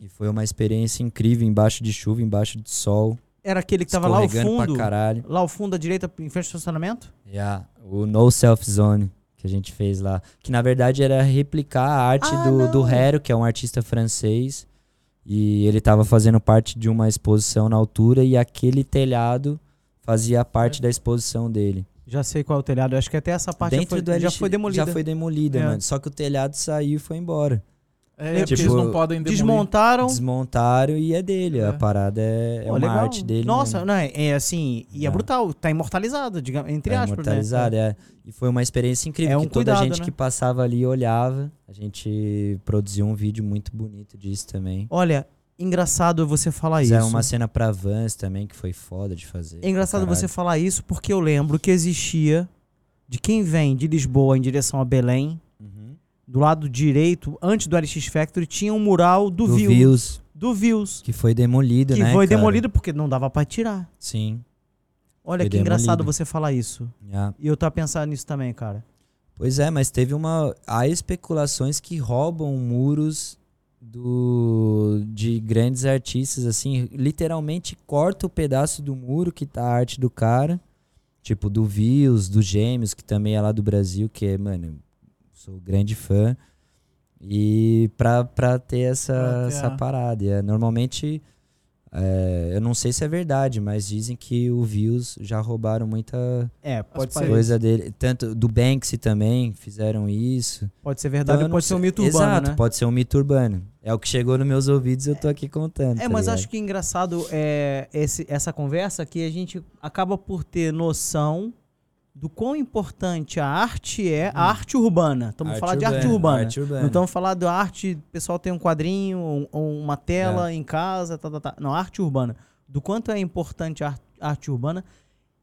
E foi uma experiência incrível, embaixo de chuva, embaixo de sol. Era aquele que tava lá ao fundo. Lá ao fundo à direita, em frente ao estacionamento? Yeah, o No Self Zone que a gente fez lá. Que na verdade era replicar a arte Ah, do, do. Hero, que é um artista francês. E ele tava fazendo parte de uma exposição na altura e aquele telhado fazia parte da exposição dele. Já sei qual é o telhado. Eu acho que até essa parte já Dentro foi, do já LX foi demolida. Já foi demolida, É. mano. Só que o telhado saiu e foi embora. É, porque Tipo, eles não podem demolir. Desmontaram. Desmontaram e é dele. É. A parada é, é uma legal. arte dele. Nossa, não, é, é assim, e é É. brutal, tá imortalizado, digamos, entre Tá aspas, imortalizado, né? é. E foi uma experiência incrível, É um que toda a gente né? que passava ali olhava. A gente produziu um vídeo muito bonito disso também. Olha, engraçado você falar Fizeram isso. uma cena pra Vans também, que foi foda de fazer. É engraçado você falar isso porque eu lembro que existia de quem vem de Lisboa em direção a Belém, Uhum. do lado direito, antes do LX Factory, tinha um mural do, Do View, Views, do Views, que foi demolido, que né, foi cara? demolido porque não dava pra tirar. Sim. Olha Foi que engraçado demolido. você falar isso. yeah. E eu tô pensando nisso também, cara. Pois é, mas teve uma. Há especulações que roubam muros do de grandes artistas, assim, literalmente corta o pedaço do muro que tá a arte do cara. Tipo, do Views, do Gêmeos, que também é lá do Brasil, que é, mano, sou grande fã. E pra, pra ter essa, Pra ter essa a- parada. É, normalmente, é, eu não sei se é verdade, mas dizem que o Views já roubaram muita É, pode As ser, coisa dele. Tanto do Banksy também fizeram isso. pode ser verdade Então, ou não pode ser um mito urbano, Exato, né? pode ser um mito urbano. É o que chegou nos meus ouvidos e eu tô aqui contando. É, tá mas ligado? acho que engraçado é esse, essa conversa que a gente acaba por ter noção do quão importante a arte é, a arte urbana. Estamos Arte falando de arte urbana, arte urbana. Não estamos falando da arte, o pessoal tem um quadrinho ou, ou uma tela em casa, tá, tá, tá. Não, arte urbana. Do quanto é importante a ar- arte urbana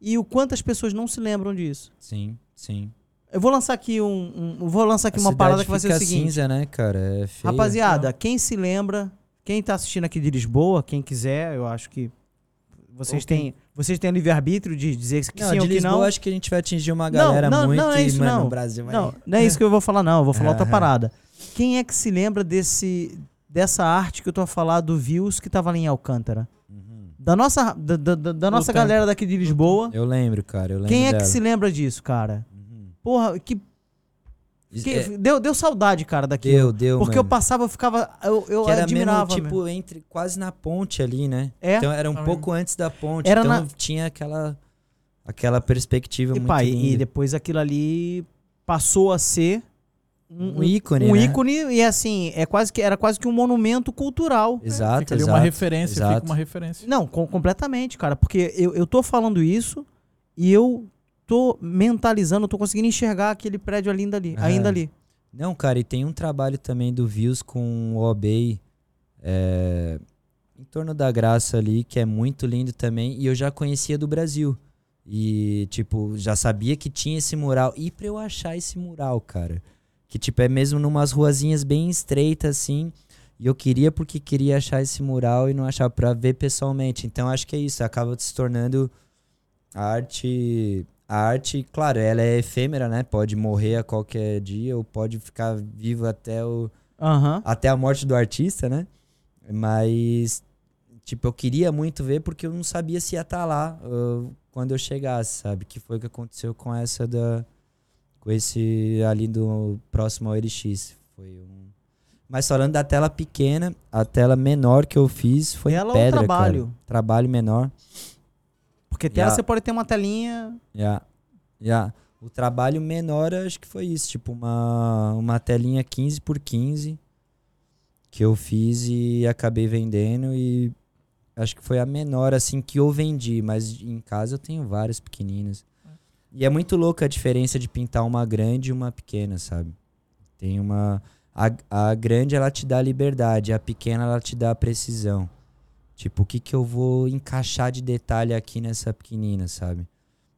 e o quanto as pessoas não se lembram disso. Sim, sim. Eu vou lançar aqui um, um- vou lançar aqui A uma parada que vai ser o seguinte. cinza, né, cara? É feio. Rapaziada, quem se lembra, quem tá assistindo aqui de Lisboa, quem quiser, eu acho que vocês quem- têm, vocês têm livre-arbítrio de dizer que Não, sim ou que Lisboa não. acho que a gente vai atingir uma Não, galera não, muito não é isso, mano, não. no Brasil. Não, não é isso que eu vou falar não, eu vou falar outra Aham. parada. Quem é que se lembra desse dessa arte que eu tô a falar do Views que tava ali em Alcântara? Uhum. Da nossa da, da- da- nossa Puta. galera daqui de Lisboa. Eu lembro, cara, eu lembro Quem é que dela. se lembra disso, cara? Uhum. Porra, que, que- é, deu, deu saudade, cara, daqui. deu, deu, Porque eu mano. passava, eu ficava eu, eu que era admirava. mesmo, tipo, entre, quase na ponte ali, né? É. Então era um Também. pouco antes da ponte. Era então na- tinha aquela, aquela perspectiva E, muito pá, e- linda. e depois aquilo ali passou a ser Um ícone, um né? ícone e assim, é quase que era quase que um monumento cultural. Exato, Fica ali exato. uma referência, exato. fica uma referência. Não, com- completamente, cara, porque eu, eu tô falando isso e eu tô mentalizando, tô conseguindo enxergar aquele prédio ainda ali, Aham. ainda ali. Não, cara, e tem um trabalho também do Views com o Obey é, em torno da graça ali, que é muito lindo também. E eu já conhecia do Brasil. E, tipo, já sabia que tinha esse mural. E pra eu achar esse mural, cara, que, tipo, é mesmo numas ruazinhas bem estreitas, assim. E eu queria porque queria achar esse mural e não achar pra ver pessoalmente. Então, acho que é isso. Acaba se tornando a arte. A arte, claro, ela é efêmera, né? Pode morrer a qualquer dia ou pode ficar viva até, o, Aham. até a morte do artista, né? Mas, tipo, eu queria muito ver porque eu não sabia se ia estar lá uh, quando eu chegasse, sabe? Que foi o que aconteceu com essa da. Com esse ali do próximo ao LX. Foi um. Mas falando da tela pequena, a tela menor que eu fiz foi Tela em ou pedra, trabalho? cara. Trabalho menor. Porque tela Yeah. você pode ter uma telinha. Já. Já. O trabalho menor acho que foi isso, tipo uma, uma telinha 15 por 15 que eu fiz e acabei vendendo e acho que foi a menor assim que eu vendi, mas em casa eu tenho várias pequeninas. E é muito louca a diferença de pintar uma grande e uma pequena, sabe? Tem uma a, a grande ela te dá liberdade, a pequena ela te dá precisão. Tipo, o que que eu vou encaixar de detalhe aqui nessa pequenina, sabe?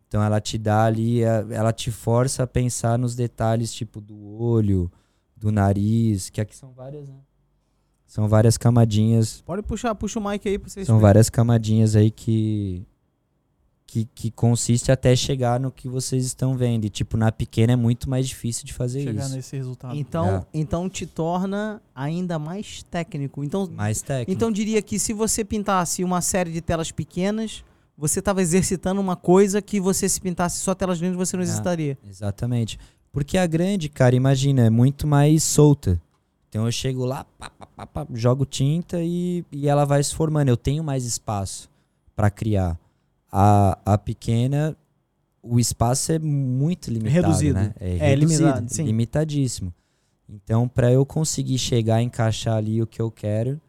Então ela te dá ali, a- ela te força a pensar nos detalhes, tipo, do olho, do nariz, que aqui são várias, né? São várias camadinhas, Pode puxar, puxa o mic aí pra vocês. são várias camadinhas aí que que, que consiste até chegar no que vocês estão vendo. E, tipo, na pequena é muito mais difícil de fazer Chegar isso. nesse resultado. Então, É. então te torna ainda mais técnico. Então, Mais técnico. então diria que se você pintasse uma série de telas pequenas, você estava exercitando uma coisa que você se pintasse só telas grandes você não É. exercitaria. Exatamente. Porque a grande, cara, imagina, é muito mais solta. Então eu chego lá, pá, pá, pá, pá, jogo tinta e, e ela vai se formando. Eu tenho mais espaço para criar. A, a pequena, o espaço é muito limitado, Reduzido. né? É, É, reduzido, limitado, sim. limitadíssimo. Então, para eu conseguir chegar e encaixar ali o que eu quero,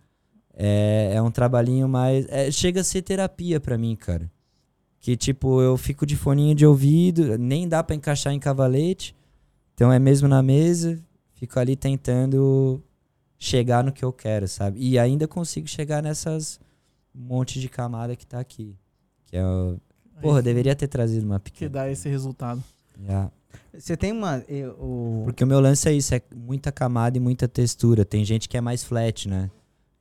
é, é um trabalhinho mais. é, chega a ser terapia para mim, cara. Que tipo, eu fico de foninho de ouvido, nem dá pra encaixar em cavalete. Então é mesmo na mesa, fico ali tentando chegar no que eu quero, sabe? E ainda consigo chegar nessas monte de camada que tá aqui. Que é o... Porra, Aí, deveria ter trazido uma Que pequena. dá esse resultado. Já. Você tem uma. eh, o- Porque o meu lance é isso, é muita camada e muita textura. Tem gente que é mais flat, né?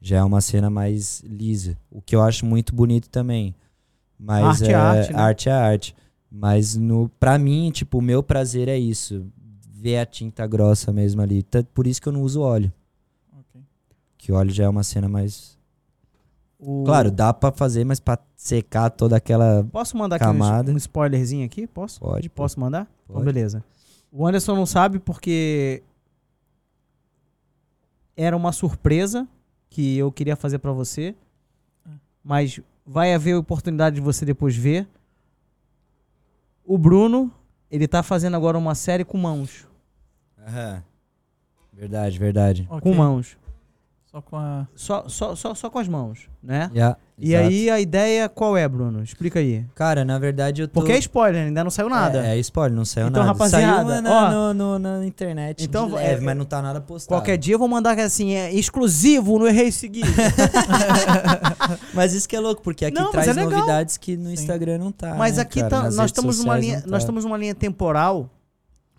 Já é uma cena mais lisa. O que eu acho muito bonito também. Mas Arte é é, arte, né? arte é arte. Mas no, pra mim, tipo, o meu prazer é isso. Ver a tinta grossa mesmo ali. Tá- Por isso que eu não uso óleo. Ok. Que o óleo já é uma cena mais. O- Claro, dá pra fazer, mas pra secar toda aquela. Posso mandar aqui um, camada. spoilerzinho aqui? Posso? Pode. Posso mandar? Então, Pode. beleza. O Anderson não sabe porque era uma surpresa que eu queria fazer pra você, mas vai haver oportunidade de você depois ver. O Bruno, ele tá fazendo agora uma série com mãos. Aham. Verdade, verdade. Ok. Com mãos. Só com a. Só, só, só, só com as mãos, né? Yeah, E exato. aí a ideia qual é, Bruno? Explica aí. Cara, na verdade eu tô. Porque é spoiler, ainda não saiu nada. É, é spoiler, não saiu Então, nada. rapaziada, saiu na, ó, no, no- na internet então, de leve, é, mas não tá nada postado. Qualquer dia eu vou mandar que assim, é exclusivo no Errei Seguir. Mas isso que é louco, porque aqui Não, traz é novidades que no Instagram não tá. Mas né, aqui cara? tá- nós estamos numa linha, não tá. nós estamos numa linha temporal.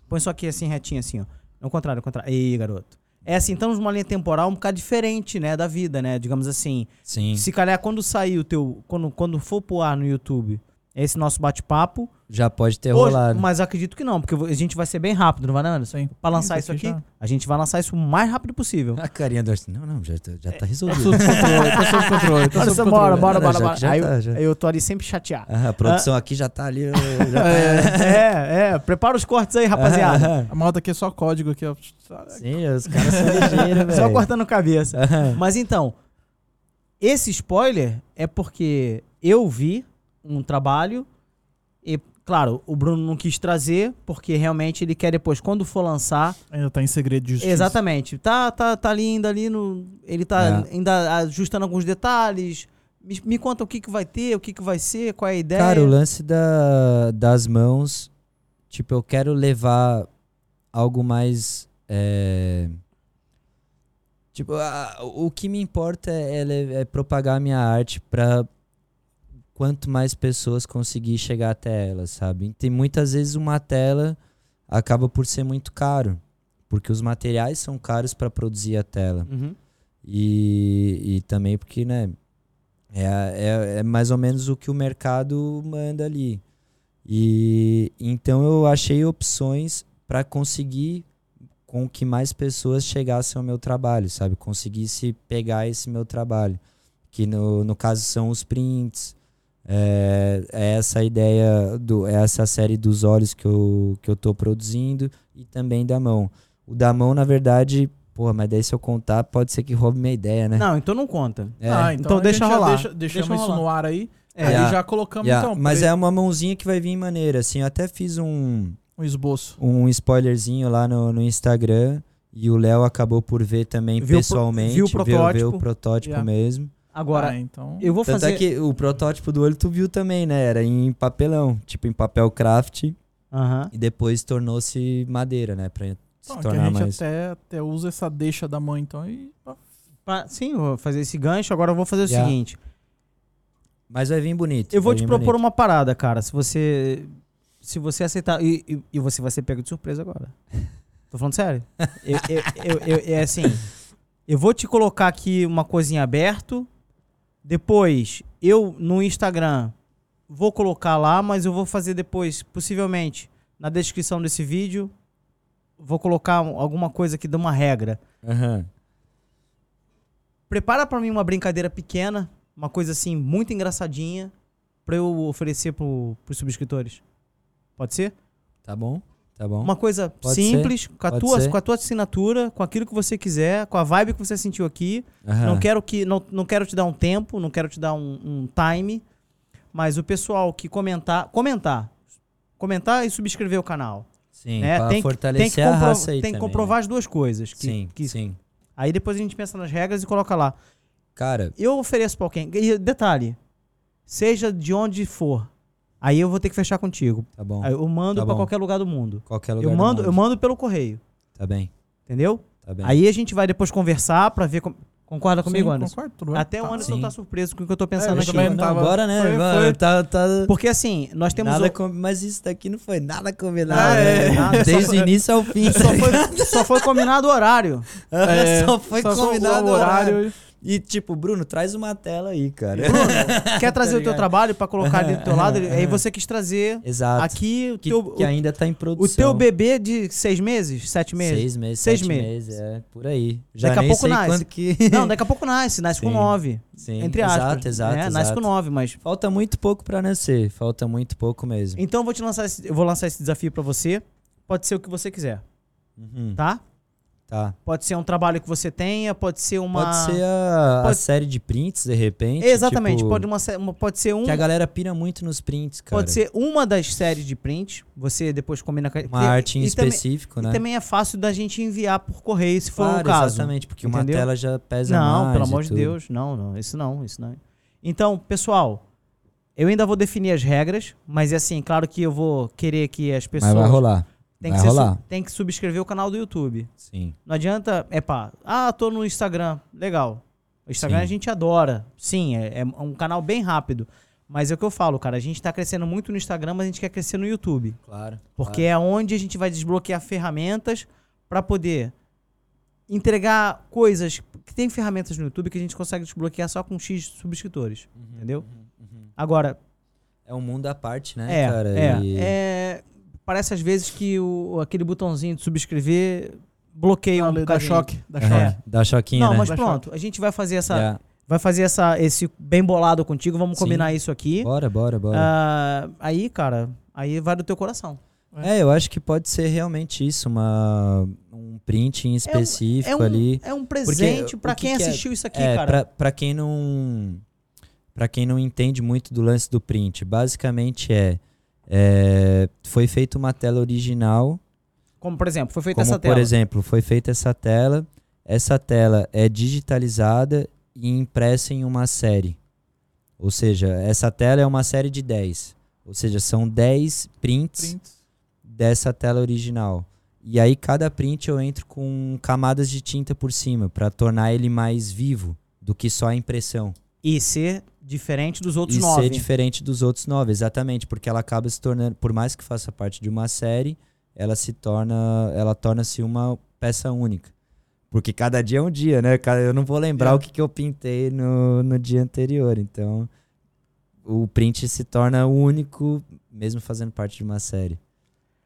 Põe só aqui assim retinho assim, ó. Ao contrário, contrário. Ei, garoto. É assim, estamos numa linha temporal um bocado diferente, né, da vida, né? Digamos assim. Sim, Se calhar quando sair o teu, quando quando for pro ar no YouTube, esse nosso bate-papo, já pode ter hoje- rolado. mas acredito que não, porque a gente vai ser bem rápido, não vai não, Anderson? Sim. Pra lançar Isso isso aqui já- a gente vai lançar isso o mais rápido possível. A carinha do Arthur, não, não, já, tá- já tá Tá resolvido. sob controle, sob controle. Sob bora, bora, bora, já bora. já Aí, tá, eu- já. eu tô ali sempre chateado. Ah, a produção aqui já tá ali. Já tá... É, é, prepara os cortes aí, rapaziada. Aham. A malta aqui é só código aqui, ó. Sim, os caras são ligeiros, velho. Só cortando cabeça. Mas então, esse spoiler é porque eu vi um trabalho e, claro, o Bruno não quis trazer porque realmente ele quer depois, quando for lançar. Ainda tá em segredo de justiça. Exatamente. Tá, tá, tá ali ainda ali no. Ele tá É. ainda ajustando alguns detalhes. Me, me conta o que, que vai ter, o que, que vai ser, qual é a ideia. Cara, o lance da, das mãos, tipo, eu quero levar algo mais. é, Tipo, a- o que me importa é, é é propagar a minha arte pra quanto mais pessoas conseguir chegar até ela, sabe? Tem muitas vezes uma tela acaba por ser muito caro, porque os materiais são caros para produzir a tela. Uhum. E, e também porque, né? É, é, é mais ou menos o que o mercado manda ali. E então eu achei opções para conseguir com que mais pessoas chegassem ao meu trabalho, sabe? Conseguisse pegar esse meu trabalho. Que no, no caso são os prints. É, é essa ideia, do, é essa série dos olhos que eu, que eu tô produzindo e também da mão. O da mão, na verdade, Porra, mas daí se eu contar, pode ser que roube minha ideia, né? Não, então não conta. É. Ah, Então a deixa rolar. Deixa, deixamos Deixa isso rolar. no ar aí. É. Aí Yeah. já colocamos Yeah, então. mas é uma mãozinha que vai vir maneira, assim. Eu até fiz um, um esboço. um spoilerzinho lá no, no Instagram e o Léo acabou por ver também Viu o pro- pessoalmente. viu o Viu, protótipo. o protótipo Yeah. mesmo. Agora, Ah, então. eu vou Tanto fazer. é que o protótipo do olho tu viu também, né? Era em papelão, tipo em papel craft e depois tornou-se madeira, né? Pra se Então, que a tornar gente mais... até, até usa essa deixa da mãe, então. E... Pa- Sim, vou fazer esse gancho. Agora eu vou fazer o Yeah. seguinte. Mas vai vir bonito. Eu vou te propor bonito. uma parada, cara. Se você. Se você aceitar. E, e, e você vai ser pego de surpresa agora. Tô falando sério. eu, eu, eu- eu- é assim. Eu vou te colocar aqui uma coisinha aberto. Depois, eu no Instagram vou colocar lá, mas eu vou fazer depois, possivelmente, na descrição desse vídeo, vou colocar um- alguma coisa que dê uma regra. Aham. Prepara pra mim uma brincadeira pequena, uma coisa assim muito engraçadinha, pra eu oferecer pro, pros subscritores. Pode ser? Tá bom? Tá bom. Uma coisa Pode simples, com a, Pode tua, ser. com a tua assinatura, com aquilo que você quiser, com a vibe que você sentiu aqui. Aham. Não quero que não, não quero te dar um tempo, não quero te dar um, um time, mas o pessoal que comentar, comentar, comentar e subscrever o canal, Sim, né? tem, que- fortalecer tem que, a raça aí tem que também, comprovar as duas coisas. né? que- Sim, que- sim. Aí depois a gente pensa nas regras e coloca lá. Cara, Eu ofereço pra alguém. E detalhe, seja de onde for, aí eu vou ter que fechar contigo. tá bom. Aí eu mando Tá pra bom. qualquer lugar do mundo. Qualquer lugar Eu do mando, mundo. eu mando pelo correio, Tá bem, entendeu? tá bem. Aí a gente vai depois conversar pra ver. com- Concorda comigo, Sim, Anderson? Concordo, tudo bem. Até o Tá. Anderson Sim. tá surpreso com o que eu tô É, pensando eu aqui. não, tava- bora, né? foi- foi- Tá, tá... Porque assim, nós temos. Nada o- com- Mas isso daqui não foi nada combinado. Ah, né? é. Nada, Desde o início ao fim. Só foi, só foi combinado o horário. É, só foi só combinado o horário. E tipo, Bruno, traz uma tela aí, cara. Quer trazer o teu trabalho pra colocar ali do teu lado? Aí você quis trazer Exato. aqui o que, teu, que ainda tá em o, produção. o teu bebê de seis meses? Sete meses? Seis meses, Seis sete meses. meses. é, por aí. Já Daqui a pouco sei nasce. quando que... Não, daqui a pouco nasce. Nasce com Sim. nove. Sim, Entre aspas. exato, exato, né? exato. Nasce com nove, mas... Falta muito pouco pra nascer, falta muito pouco mesmo. Então eu vou te lançar esse, eu vou lançar esse desafio pra você. Pode ser o que você quiser, Uhum, tá? Tá. Pode ser um trabalho que você tenha, pode ser uma... Pode ser a, a Pode- série de prints, de repente. Exatamente, tipo, pode, uma, uma- pode ser um... Que a galera pira muito nos prints, cara. Pode ser uma das séries de print. Você depois combina com a- Uma e- arte em e também- específico, E né? também é fácil da gente enviar por correio, se for Claro, o caso. Exatamente, porque Entendeu? uma tela já pesa mais. Não, pelo amor de. Deus. Não, não. Isso não, isso não. Então, pessoal, eu ainda vou definir as regras, mas é assim, claro que eu vou querer que as pessoas. Mas vai rolar. Tem que, su- tem que subscrever o canal do YouTube. Sim. Não adianta, é pá, ah, tô no Instagram. Legal. O Instagram Sim. a gente adora. Sim, é, é um canal bem rápido. Mas é o que eu falo, cara. A gente tá crescendo muito no Instagram, mas a gente quer crescer no YouTube. Claro. Porque é onde a gente vai desbloquear ferramentas para poder entregar coisas. Que tem ferramentas no YouTube que a gente consegue desbloquear só com X subscritores. Entendeu? Agora, É um mundo à parte, né, é, cara? é, E- é, Parece às vezes que o, aquele botãozinho de subscrever bloqueia um Dá choque, dá choque. Dá choquinho, Não, né? mas Dá pronto. A gente vai fazer essa. Yeah. Vai fazer essa, esse bem bolado contigo. Vamos Sim. combinar isso aqui. Bora, bora, bora. Ah, aí, cara, aí vai do teu coração. É, eu acho que pode ser realmente isso, uma, um print em específico É um, ali. é um presente o pra que quem que é- assistiu isso aqui, é, cara. pra quem não. Pra quem não entende muito do lance do print, basicamente é. É, foi feita uma tela original. Como, por exemplo, foi feita como, essa tela. por exemplo, foi feita essa tela. Essa tela é digitalizada e impressa em uma série. Ou seja, essa tela é uma série de 10. Ou seja, são 10 prints Prints. dessa tela original. E aí cada print eu entro com camadas de tinta por cima para tornar ele mais vivo do que só a impressão. E ser diferente dos outros e nove. ser diferente dos outros nove, exatamente, porque ela acaba se tornando, por mais que faça parte de uma série, ela se torna, ela torna-se uma peça única. Porque cada dia é um dia, né? Eu não vou lembrar É. o que, que eu pintei no, no dia anterior. Então, o print se torna único, mesmo fazendo parte de uma série.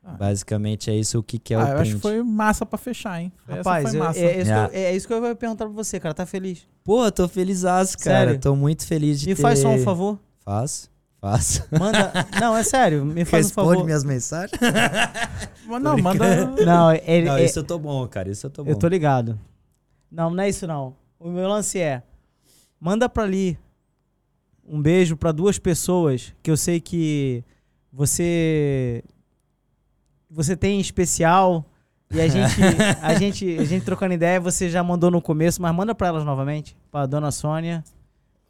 Ah. Basicamente é isso o que, que é ah, o eu print. acho que foi massa pra fechar, hein? Rapaz, eu- massa. é, isso que eu, é isso que eu ia perguntar pra você, cara. Tá feliz? Pô, tô feliz, cara. Sério? Tô muito feliz de Me ter... faz só um favor. Faço, faço. Manda. Não, é sério. Me faz um favor. minhas mensagens. Mas não, manda. Não, ele, Não, é- isso eu tô bom, cara. Isso eu tô bom. eu tô ligado. Não, não é isso não. O meu lance é: manda pra ali um beijo pra duas pessoas que eu sei que você você tem em especial e a gente a gente a gente trocando ideia, você já mandou no começo, mas manda pra elas novamente, pra dona Sônia.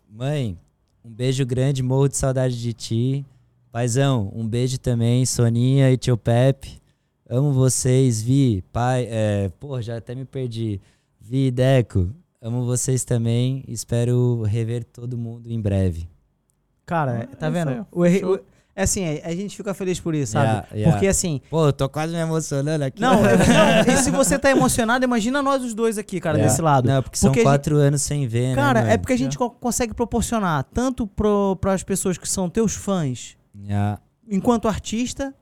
Mãe, um beijo grande, morro de saudade de ti. Paizão, um beijo também, Soninha e tio Pepe. Amo vocês, Vi, pai, é, pô, já até me perdi. Vi, Deco, amo vocês também. Espero rever todo mundo em breve. Cara, Ah, tá é vendo? O o- assim, a a gente fica feliz por isso, sabe? Yeah, yeah. Porque assim, Pô, eu tô quase me emocionando aqui. não, eu- não, e se você tá emocionado, imagina nós os dois aqui, cara, Yeah. desse lado. Não, porque são Porque a quatro anos sem ver, Cara, né? é porque a gente co- consegue proporcionar tanto para as pessoas que são teus fãs, Yeah. enquanto artista,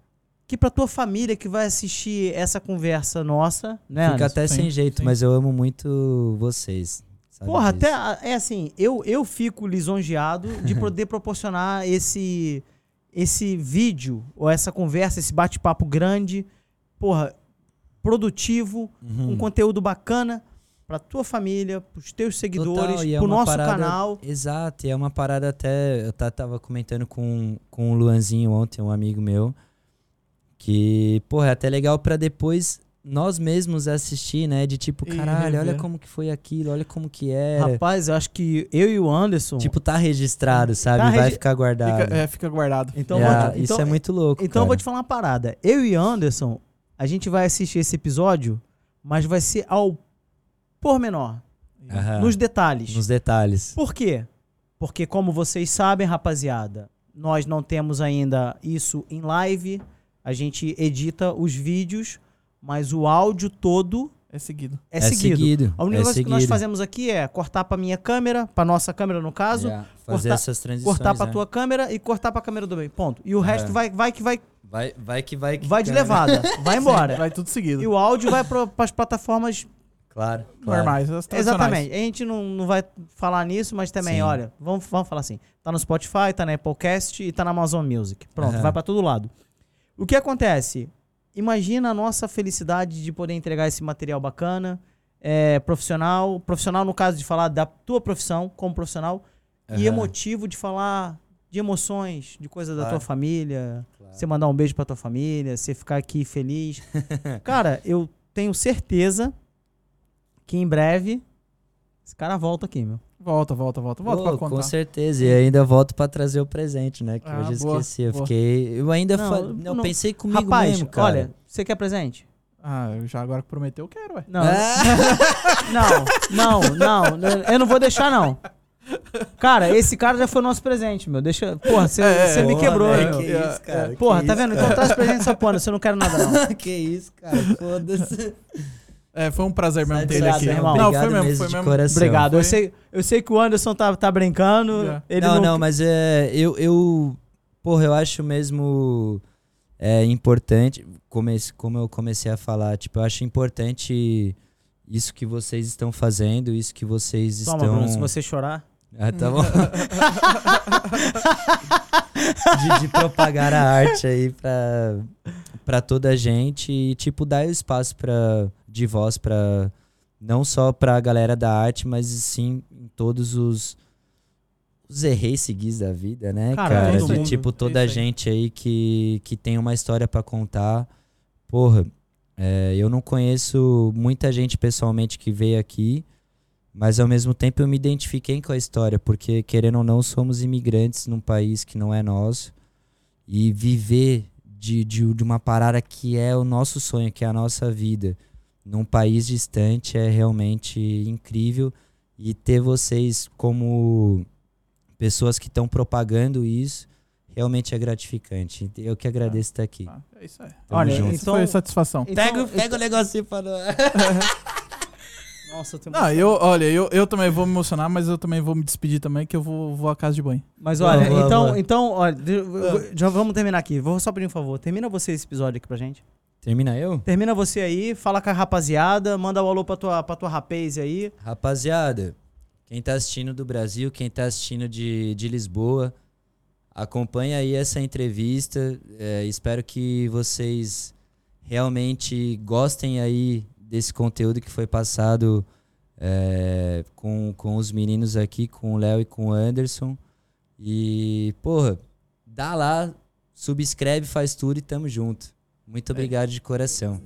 que pra tua família que vai assistir essa conversa nossa, né? Fica Anderson? até Sim, sem jeito, sim. mas eu amo muito vocês. sabe Porra, disso. até é assim, eu, eu fico lisonjeado de poder proporcionar esse esse vídeo ou essa conversa, esse bate-papo grande, porra, produtivo, Uhum. um conteúdo bacana pra tua família, pros teus seguidores, Total, e é nosso parada- canal. Exato, e é uma parada até. Eu tava comentando com, com o Luanzinho ontem, um amigo meu, que, porra, é até legal pra depois nós mesmos assistir, né? De tipo, caralho, olha como que foi aquilo, olha como que era. Rapaz, eu acho que eu e o Anderson. Tipo, tá registrado, sabe? Tá Vai regi- ficar guardado. Fica, é, fica guardado. então, Yeah, vou te- isso então, é muito louco. então eu vou cara. te falar uma parada. Eu e Anderson, a gente vai assistir esse episódio, mas vai ser ao pormenor, Aham, nos detalhes. Nos detalhes. Por quê? Porque, como vocês sabem, rapaziada, nós não temos ainda isso em live. A gente edita os vídeos, mas o áudio todo É seguido. é, seguido. A única é coisa que nós seguido. fazemos aqui é cortar pra minha câmera, pra nossa câmera no caso, Yeah, Fazer cortar- essas transições. cortar pra né? tua câmera e cortar pra câmera do meio. Ponto. E o resto É. vai, vai que vai, Vai, vai que vai que. vai de cara. levada. Vai embora. Vai tudo seguido. E o áudio vai para as plataformas. Claro, claro. Normais. Exatamente. A gente não, não vai falar nisso, mas também, Sim. olha, vamos, vamos falar assim. Tá no Spotify, tá na Applecast e tá na Amazon Music. Pronto, Aham. vai pra todo lado. O que acontece? Imagina a nossa felicidade de poder entregar esse material bacana, é, profissional. Profissional, no caso de falar da tua profissão como profissional, e Aham. emotivo de falar de emoções, de coisa da Claro. tua família, Claro. você mandar um beijo pra tua família, você ficar aqui feliz. cara, eu tenho certeza que em breve esse cara volta aqui, meu. Volta, volta, volta. Volta pra contar. com certeza. E ainda volto pra trazer o presente, né? Que Ah, eu boa, esqueci. Eu boa. fiquei. Eu ainda Não, não, não- pensei comigo Rapaz, mesmo, cara. olha, você quer presente? Ah, eu já agora que prometeu, eu quero, ué. Não, Ah, não, não, não, eu não vou deixar não. Cara, esse cara já foi nosso presente, meu. Deixa, porra, você É, você me porra, quebrou, velho, meu. Que É, isso, cara? Porra, que tá isso, vendo? Então cara? traz presente essa porra, você não quer nada não. que isso, cara? Foda-se. É, foi um prazer mesmo ter ele aqui. irmão. Não, Obrigado foi mesmo, mesmo foi de mesmo. coração. Obrigado. Eu Foi- sei, eu sei que o Anderson tá, tá brincando. Já. Ele não, não, não, mas é. Eu, eu. Porra, eu acho mesmo. É importante. Comece, como eu comecei a falar, tipo, eu acho importante isso que vocês estão fazendo, isso que vocês Toma, estão. Bruno, se você chorar. Ah, tá bom. de, de propagar a arte aí pra, pra toda a gente e, tipo, dar espaço pra, de voz pra. Não só pra galera da arte, mas sim em todos os. Os errei seguis da vida, né, Cara, cara? De mundo. tipo, É toda a gente aí que, que tem uma história pra contar. Porra, é, eu não conheço muita gente pessoalmente que veio aqui. Mas ao mesmo tempo eu me identifiquei com a história, porque querendo ou não, somos imigrantes num país que não é nosso. E viver de, de, de uma parada que é o nosso sonho, que é a nossa vida, num país distante é realmente incrível. E ter vocês como pessoas que estão propagando isso realmente é gratificante. Eu que agradeço estar aqui. Ah, é isso aí. Tamo Olha, junto. então- Foi satisfação. Então- Pega, pega o negocinho pra não... Nossa, eu tenho Não, eu, olha, eu, eu também vou me emocionar, mas eu também vou me despedir também, que eu vou, vou à casa de banho. Mas olha, boa, então, boa. então, olha, vou- já vamos terminar aqui. Vou só pedir um favor. Termina você esse episódio aqui pra gente. Termina eu? Termina você aí, fala com a rapaziada, manda o alô pra tua, pra tua rapaz aí. Rapaziada, quem tá assistindo do Brasil, quem tá assistindo de, de Lisboa, acompanha aí essa entrevista. É, espero que vocês realmente gostem aí desse conteúdo que foi passado é, com, com os meninos aqui, com o Léo e com o Anderson. E, porra, dá lá, subscreve, faz tudo e tamo junto. Muito obrigado de coração.